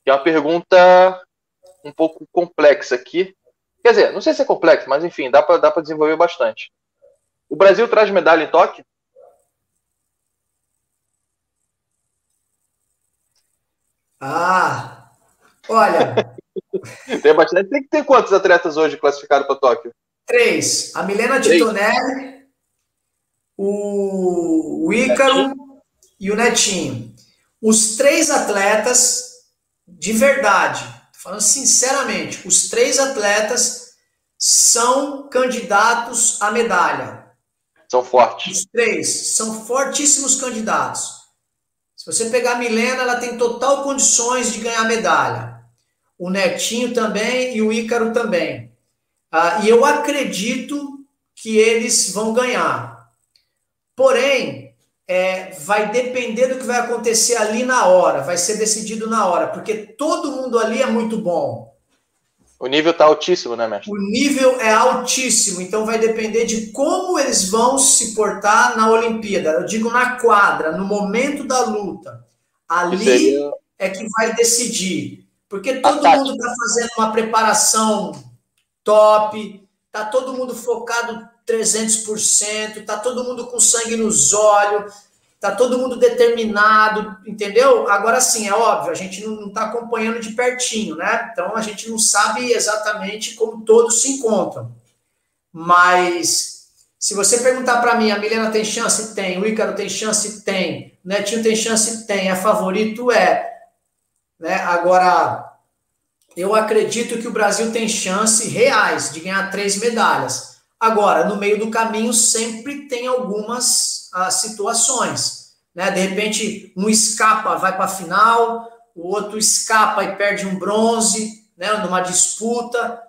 É uma pergunta um pouco complexa aqui. Quer dizer, não sei se é complexo, mas enfim, dá para dá desenvolver bastante. O Brasil traz medalha em Tóquio? Ah, olha, tem bastante. Tem que ter quantos atletas hoje classificados para Tóquio? Três. A Milena Titonelli, o, o Ícaro e o Netinho. Os três atletas, de verdade, falando sinceramente, os três atletas são candidatos à medalha. São fortes. Os três são fortíssimos candidatos. Se você pegar a Milena, ela tem total condições de ganhar medalha o Netinho também e o Ícaro também. Ah, e eu acredito que eles vão ganhar. Porém, é, vai depender do que vai acontecer ali na hora, vai ser decidido na hora, porque todo mundo ali é muito bom. O nível está altíssimo, né, mestre? O nível é altíssimo, então vai depender de como eles vão se portar na Olimpíada. Eu digo na quadra, no momento da luta. Ali seria... é que vai decidir. Porque todo mundo está fazendo uma preparação top, está todo mundo focado 300%, está todo mundo com sangue nos olhos, está todo mundo determinado, entendeu? Agora sim, é óbvio, a gente não está acompanhando de pertinho, né? Então a gente não sabe exatamente como todos se encontram. Mas se você perguntar para mim, a Milena tem chance? Tem. O Ícaro tem chance? Tem. O Netinho tem chance? Tem. É favorito? É. Né? Agora, eu acredito que o Brasil tem chance reais de ganhar três medalhas. Agora, no meio do caminho, sempre tem algumas ah, situações. Né? De repente, um escapa, vai para a final, o outro escapa e perde um bronze, né? numa disputa.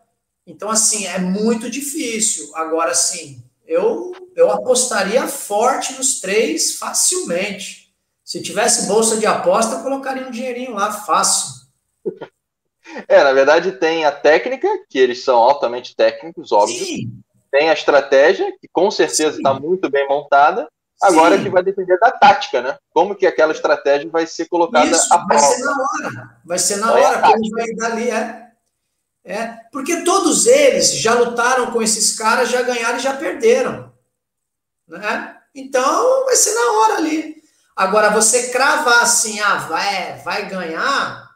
Então, assim, é muito difícil. Agora, sim, eu, eu apostaria forte nos três facilmente. Se tivesse bolsa de aposta, colocaria um dinheirinho lá, fácil. É, na verdade tem a técnica, que eles são altamente técnicos, óbvio. Sim. Tem a estratégia, que com certeza está muito bem montada. Agora Sim. que vai depender da tática, né? Como que aquela estratégia vai ser colocada Isso, à vai ser na hora. Vai ser na hora, como vai dali, é. É, porque todos eles já lutaram com esses caras, já ganharam e já perderam. Né? Então vai ser na hora ali. Agora, você cravar assim, ah, vai, vai ganhar,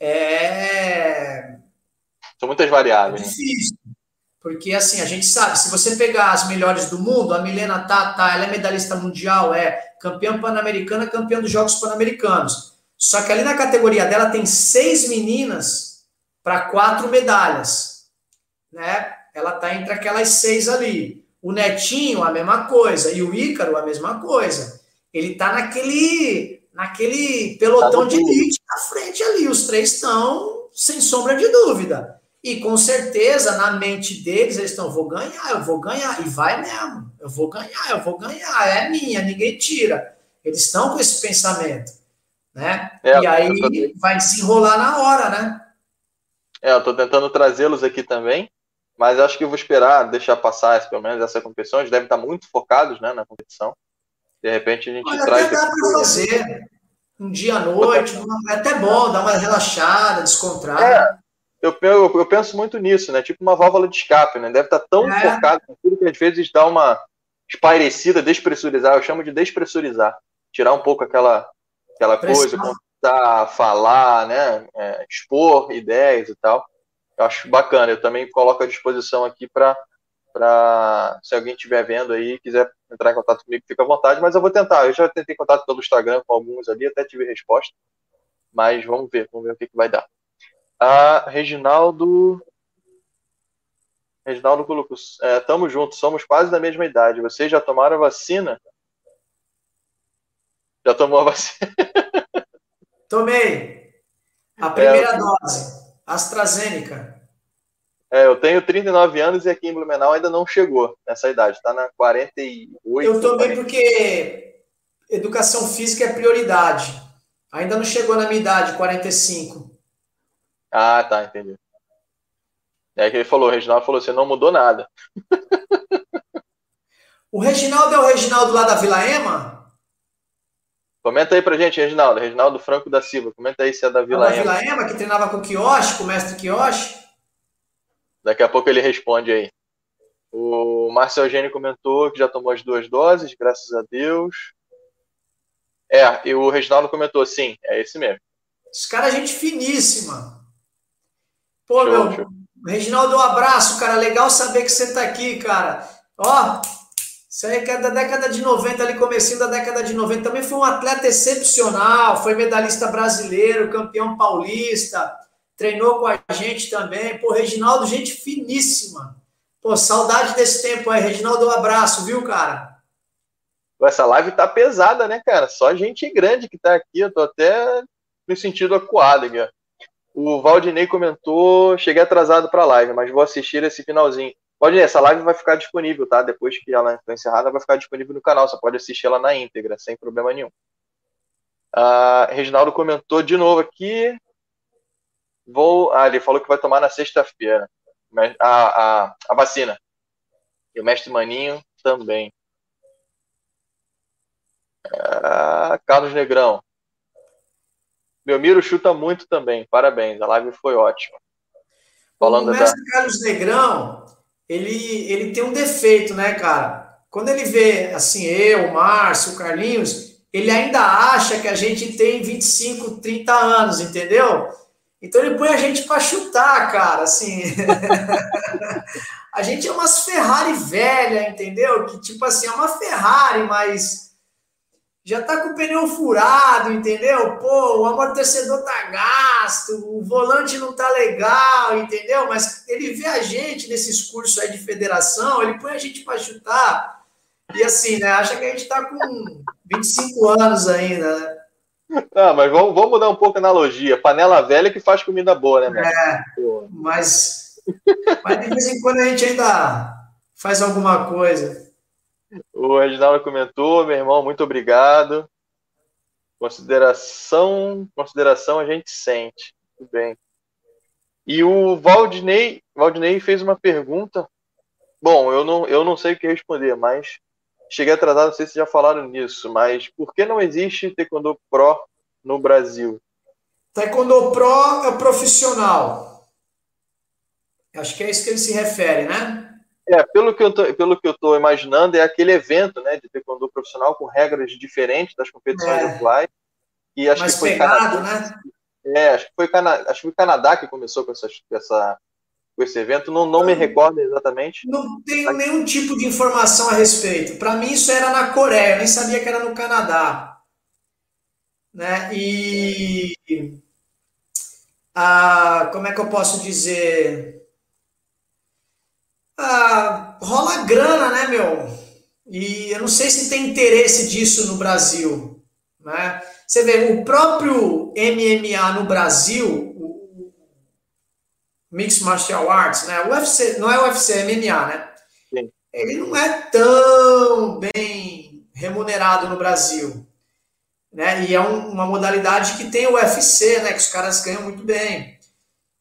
é. São muitas variáveis. É difícil. Porque, assim, a gente sabe, se você pegar as melhores do mundo, a Milena Tata, ela é medalhista mundial, é campeã pan-americana, campeã dos Jogos Pan-Americanos. Só que ali na categoria dela tem seis meninas para quatro medalhas. Né? Ela tá entre aquelas seis ali. O Netinho, a mesma coisa. E o Ícaro, a mesma coisa. Ele tá naquele, naquele pelotão tá de elite na frente ali. Os três estão sem sombra de dúvida. E com certeza, na mente deles, eles estão, vou ganhar, eu vou ganhar. E vai mesmo, eu vou ganhar, eu vou ganhar, é minha, ninguém tira. Eles estão com esse pensamento, né? É, e aí tô... vai desenrolar na hora, né? É, eu estou tentando trazê-los aqui também, mas acho que eu vou esperar, deixar passar pelo menos essa competição. Eles devem estar muito focados né, na competição. De repente a gente Olha, traz. Até dá para fazer um dia à noite, é até bom, dar uma relaxada, descontrair. É eu, eu, eu, penso muito nisso, né? Tipo uma válvula de escape, né? Deve estar tão é. focado naquilo que às vezes dá uma espairecida, despressurizar. Eu chamo de despressurizar. Tirar um pouco aquela, aquela coisa, começar a falar, né? É, expor ideias e tal. Eu acho bacana. Eu também coloco à disposição aqui para para se alguém estiver vendo aí quiser entrar em contato comigo, fica à vontade, mas eu vou tentar. Eu já tentei contato pelo Instagram com alguns ali, até tive resposta, mas vamos ver, vamos ver o que, que vai dar a Reginaldo. Reginaldo Colucus, é, tamo junto, somos quase da mesma idade. Vocês já tomaram a vacina? Já tomou a vacina? Tomei. A primeira é, dose, AstraZeneca. É, eu tenho 39 anos e aqui em Blumenau ainda não chegou nessa idade, tá na 48. Eu tomei porque educação física é prioridade. Ainda não chegou na minha idade, 45. Ah, tá, entendi. É que ele falou, o Reginaldo falou, você não mudou nada. o Reginaldo é o Reginaldo lá da Vila Ema? Comenta aí pra gente, Reginaldo. Reginaldo Franco da Silva. Comenta aí se é da Vila é Ema. Vila Ema, que treinava com o Kioshi, com o mestre Kioshi. Daqui a pouco ele responde aí. O Marcel Eugênio comentou que já tomou as duas doses, graças a Deus. É, e o Reginaldo comentou, sim, é esse mesmo. Esse cara é gente finíssima. Pô, show, meu, show. Reginaldo, um abraço, cara. Legal saber que você tá aqui, cara. Ó, isso aí é da década de 90, ali, comecinho da década de 90. Também foi um atleta excepcional, foi medalhista brasileiro, campeão paulista, treinou com a gente também. Pô, Reginaldo, gente finíssima. Pô, saudade desse tempo aí. Reginaldo, um abraço, viu, cara? Essa live tá pesada, né, cara? Só gente grande que tá aqui. Eu tô até no sentido acuado, aqui, o Valdinei comentou: cheguei atrasado para a live, mas vou assistir esse finalzinho. Valdinei, essa live vai ficar disponível, tá? Depois que ela for encerrada, vai ficar disponível no canal. Você pode assistir ela na íntegra, sem problema nenhum. Uh, Reginaldo comentou de novo aqui. Vou. Ah, ele falou que vai tomar na sexta-feira a, a, a vacina. E o mestre Maninho também. Uh, Carlos Negrão. Meu Miro chuta muito também. Parabéns, a live foi ótima. Falando o mestre da... Carlos Negrão, ele, ele tem um defeito, né, cara? Quando ele vê, assim, eu, o Márcio, o Carlinhos, ele ainda acha que a gente tem 25, 30 anos, entendeu? Então ele põe a gente para chutar, cara, assim. a gente é umas Ferrari velha, entendeu? Que tipo assim, é uma Ferrari, mas já tá com o pneu furado, entendeu? Pô, o amortecedor tá gasto, o volante não tá legal, entendeu? Mas ele vê a gente nesses cursos aí de federação, ele põe a gente para chutar. E assim, né? Acha que a gente tá com 25 anos ainda, né? Não, mas vamos, vamos mudar um pouco a analogia. Panela velha que faz comida boa, né, É, mas, mas de vez em quando a gente ainda faz alguma coisa. O Reginaldo comentou, meu irmão, muito obrigado. Consideração, consideração a gente sente. Tudo bem. E o Valdinei, Valdinei fez uma pergunta. Bom, eu não, eu não sei o que responder, mas cheguei atrasado, não sei se já falaram nisso, mas por que não existe Taekwondo Pro no Brasil? Taekwondo Pro é profissional. Acho que é isso que ele se refere, né? É, pelo que, eu tô, pelo que eu tô imaginando, é aquele evento, né, de taekwondo profissional com regras diferentes das competições é. atuais. E acho Mais que foi pegado, Canadá, né? É, acho que foi Canadá, acho que foi Canadá que começou com essa, essa com esse evento, não, não me recordo exatamente. Não tenho nenhum tipo de informação a respeito. Para mim isso era na Coreia, eu nem sabia que era no Canadá. Né? E ah, como é que eu posso dizer? Ah, rola grana, né, meu? E eu não sei se tem interesse disso no Brasil. Né? Você vê, o próprio MMA no Brasil, o Mixed Martial Arts, né? UFC, não é o UFC, é MMA, né? Sim. Ele não é tão bem remunerado no Brasil. Né? E é um, uma modalidade que tem o UFC, né? Que os caras ganham muito bem.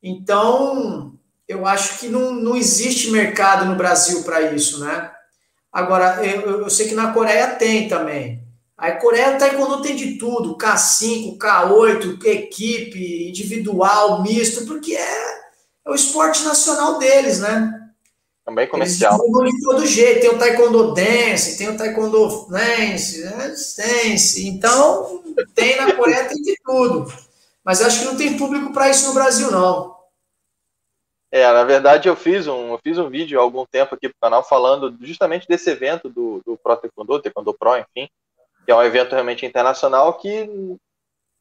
Então, eu acho que não, não existe mercado no Brasil para isso, né? Agora, eu, eu, sei que na Coreia tem também. A Coreia Taekwondo tem de tudo, K5, K8, equipe, individual, misto, porque é, é o esporte nacional deles, né? Também comercial. Eles de todo jeito, tem o Taekwondo Dance, tem o Taekwondo Dance, né? Dance. Então, tem na Coreia, tem de tudo. Mas acho que não tem público para isso no Brasil, não. É, na verdade eu fiz um, eu fiz um vídeo há algum tempo aqui pro canal falando justamente desse evento do, do Pro Taekwondo, Taekwondo Pro, enfim, que é um evento realmente internacional que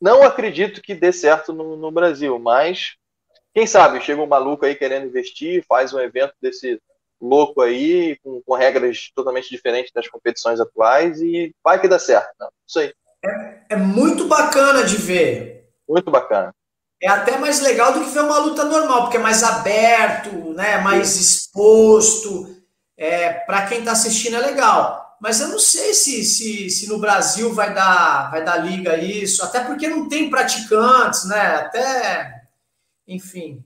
não acredito que dê certo no, no Brasil, mas quem sabe chega um maluco aí querendo investir, faz um evento desse louco aí, com, com regras totalmente diferentes das competições atuais e vai que dá certo. Não, isso aí. É, é muito bacana de ver. Muito bacana é até mais legal do que ver uma luta normal, porque é mais aberto, né, mais exposto. É, para quem está assistindo é legal. Mas eu não sei se, se, se no Brasil vai dar, vai dar liga isso, até porque não tem praticantes, né? Até, enfim.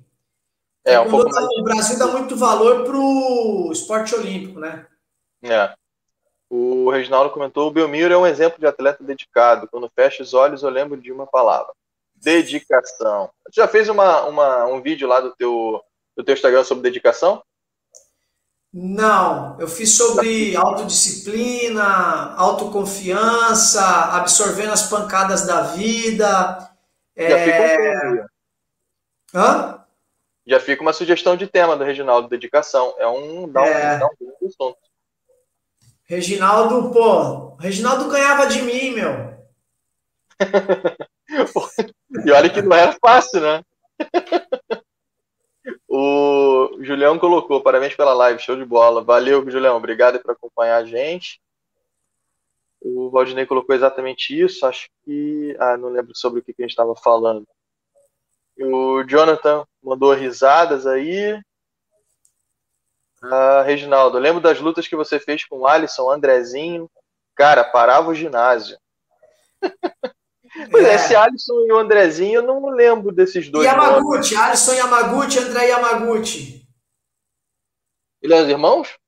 É, um pouco. O Brasil dá muito valor pro esporte olímpico, né? É. O Reginaldo comentou: o Belmiro é um exemplo de atleta dedicado. Quando fecha os olhos, eu lembro de uma palavra: Dedicação. Você já fez uma, uma, um vídeo lá do teu, do teu Instagram sobre dedicação? Não, eu fiz sobre autodisciplina, autoconfiança, absorvendo as pancadas da vida. Já é... fica um Hã? Já fica uma sugestão de tema do Reginaldo, dedicação. É um. Dá um, é... dá um Reginaldo, pô, Reginaldo ganhava de mim, meu. E olha que não era fácil, né? o Julião colocou, parabéns pela live, show de bola. Valeu, Julião, obrigado por acompanhar a gente. O Valdinei colocou exatamente isso, acho que. Ah, não lembro sobre o que a gente estava falando. O Jonathan mandou risadas aí. Ah, Reginaldo, lembro das lutas que você fez com o Alisson, Andrezinho. Cara, parava o ginásio. Pois é. é, esse Alisson e o Andrezinho, eu não lembro desses dois. Yamaguchi, nomes. Alisson Yamaguchi, André Yamaguchi. Eles são irmãos?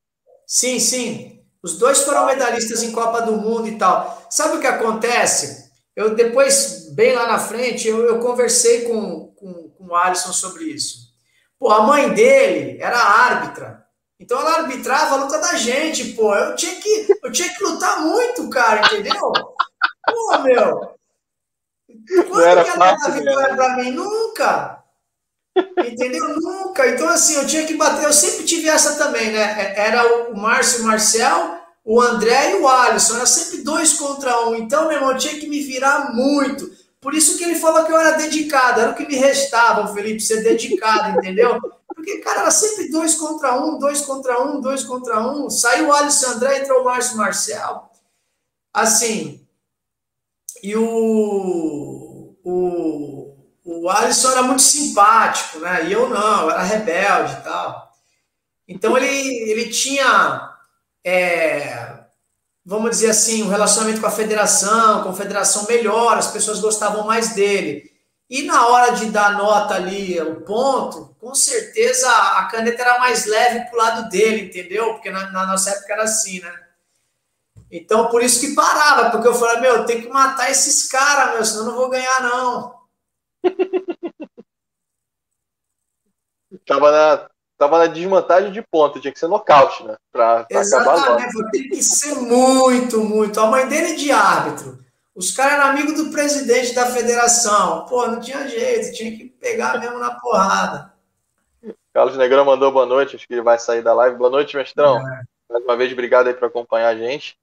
Sim, sim. Os dois foram medalhistas em Copa do Mundo e tal. Sabe o que acontece? Eu depois, bem lá na frente, eu, eu conversei com, com, com o Alisson sobre isso. Pô, a mãe dele era árbitra. Então ela arbitrava a luta da gente, pô. Eu tinha que, eu tinha que lutar muito, cara, entendeu? Pô, meu. Quando não era que fácil, vitória para mim? Nunca. Entendeu? Nunca. Então, assim, eu tinha que bater. Eu sempre tive essa também, né? É, era o Márcio Marcel, o André e o Alisson. Era sempre dois contra um. Então, meu irmão, eu tinha que me virar muito. Por isso que ele falou que eu era dedicado. Era o que me restava, Felipe, ser dedicado, entendeu? Porque, cara, era sempre dois contra um, dois contra um, dois contra um. Saiu o Alisson André, entrou o Márcio Marcel. Assim, e o, o, o Alisson era muito simpático, né? E eu não, eu era rebelde e tal. Então ele, ele tinha, é, vamos dizer assim, um relacionamento com a federação, com a federação melhor, as pessoas gostavam mais dele. E na hora de dar nota ali, o ponto, com certeza a caneta era mais leve pro lado dele, entendeu? Porque na, na nossa época era assim, né? Então, por isso que parava, porque eu falei, meu, tem que matar esses caras, meu, senão eu não vou ganhar, não. tava, na, tava na desvantagem de ponto, tinha que ser nocaute, né? Pra, pra Exatamente, acabar tem que ser muito, muito. A mãe dele é de árbitro. Os caras eram amigos do presidente da federação. Pô, não tinha jeito, tinha que pegar mesmo na porrada. Carlos Negrão mandou boa noite, acho que ele vai sair da live. Boa noite, mestrão. É. Mais uma vez, obrigado aí por acompanhar a gente.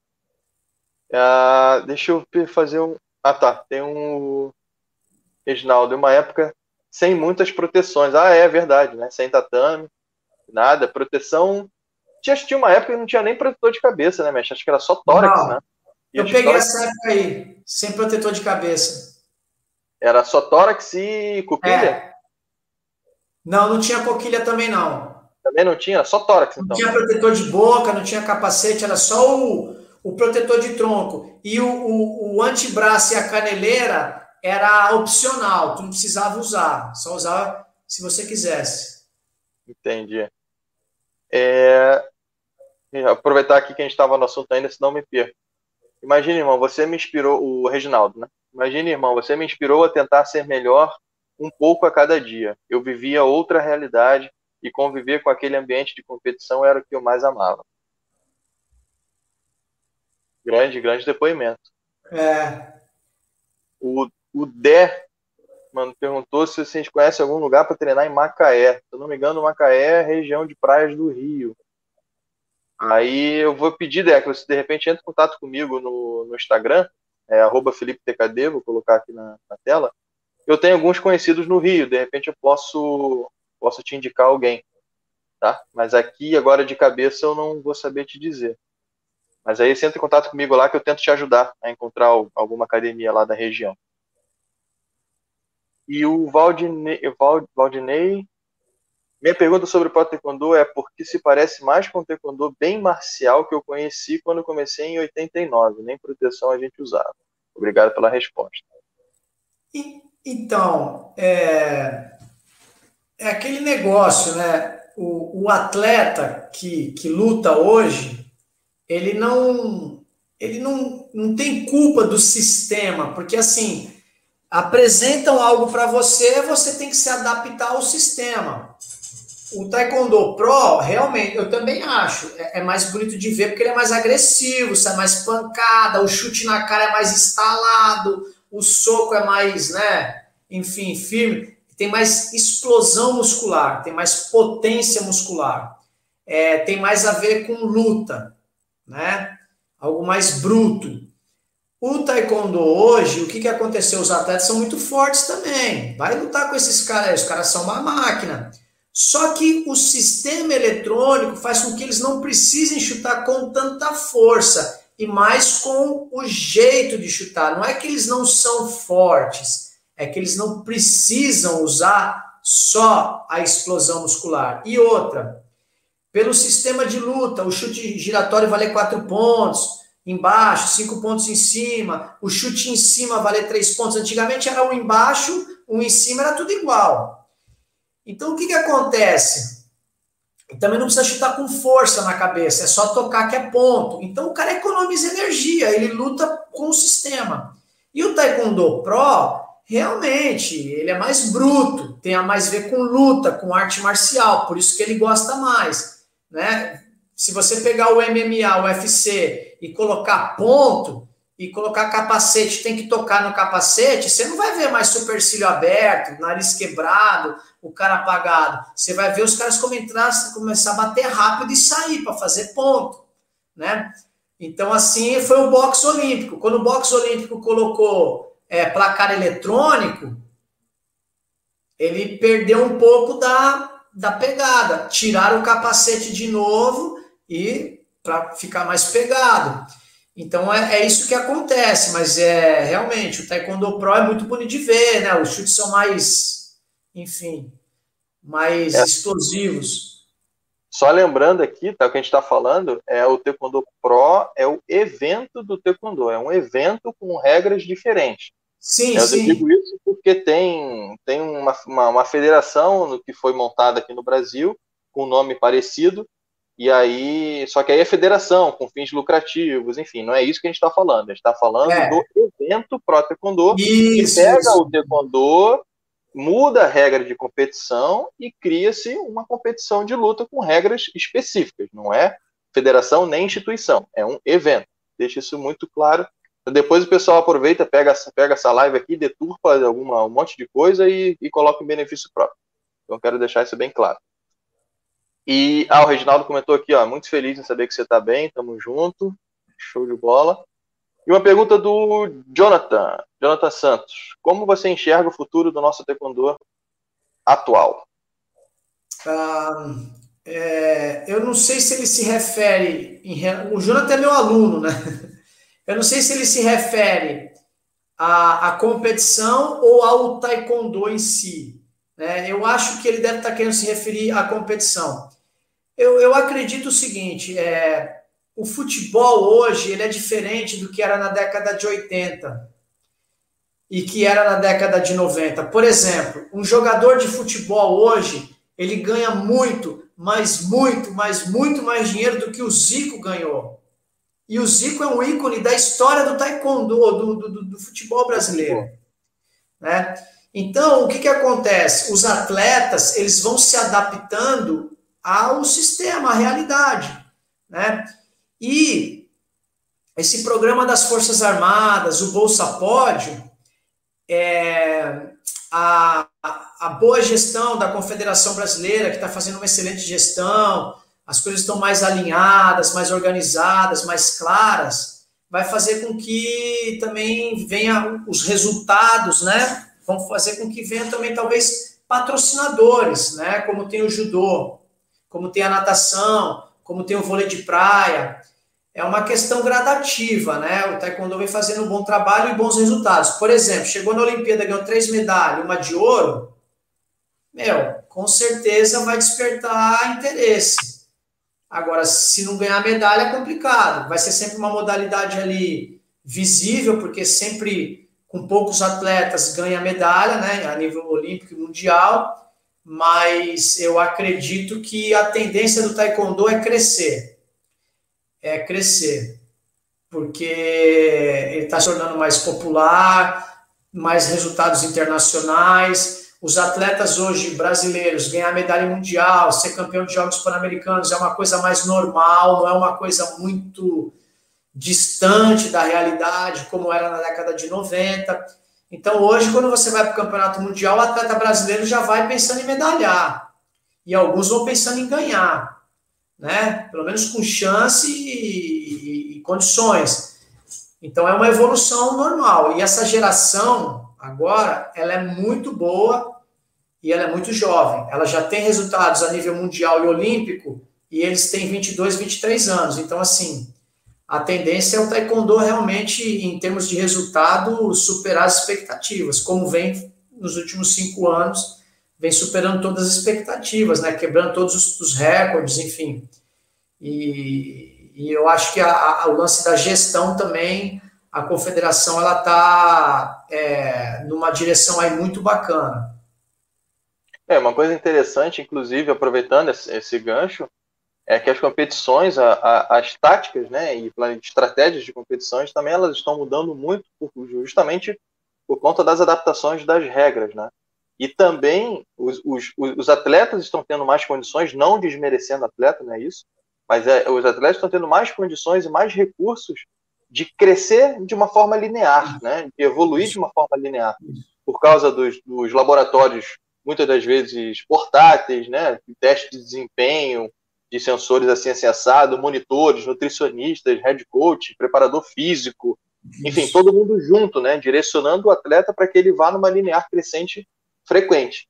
Uh, deixa eu fazer um. Ah, tá. Tem um. Reginaldo, uma época sem muitas proteções. Ah, é verdade, né? Sem tatame, nada. Proteção. Tinha, tinha uma época que não tinha nem protetor de cabeça, né, mestre? Acho que era só tórax, não. né? E eu peguei tórax... essa época aí, sem protetor de cabeça. Era só tórax e coquilha? É. Não, não tinha coquilha também, não. Também não tinha? Só tórax, então. Não tinha protetor de boca, não tinha capacete, era só o, o protetor de tronco. E o, o, o antebraço e a caneleira era opcional, tu não precisava usar, só usava se você quisesse. Entendi. É... Aproveitar aqui que a gente estava no assunto ainda, senão me perco. Imagina, irmão, você me inspirou, o Reginaldo, né? Imagina, irmão, você me inspirou a tentar ser melhor um pouco a cada dia. Eu vivia outra realidade e conviver com aquele ambiente de competição era o que eu mais amava. Grande, grande depoimento. É. O, o Dé, mano, perguntou se vocês conhecem algum lugar para treinar em Macaé. Se eu não me engano, Macaé é região de praias do Rio. Aí eu vou pedir, Dé, que você de repente entre em contato comigo no, no Instagram, é arroba FelipeTKD, vou colocar aqui na, na tela. Eu tenho alguns conhecidos no Rio, de repente eu posso, posso te indicar alguém. Tá? Mas aqui, agora de cabeça, eu não vou saber te dizer. Mas aí você entra em contato comigo lá que eu tento te ajudar a encontrar alguma academia lá da região. E o Valdinei, Valdinei minha pergunta sobre o Taekwondo é porque se parece mais com o Taekwondo bem marcial que eu conheci quando comecei em 89, nem proteção a gente usava. Obrigado pela resposta. E, então, é, é aquele negócio, né? O, o atleta que, que luta hoje, ele não ele não, não tem culpa do sistema, porque assim, apresentam algo para você, você tem que se adaptar ao sistema. O Taekwondo Pro, realmente, eu também acho, é, é mais bonito de ver porque ele é mais agressivo, sai mais pancada, o chute na cara é mais instalado, o soco é mais, né, enfim, firme, tem mais explosão muscular, tem mais potência muscular, é, tem mais a ver com luta né? Algo mais bruto. O taekwondo hoje, o que, que aconteceu? Os atletas são muito fortes também. Vai lutar com esses caras, os caras são uma máquina. Só que o sistema eletrônico faz com que eles não precisem chutar com tanta força e mais com o jeito de chutar. Não é que eles não são fortes, é que eles não precisam usar só a explosão muscular. E outra, pelo sistema de luta, o chute giratório vale 4 pontos, embaixo, 5 pontos em cima, o chute em cima vale 3 pontos. Antigamente era um embaixo, um em cima, era tudo igual. Então o que, que acontece? Também não precisa chutar com força na cabeça, é só tocar que é ponto. Então o cara economiza energia, ele luta com o sistema. E o Taekwondo Pro, realmente, ele é mais bruto, tem a mais ver com luta, com arte marcial, por isso que ele gosta mais né? Se você pegar o MMA, o UFC e colocar ponto e colocar capacete, tem que tocar no capacete, você não vai ver mais supercílio aberto, nariz quebrado, o cara apagado. Você vai ver os caras começar a bater rápido e sair para fazer ponto, né? Então, assim foi o boxe olímpico. Quando o boxe olímpico colocou é, placar eletrônico, ele perdeu um pouco da, da pegada, tirar o capacete de novo e para ficar mais pegado. Então é, é, isso que acontece, mas é realmente o Taekwondo Pro é muito bonito de ver, né? Os chutes são mais, enfim, mais é. explosivos. Só lembrando aqui, tá, o que a gente está falando é o Taekwondo Pro é o evento do Taekwondo, é um evento com regras diferentes. Sim, eu sim. digo isso porque tem, tem uma, uma, uma federação que foi montada aqui no Brasil, com um nome parecido, e aí, só que aí é federação, com fins lucrativos, enfim, não é isso que a gente está falando. A gente está falando é. do evento Pro Taekwondo, isso, que pega isso. o Taekwondo muda a regra de competição e cria-se uma competição de luta com regras específicas. Não é federação nem instituição, é um evento. Deixa isso muito claro. Depois o pessoal aproveita, pega, pega essa live aqui, deturpa alguma, um monte de coisa e, e coloca em benefício próprio. Então quero deixar isso bem claro. E ah, o Reginaldo comentou aqui, ó, muito feliz em saber que você está bem, tamo junto, show de bola. E uma pergunta do Jonathan, Jonathan Santos. Como você enxerga o futuro do nosso taekwondo atual? É, eu não sei se ele se refere. Em, o Jonathan é meu aluno, né? Eu não sei se ele se refere à, à competição ou ao taekwondo em si. Né? Eu acho que ele deve estar querendo se referir à competição. Eu, eu acredito o seguinte: é, o futebol hoje ele é diferente do que era na década de 80 e que era na década de 90. Por exemplo, um jogador de futebol hoje ele ganha muito, mas muito, mas muito mais dinheiro do que o Zico ganhou. E o Zico é um ícone da história do taekwondo, do, do, do futebol brasileiro. Né? Então, o que, que acontece? Os atletas eles vão se adaptando ao sistema, à realidade. Né? E esse programa das Forças Armadas, o Bolsa Pódio, é, a, a boa gestão da Confederação Brasileira, que está fazendo uma excelente gestão, as coisas estão mais alinhadas, mais organizadas, mais claras, vai fazer com que também venha os resultados, né? Vão fazer com que venha também, talvez, patrocinadores, né? Como tem o judô, como tem a natação, como tem o vôlei de praia. É uma questão gradativa, né? O taekwondo vem fazendo um bom trabalho e bons resultados. Por exemplo, chegou na Olimpíada, ganhou três medalhas, uma de ouro, meu, com certeza vai despertar interesse. Agora, se não ganhar medalha, é complicado. Vai ser sempre uma modalidade ali visível, porque sempre com poucos atletas ganha medalha, né? A nível olímpico e mundial mas eu acredito que a tendência do taekwondo é crescer. É crescer. Porque ele está se tornando mais popular, mais resultados internacionais. Os atletas hoje brasileiros ganhar medalha mundial, ser campeão de Jogos Pan-Americanos é uma coisa mais normal, não é uma coisa muito distante da realidade, como era na década de 90. Então, hoje, quando você vai para o campeonato mundial, o atleta brasileiro já vai pensando em medalhar. E alguns vão pensando em ganhar, né? Pelo menos com chance e, e, e condições. Então, é uma evolução normal. E essa geração, agora, ela é muito boa e ela é muito jovem. Ela já tem resultados a nível mundial e olímpico e eles têm 22, 23 anos. Então, assim, a tendência é o taekwondo realmente, em termos de resultado, superar as expectativas, como vem nos últimos cinco anos, vem superando todas as expectativas, né? quebrando todos os, os recordes, enfim. E, e, eu acho que a, a, o lance da gestão também, a confederação ela está é, numa direção aí muito bacana. É, uma coisa interessante, inclusive, aproveitando esse, esse gancho, é que as competições, a, a, as táticas, né, e estratégias de competições também elas estão mudando muito por, justamente por conta das adaptações das regras, né? E também os, os, os atletas estão tendo mais condições, não desmerecendo atleta, não é isso? Mas é, os atletas estão tendo mais condições e mais recursos de crescer de uma forma linear, né? De evoluir de uma forma linear, por causa dos, dos laboratórios muitas das vezes portáteis, né? Teste de desempenho, de sensores assim, assim assado, monitores, nutricionistas, head coach, preparador físico, enfim, todo mundo junto, né, direcionando o atleta para que ele vá numa linear crescente frequente.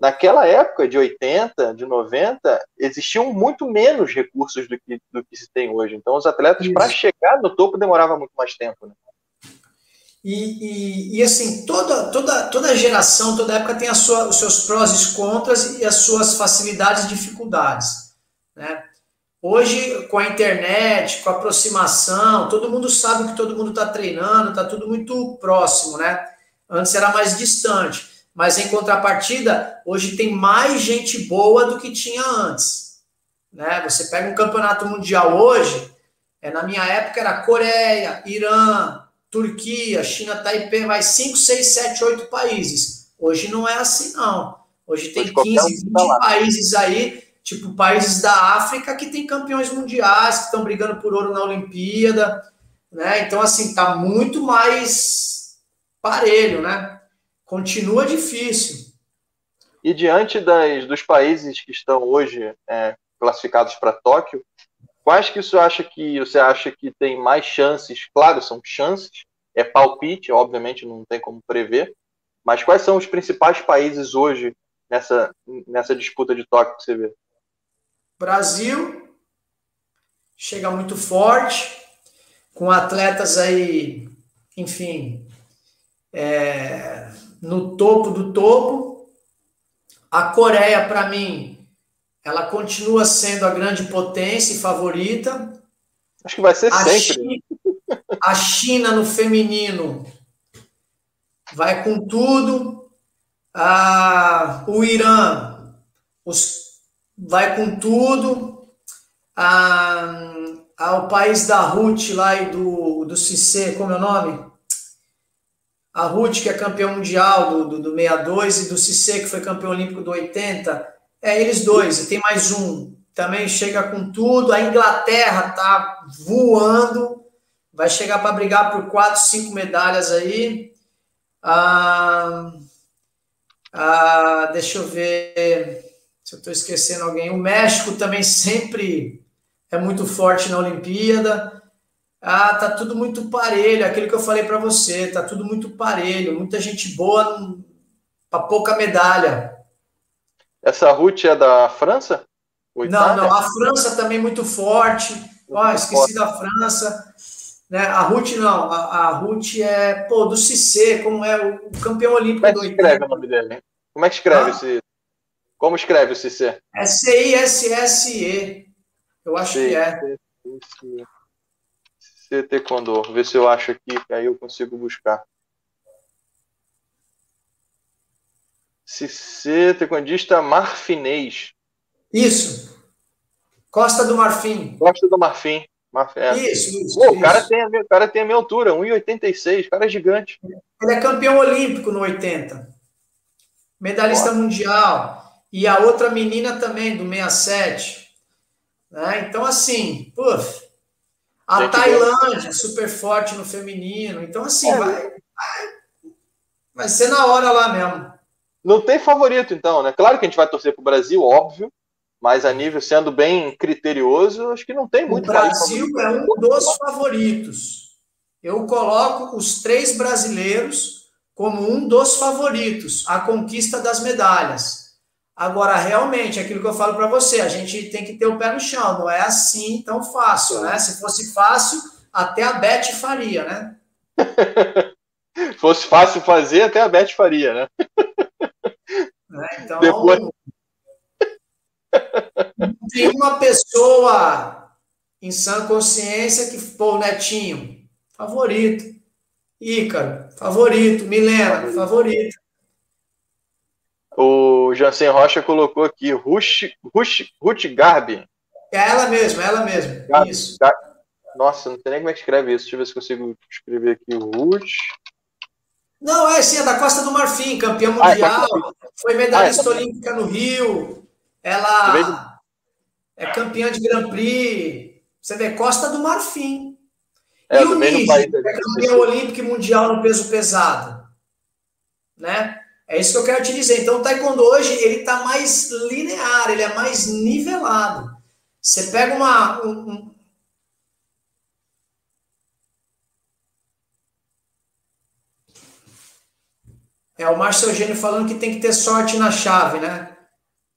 Naquela época de 80, de 90, existiam muito menos recursos do que, do que se tem hoje. Então, os atletas, para chegar no topo, demorava muito mais tempo. Né? E, e, e, assim, toda, toda, toda geração, toda época tem a sua, os seus prós e contras e as suas facilidades e dificuldades. Né? Hoje, com a internet, com a aproximação, todo mundo sabe que todo mundo está treinando, está tudo muito próximo, né? Antes era mais distante. Mas em contrapartida, hoje tem mais gente boa do que tinha antes. Né? Você pega um campeonato mundial hoje, é, na minha época era Coreia, Irã, Turquia, China, Taipei, mais 5, 6, 7, 8 países. Hoje não é assim, não. Hoje tem 15, 20 tá países aí, tipo países da África, que tem campeões mundiais, que estão brigando por ouro na Olimpíada, né? Então, assim, tá muito mais parelho, né? Continua difícil. E diante das, dos países que estão hoje é, classificados para Tóquio, quais que você acha que você acha que tem mais chances? Claro, são chances, é palpite, obviamente não tem como prever, mas quais são os principais países hoje nessa, nessa disputa de Tóquio que você vê? Brasil chega muito forte, com atletas aí, enfim, é, no topo do topo. A Coreia, para mim, ela continua sendo a grande potência e favorita. Acho que vai ser a sempre. China, a China no feminino vai com tudo. Ah, o Irã os, vai com tudo. Ah, ah, o país da Ruth lá e do, do Cissé, como é o nome? A Ruth, que é campeão mundial do, do, do 62, e do Cissé, que foi campeão olímpico do 80. É eles dois, e tem mais um. Também chega com tudo. A Inglaterra tá voando, vai chegar para brigar por quatro, cinco medalhas aí. Ah, ah, deixa eu ver se eu estou esquecendo alguém. O México também sempre é muito forte na Olimpíada. Ah, tá tudo muito parelho, aquilo que eu falei para você, tá tudo muito parelho, muita gente boa para pouca medalha. Essa Ruth é da França? Não, não, a França também muito forte. Ó, oh, esqueci da França. Né? A Ruth não, a, a Ruth é, pô, do Cissé, como é o, campeão olímpico como é que escreve o nome dele? Como é que escreve ah? esse? Como escreve o Cissé? É C-I-S-S-E. Eu acho C que é. C Taekwondo. Vou ver se eu acho aqui, que aí eu consigo buscar. Cissé Taekwondista Marfinês. Isso. Costa do Marfim. Costa do Marfim. É. Isso, isso, Pô, isso. O, cara tem a minha, o cara tem a minha altura, 1,86. O cara é gigante. Ele é campeão olímpico no 80. Medalhista mundial. E a outra menina também, do 67. Né? Então, assim, puf, a Gente, Tailândia, super forte no feminino. Então, assim, é. vai, vai, vai ser na hora lá mesmo. Não tem favorito, então, né? Claro que a gente vai torcer para o Brasil, óbvio mas a nível sendo bem criterioso, acho que não tem muito. O Brasil é um dos favoritos. Eu coloco os três brasileiros como um dos favoritos, a conquista das medalhas. Agora, realmente, aquilo que eu falo para você, a gente tem que ter o pé no chão, não é assim tão fácil, né? Se fosse fácil, até a Beth faria, né? fosse fácil fazer, até a Beth faria, né? É, então, Depois tem uma pessoa em sã consciência que, pô, Netinho, favorito. Ícaro, favorito. Milena, favorito. O Jansen Rocha colocou aqui, Ruth, Ruth, Ruth Garbi. É ela mesma, é ela mesma. Garbi, isso. Nossa, não sei nem como é que escreve isso. Deixa eu ver se consigo escrever aqui. Ruth. Não, é sim, é da Costa do Marfim, campeã mundial. Ah, é foi medalhista ah, é. olímpica no Rio. Ela é campeã de Grand Prix. Você vê, Costa do Marfim. É, e o Nige, é campeão olímco e mundial no peso pesado. Né? É isso que eu quero te dizer. Então, o taekwondo hoje, ele está mais linear, ele é mais nivelado. Você pega uma... Um, um... É o Márcio Eugênio falando que tem que ter sorte na chave, né?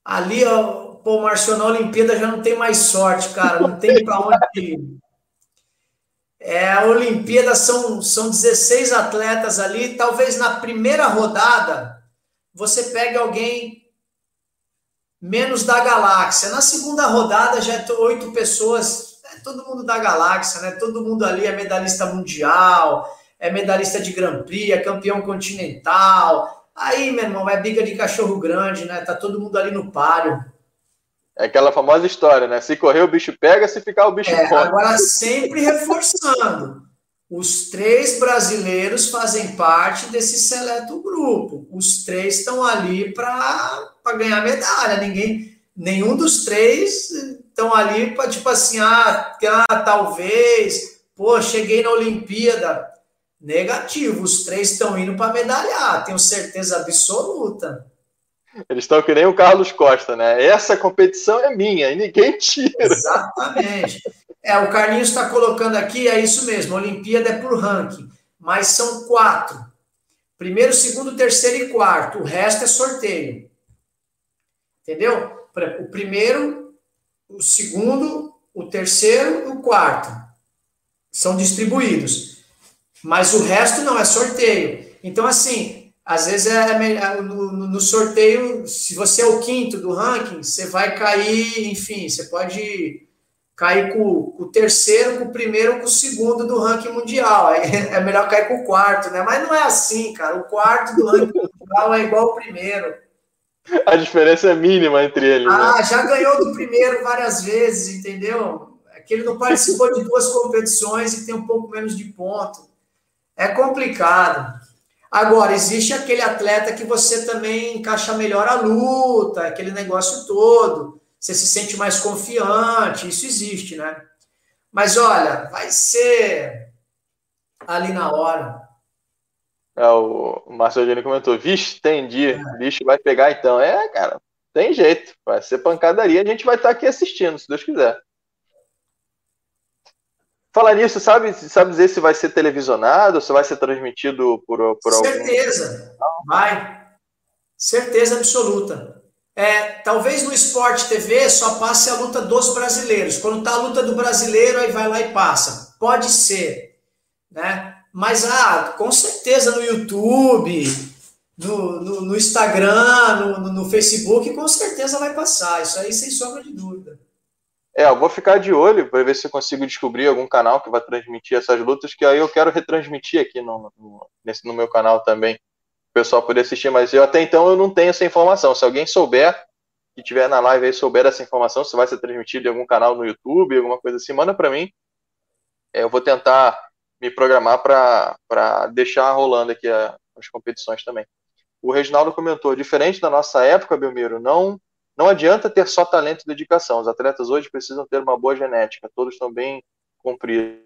Ali, ó, pô, o Marcio na Olimpíada já não tem mais sorte, cara. Não tem para onde ir. É, a Olimpíada são, são 16 atletas ali. Talvez na primeira rodada você pegue alguém menos da galáxia. Na segunda rodada já é oito pessoas, é todo mundo da galáxia, né? Todo mundo ali é medalhista mundial, é medalhista de Grand Prix, é campeão continental, Aí, meu irmão, é briga de cachorro grande, né? Tá todo mundo ali no páreo. É aquela famosa história, né? Se correr, o bicho pega, se ficar, o bicho é, Agora, sempre reforçando. Os três brasileiros fazem parte desse seleto grupo. Os três estão ali para ganhar medalha. Ninguém, nenhum dos três estão ali para tipo assim, ah, ah, talvez, pô, cheguei na Olimpíada. Negativo, os três estão indo para medalhar, tenho certeza absoluta. Eles estão que nem o Carlos Costa, né? Essa competição é minha e ninguém tira. Exatamente. É, o Carlinhos está colocando aqui, é isso mesmo, Olimpíada é por ranking, mas são quatro. Primeiro, segundo, terceiro e quarto. O resto é sorteio. Entendeu? O primeiro, o segundo, o terceiro e o quarto são distribuídos. Mas o resto não é sorteio. Então, assim, às vezes é, é no, no, sorteio, se você é o quinto do ranking, você vai cair, enfim, você pode cair com, com, o terceiro, com o primeiro, com o segundo do ranking mundial. Aí é melhor cair com o quarto, né? Mas não é assim, cara. O quarto do ranking mundial é igual ao primeiro. A diferença é mínima entre eles. Né? Ah, né? já ganhou do primeiro várias vezes, entendeu? É que ele não participou de duas competições e tem um pouco menos de ponto. É complicado. Agora, existe aquele atleta que você também encaixa melhor a luta, aquele negócio todo você se sente mais confiante, isso existe, né? Mas olha, vai ser ali na hora. É, o Marcelo comentou, vixe, entendi, é. bicho vai pegar então. É, cara, tem jeito, vai ser pancadaria, a gente vai estar aqui assistindo, se Deus quiser. Falar nisso, sabe, sabe dizer se vai ser televisionado, se vai ser transmitido por, por Certeza, algum... vai. Certeza absoluta. É, talvez no Esporte TV só passe a luta dos brasileiros. Quando tá a luta do brasileiro, aí vai lá e passa. Pode ser, né? Mas, ah, com certeza no YouTube, no, no, no Instagram, no, no, Facebook, com certeza vai passar. Isso aí sem sombra de dúvida. É, eu vou ficar de olho para ver se eu consigo descobrir algum canal que vai transmitir essas lutas, que aí eu quero retransmitir aqui no, no, nesse, no meu canal também pessoal poder assistir, mas eu até então eu não tenho essa informação. Se alguém souber, que tiver na live aí, souber essa informação, se vai ser transmitido em algum canal no YouTube, alguma coisa assim, manda para mim. É, eu vou tentar me programar para deixar rolando aqui a, as competições também. O Reginaldo comentou, diferente da nossa época, Belmiro, não não adianta ter só talento e dedicação. Os atletas hoje precisam ter uma boa genética. Todos estão bem compridos.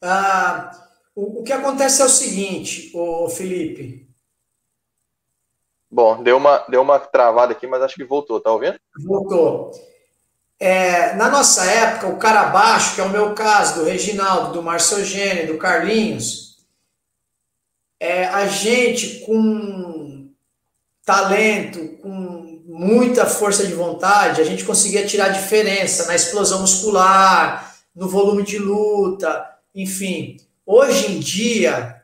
Ah, o, o que acontece é o seguinte, o Felipe. Bom, deu uma, deu uma travada aqui, mas acho que voltou, tá ouvindo? Voltou. É, na nossa época, o cara baixo, que é o meu caso, do Reginaldo, do Marcelo Eugênio, do Carlinhos, é, a gente com talento, com muita força de vontade, a gente conseguia tirar diferença na explosão muscular, no volume de luta, enfim. Hoje em dia,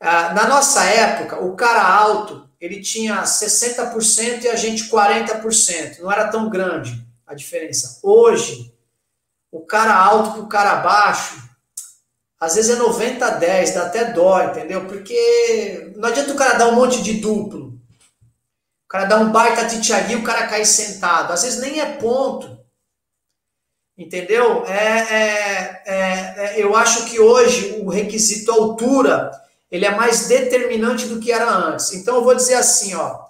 ah, na nossa época, o cara alto, ele tinha 60% e a gente 40%. Não era tão grande a diferença. Hoje, o cara alto com o cara baixo, às vezes é 90 a 10, dá até dó, entendeu? Porque não adianta o cara dar um monte de duplo. O cara dá um baita titiagui, o cara cai sentado. Às vezes nem é ponto. Entendeu? É, é, é, é, eu acho que hoje o requisito altura ele é mais determinante do que era antes. Então eu vou dizer assim, ó,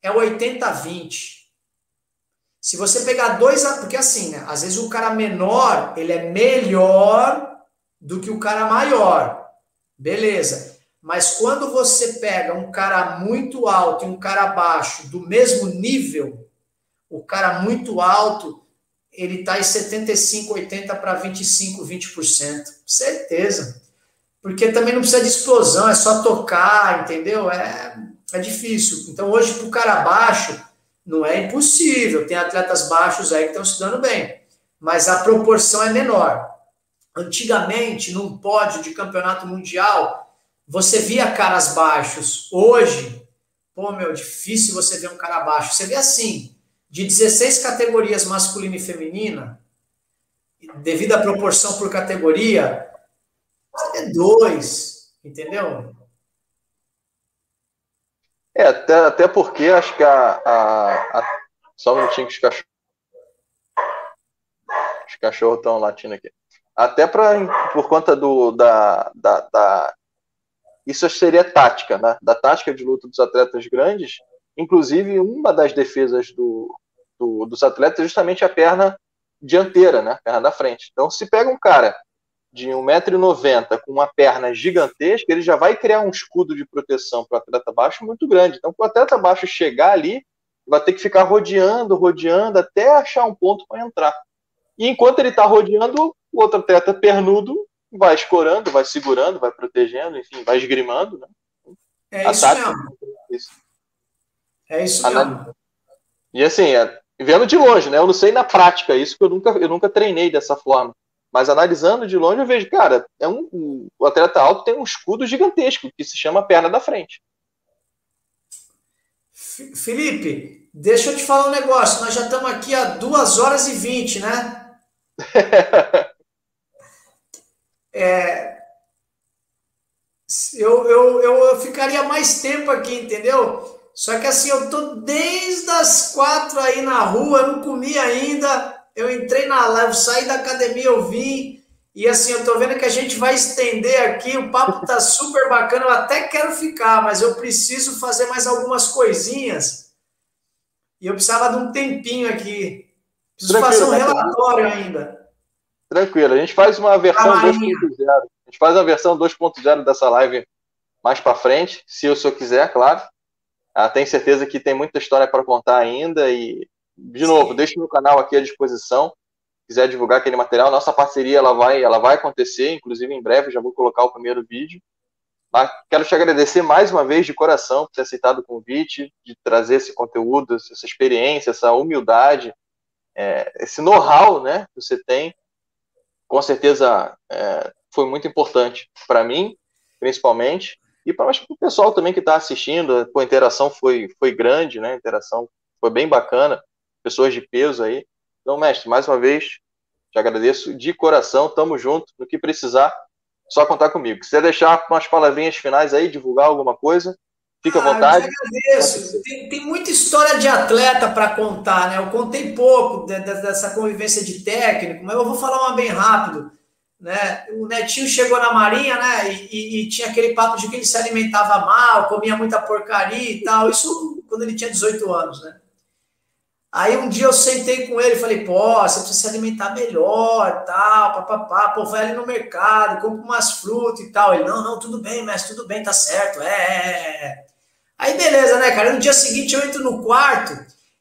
é 80-20. Se você pegar dois, porque assim, né? Às vezes o cara menor ele é melhor do que o cara maior, beleza? Mas quando você pega um cara muito alto e um cara baixo do mesmo nível, o cara muito alto ele está em 75, 80 para 25, 20%. Certeza. Porque também não precisa de explosão, é só tocar, entendeu? É, é difícil. Então, hoje, para o cara baixo, não é impossível. Tem atletas baixos aí que estão se dando bem. Mas a proporção é menor. Antigamente, num pódio de campeonato mundial, você via caras baixos. Hoje, pô, meu, difícil você ver um cara baixo. Você vê assim, de 16 categorias masculina e feminina, devido à proporção por categoria, é dois, entendeu? É, até, até porque acho que a, a, a Só um minutinho que os cachorros. Os cachorros estão latindo aqui. até pra, por conta do, da, da, da isso seria tática, né? Da tática de luta dos atletas grandes. Inclusive, uma das defesas do, do, dos atletas é justamente a perna dianteira, né? A perna da frente. Então, se pega um cara de 1,90m com uma perna gigantesca, ele já vai criar um escudo de proteção para o atleta baixo muito grande. Então, para o atleta baixo chegar ali, vai ter que ficar rodeando, rodeando, até achar um ponto para entrar. E enquanto ele está rodeando, o outro atleta pernudo vai escorando, vai segurando, vai protegendo, enfim, vai esgrimando. Né? É isso mesmo. É isso, é isso mesmo. E assim, é, vendo de longe, né? Eu não sei na prática isso, que eu nunca, eu nunca treinei dessa forma. Mas analisando de longe, eu vejo, cara, é um, o atleta alto tem um escudo gigantesco que se chama perna da frente. Felipe, deixa eu te falar um negócio. Nós já estamos aqui há 2 horas e 20, né? é, eu, eu, eu, eu ficaria mais tempo aqui, entendeu? Só que assim, eu tô desde as quatro aí na rua, eu não comi ainda eu entrei na live, saí da academia, eu vim. E assim, eu tô vendo que a gente vai estender aqui, o papo tá super bacana, eu até quero ficar, mas eu preciso fazer mais algumas coisinhas. E eu precisava de um tempinho aqui. Preciso Tranquilo, fazer um relatório ainda. Tranquilo, a gente faz uma versão 2.0. A gente faz a versão 2.0 dessa live mais para frente, se o senhor quiser, claro. Ah, tenho certeza que tem muita história para contar ainda e de novo, Sim. deixe meu canal aqui à disposição. Se quiser divulgar aquele material, nossa parceria ela vai, ela vai acontecer, inclusive em breve já vou colocar o primeiro vídeo. Quero te agradecer mais uma vez de coração por ter aceitado o convite, de trazer esse conteúdo, essa experiência, essa humildade, é, esse know-how né, que você tem. Com certeza é, foi muito importante para mim, principalmente, e para o pessoal também que está assistindo. A interação foi, foi grande, né? a interação foi bem bacana pessoas de peso aí. Então, mestre, mais uma vez, te agradeço de coração, tamo junto, no que precisar, só contar comigo. Se deixar umas palavrinhas finais aí, divulgar alguma coisa, fica à ah, vontade. Eu agradeço. Tem, tem muita história de atleta para contar, né? Eu contei pouco de, de, dessa convivência de técnico, mas eu vou falar uma bem rápido. Né? O Netinho chegou na Marinha, né? E, e, e, tinha aquele papo de que ele se alimentava mal, comia muita porcaria e tal. Isso quando ele tinha 18 anos, né? Aí um dia eu sentei com ele e falei, pô, você precisa se alimentar melhor, tal, papapá, pô, vai ali no mercado, compra umas frutas e tal. Ele, não, não, tudo bem, mestre, tudo bem, tá certo, é, é, é. é. Aí beleza, né, cara? No dia seguinte eu entro no quarto,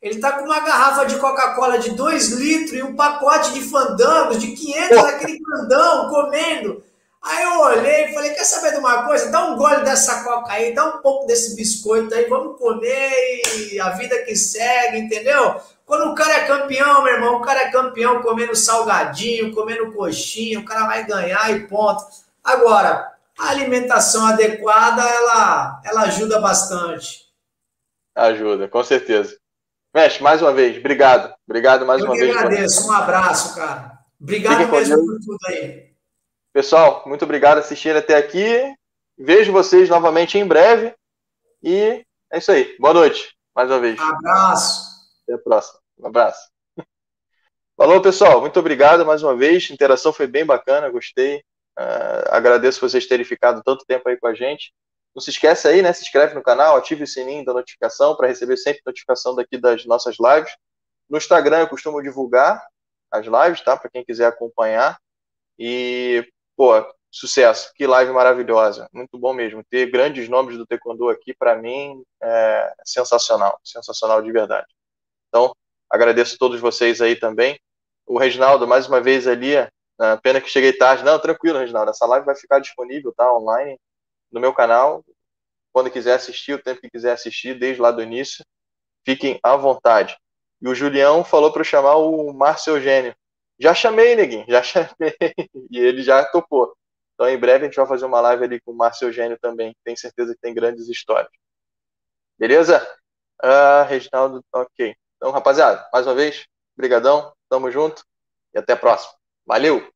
ele tá com uma garrafa de Coca-Cola de 2 litros e um pacote de fandangos de 500 naquele grandão, comendo. Aí eu olhei e falei, quer saber de uma coisa? Dá um gole dessa coca aí, dá um pouco desse biscoito aí, vamos comer e a vida que segue, entendeu? Quando o cara é campeão, meu irmão, o cara é campeão comendo salgadinho, comendo coxinha, o cara vai ganhar e ponto. Agora, a alimentação adequada, ela, ela ajuda bastante. Ajuda, com certeza. Mestre, mais uma vez, obrigado. Obrigado mais eu uma vez. Eu agradeço, um abraço, cara. Obrigado mesmo por tudo aí. Pessoal, muito obrigado por assistir até aqui. Vejo vocês novamente em breve. E é isso aí. Boa noite, mais uma vez. Um abraço. Até a próxima. Um abraço. Falou, pessoal. Muito obrigado mais uma vez. A interação foi bem bacana, gostei. Uh, agradeço vocês terem ficado tanto tempo aí com a gente. Não se esquece aí, né? Se inscreve no canal, ative o sininho da notificação para receber sempre notificação daqui das nossas lives. No Instagram eu costumo divulgar as lives, tá? Para quem quiser acompanhar. E pô, sucesso, que live maravilhosa, muito bom mesmo. Ter grandes nomes do Taekwondo aqui, para mim, é sensacional, sensacional de verdade. Então, agradeço a todos vocês aí também. O Reginaldo, mais uma vez ali, é, pena que cheguei tarde. Não, tranquilo, Reginaldo, essa live vai ficar disponível, tá, online, no meu canal, quando quiser assistir, o tempo que quiser assistir, desde lá do início, fiquem à vontade. E o Julião falou para eu chamar o Márcio Eugênio. Já chamei, neguinho, já chamei. E ele já topou. Então, em breve, a gente vai fazer uma live ali com o Márcio Eugênio também. Tenho certeza que tem grandes histórias. Beleza? Ah, Reginaldo, ok. Então, rapaziada, mais uma vez, brigadão, tamo junto e até a próxima. Valeu!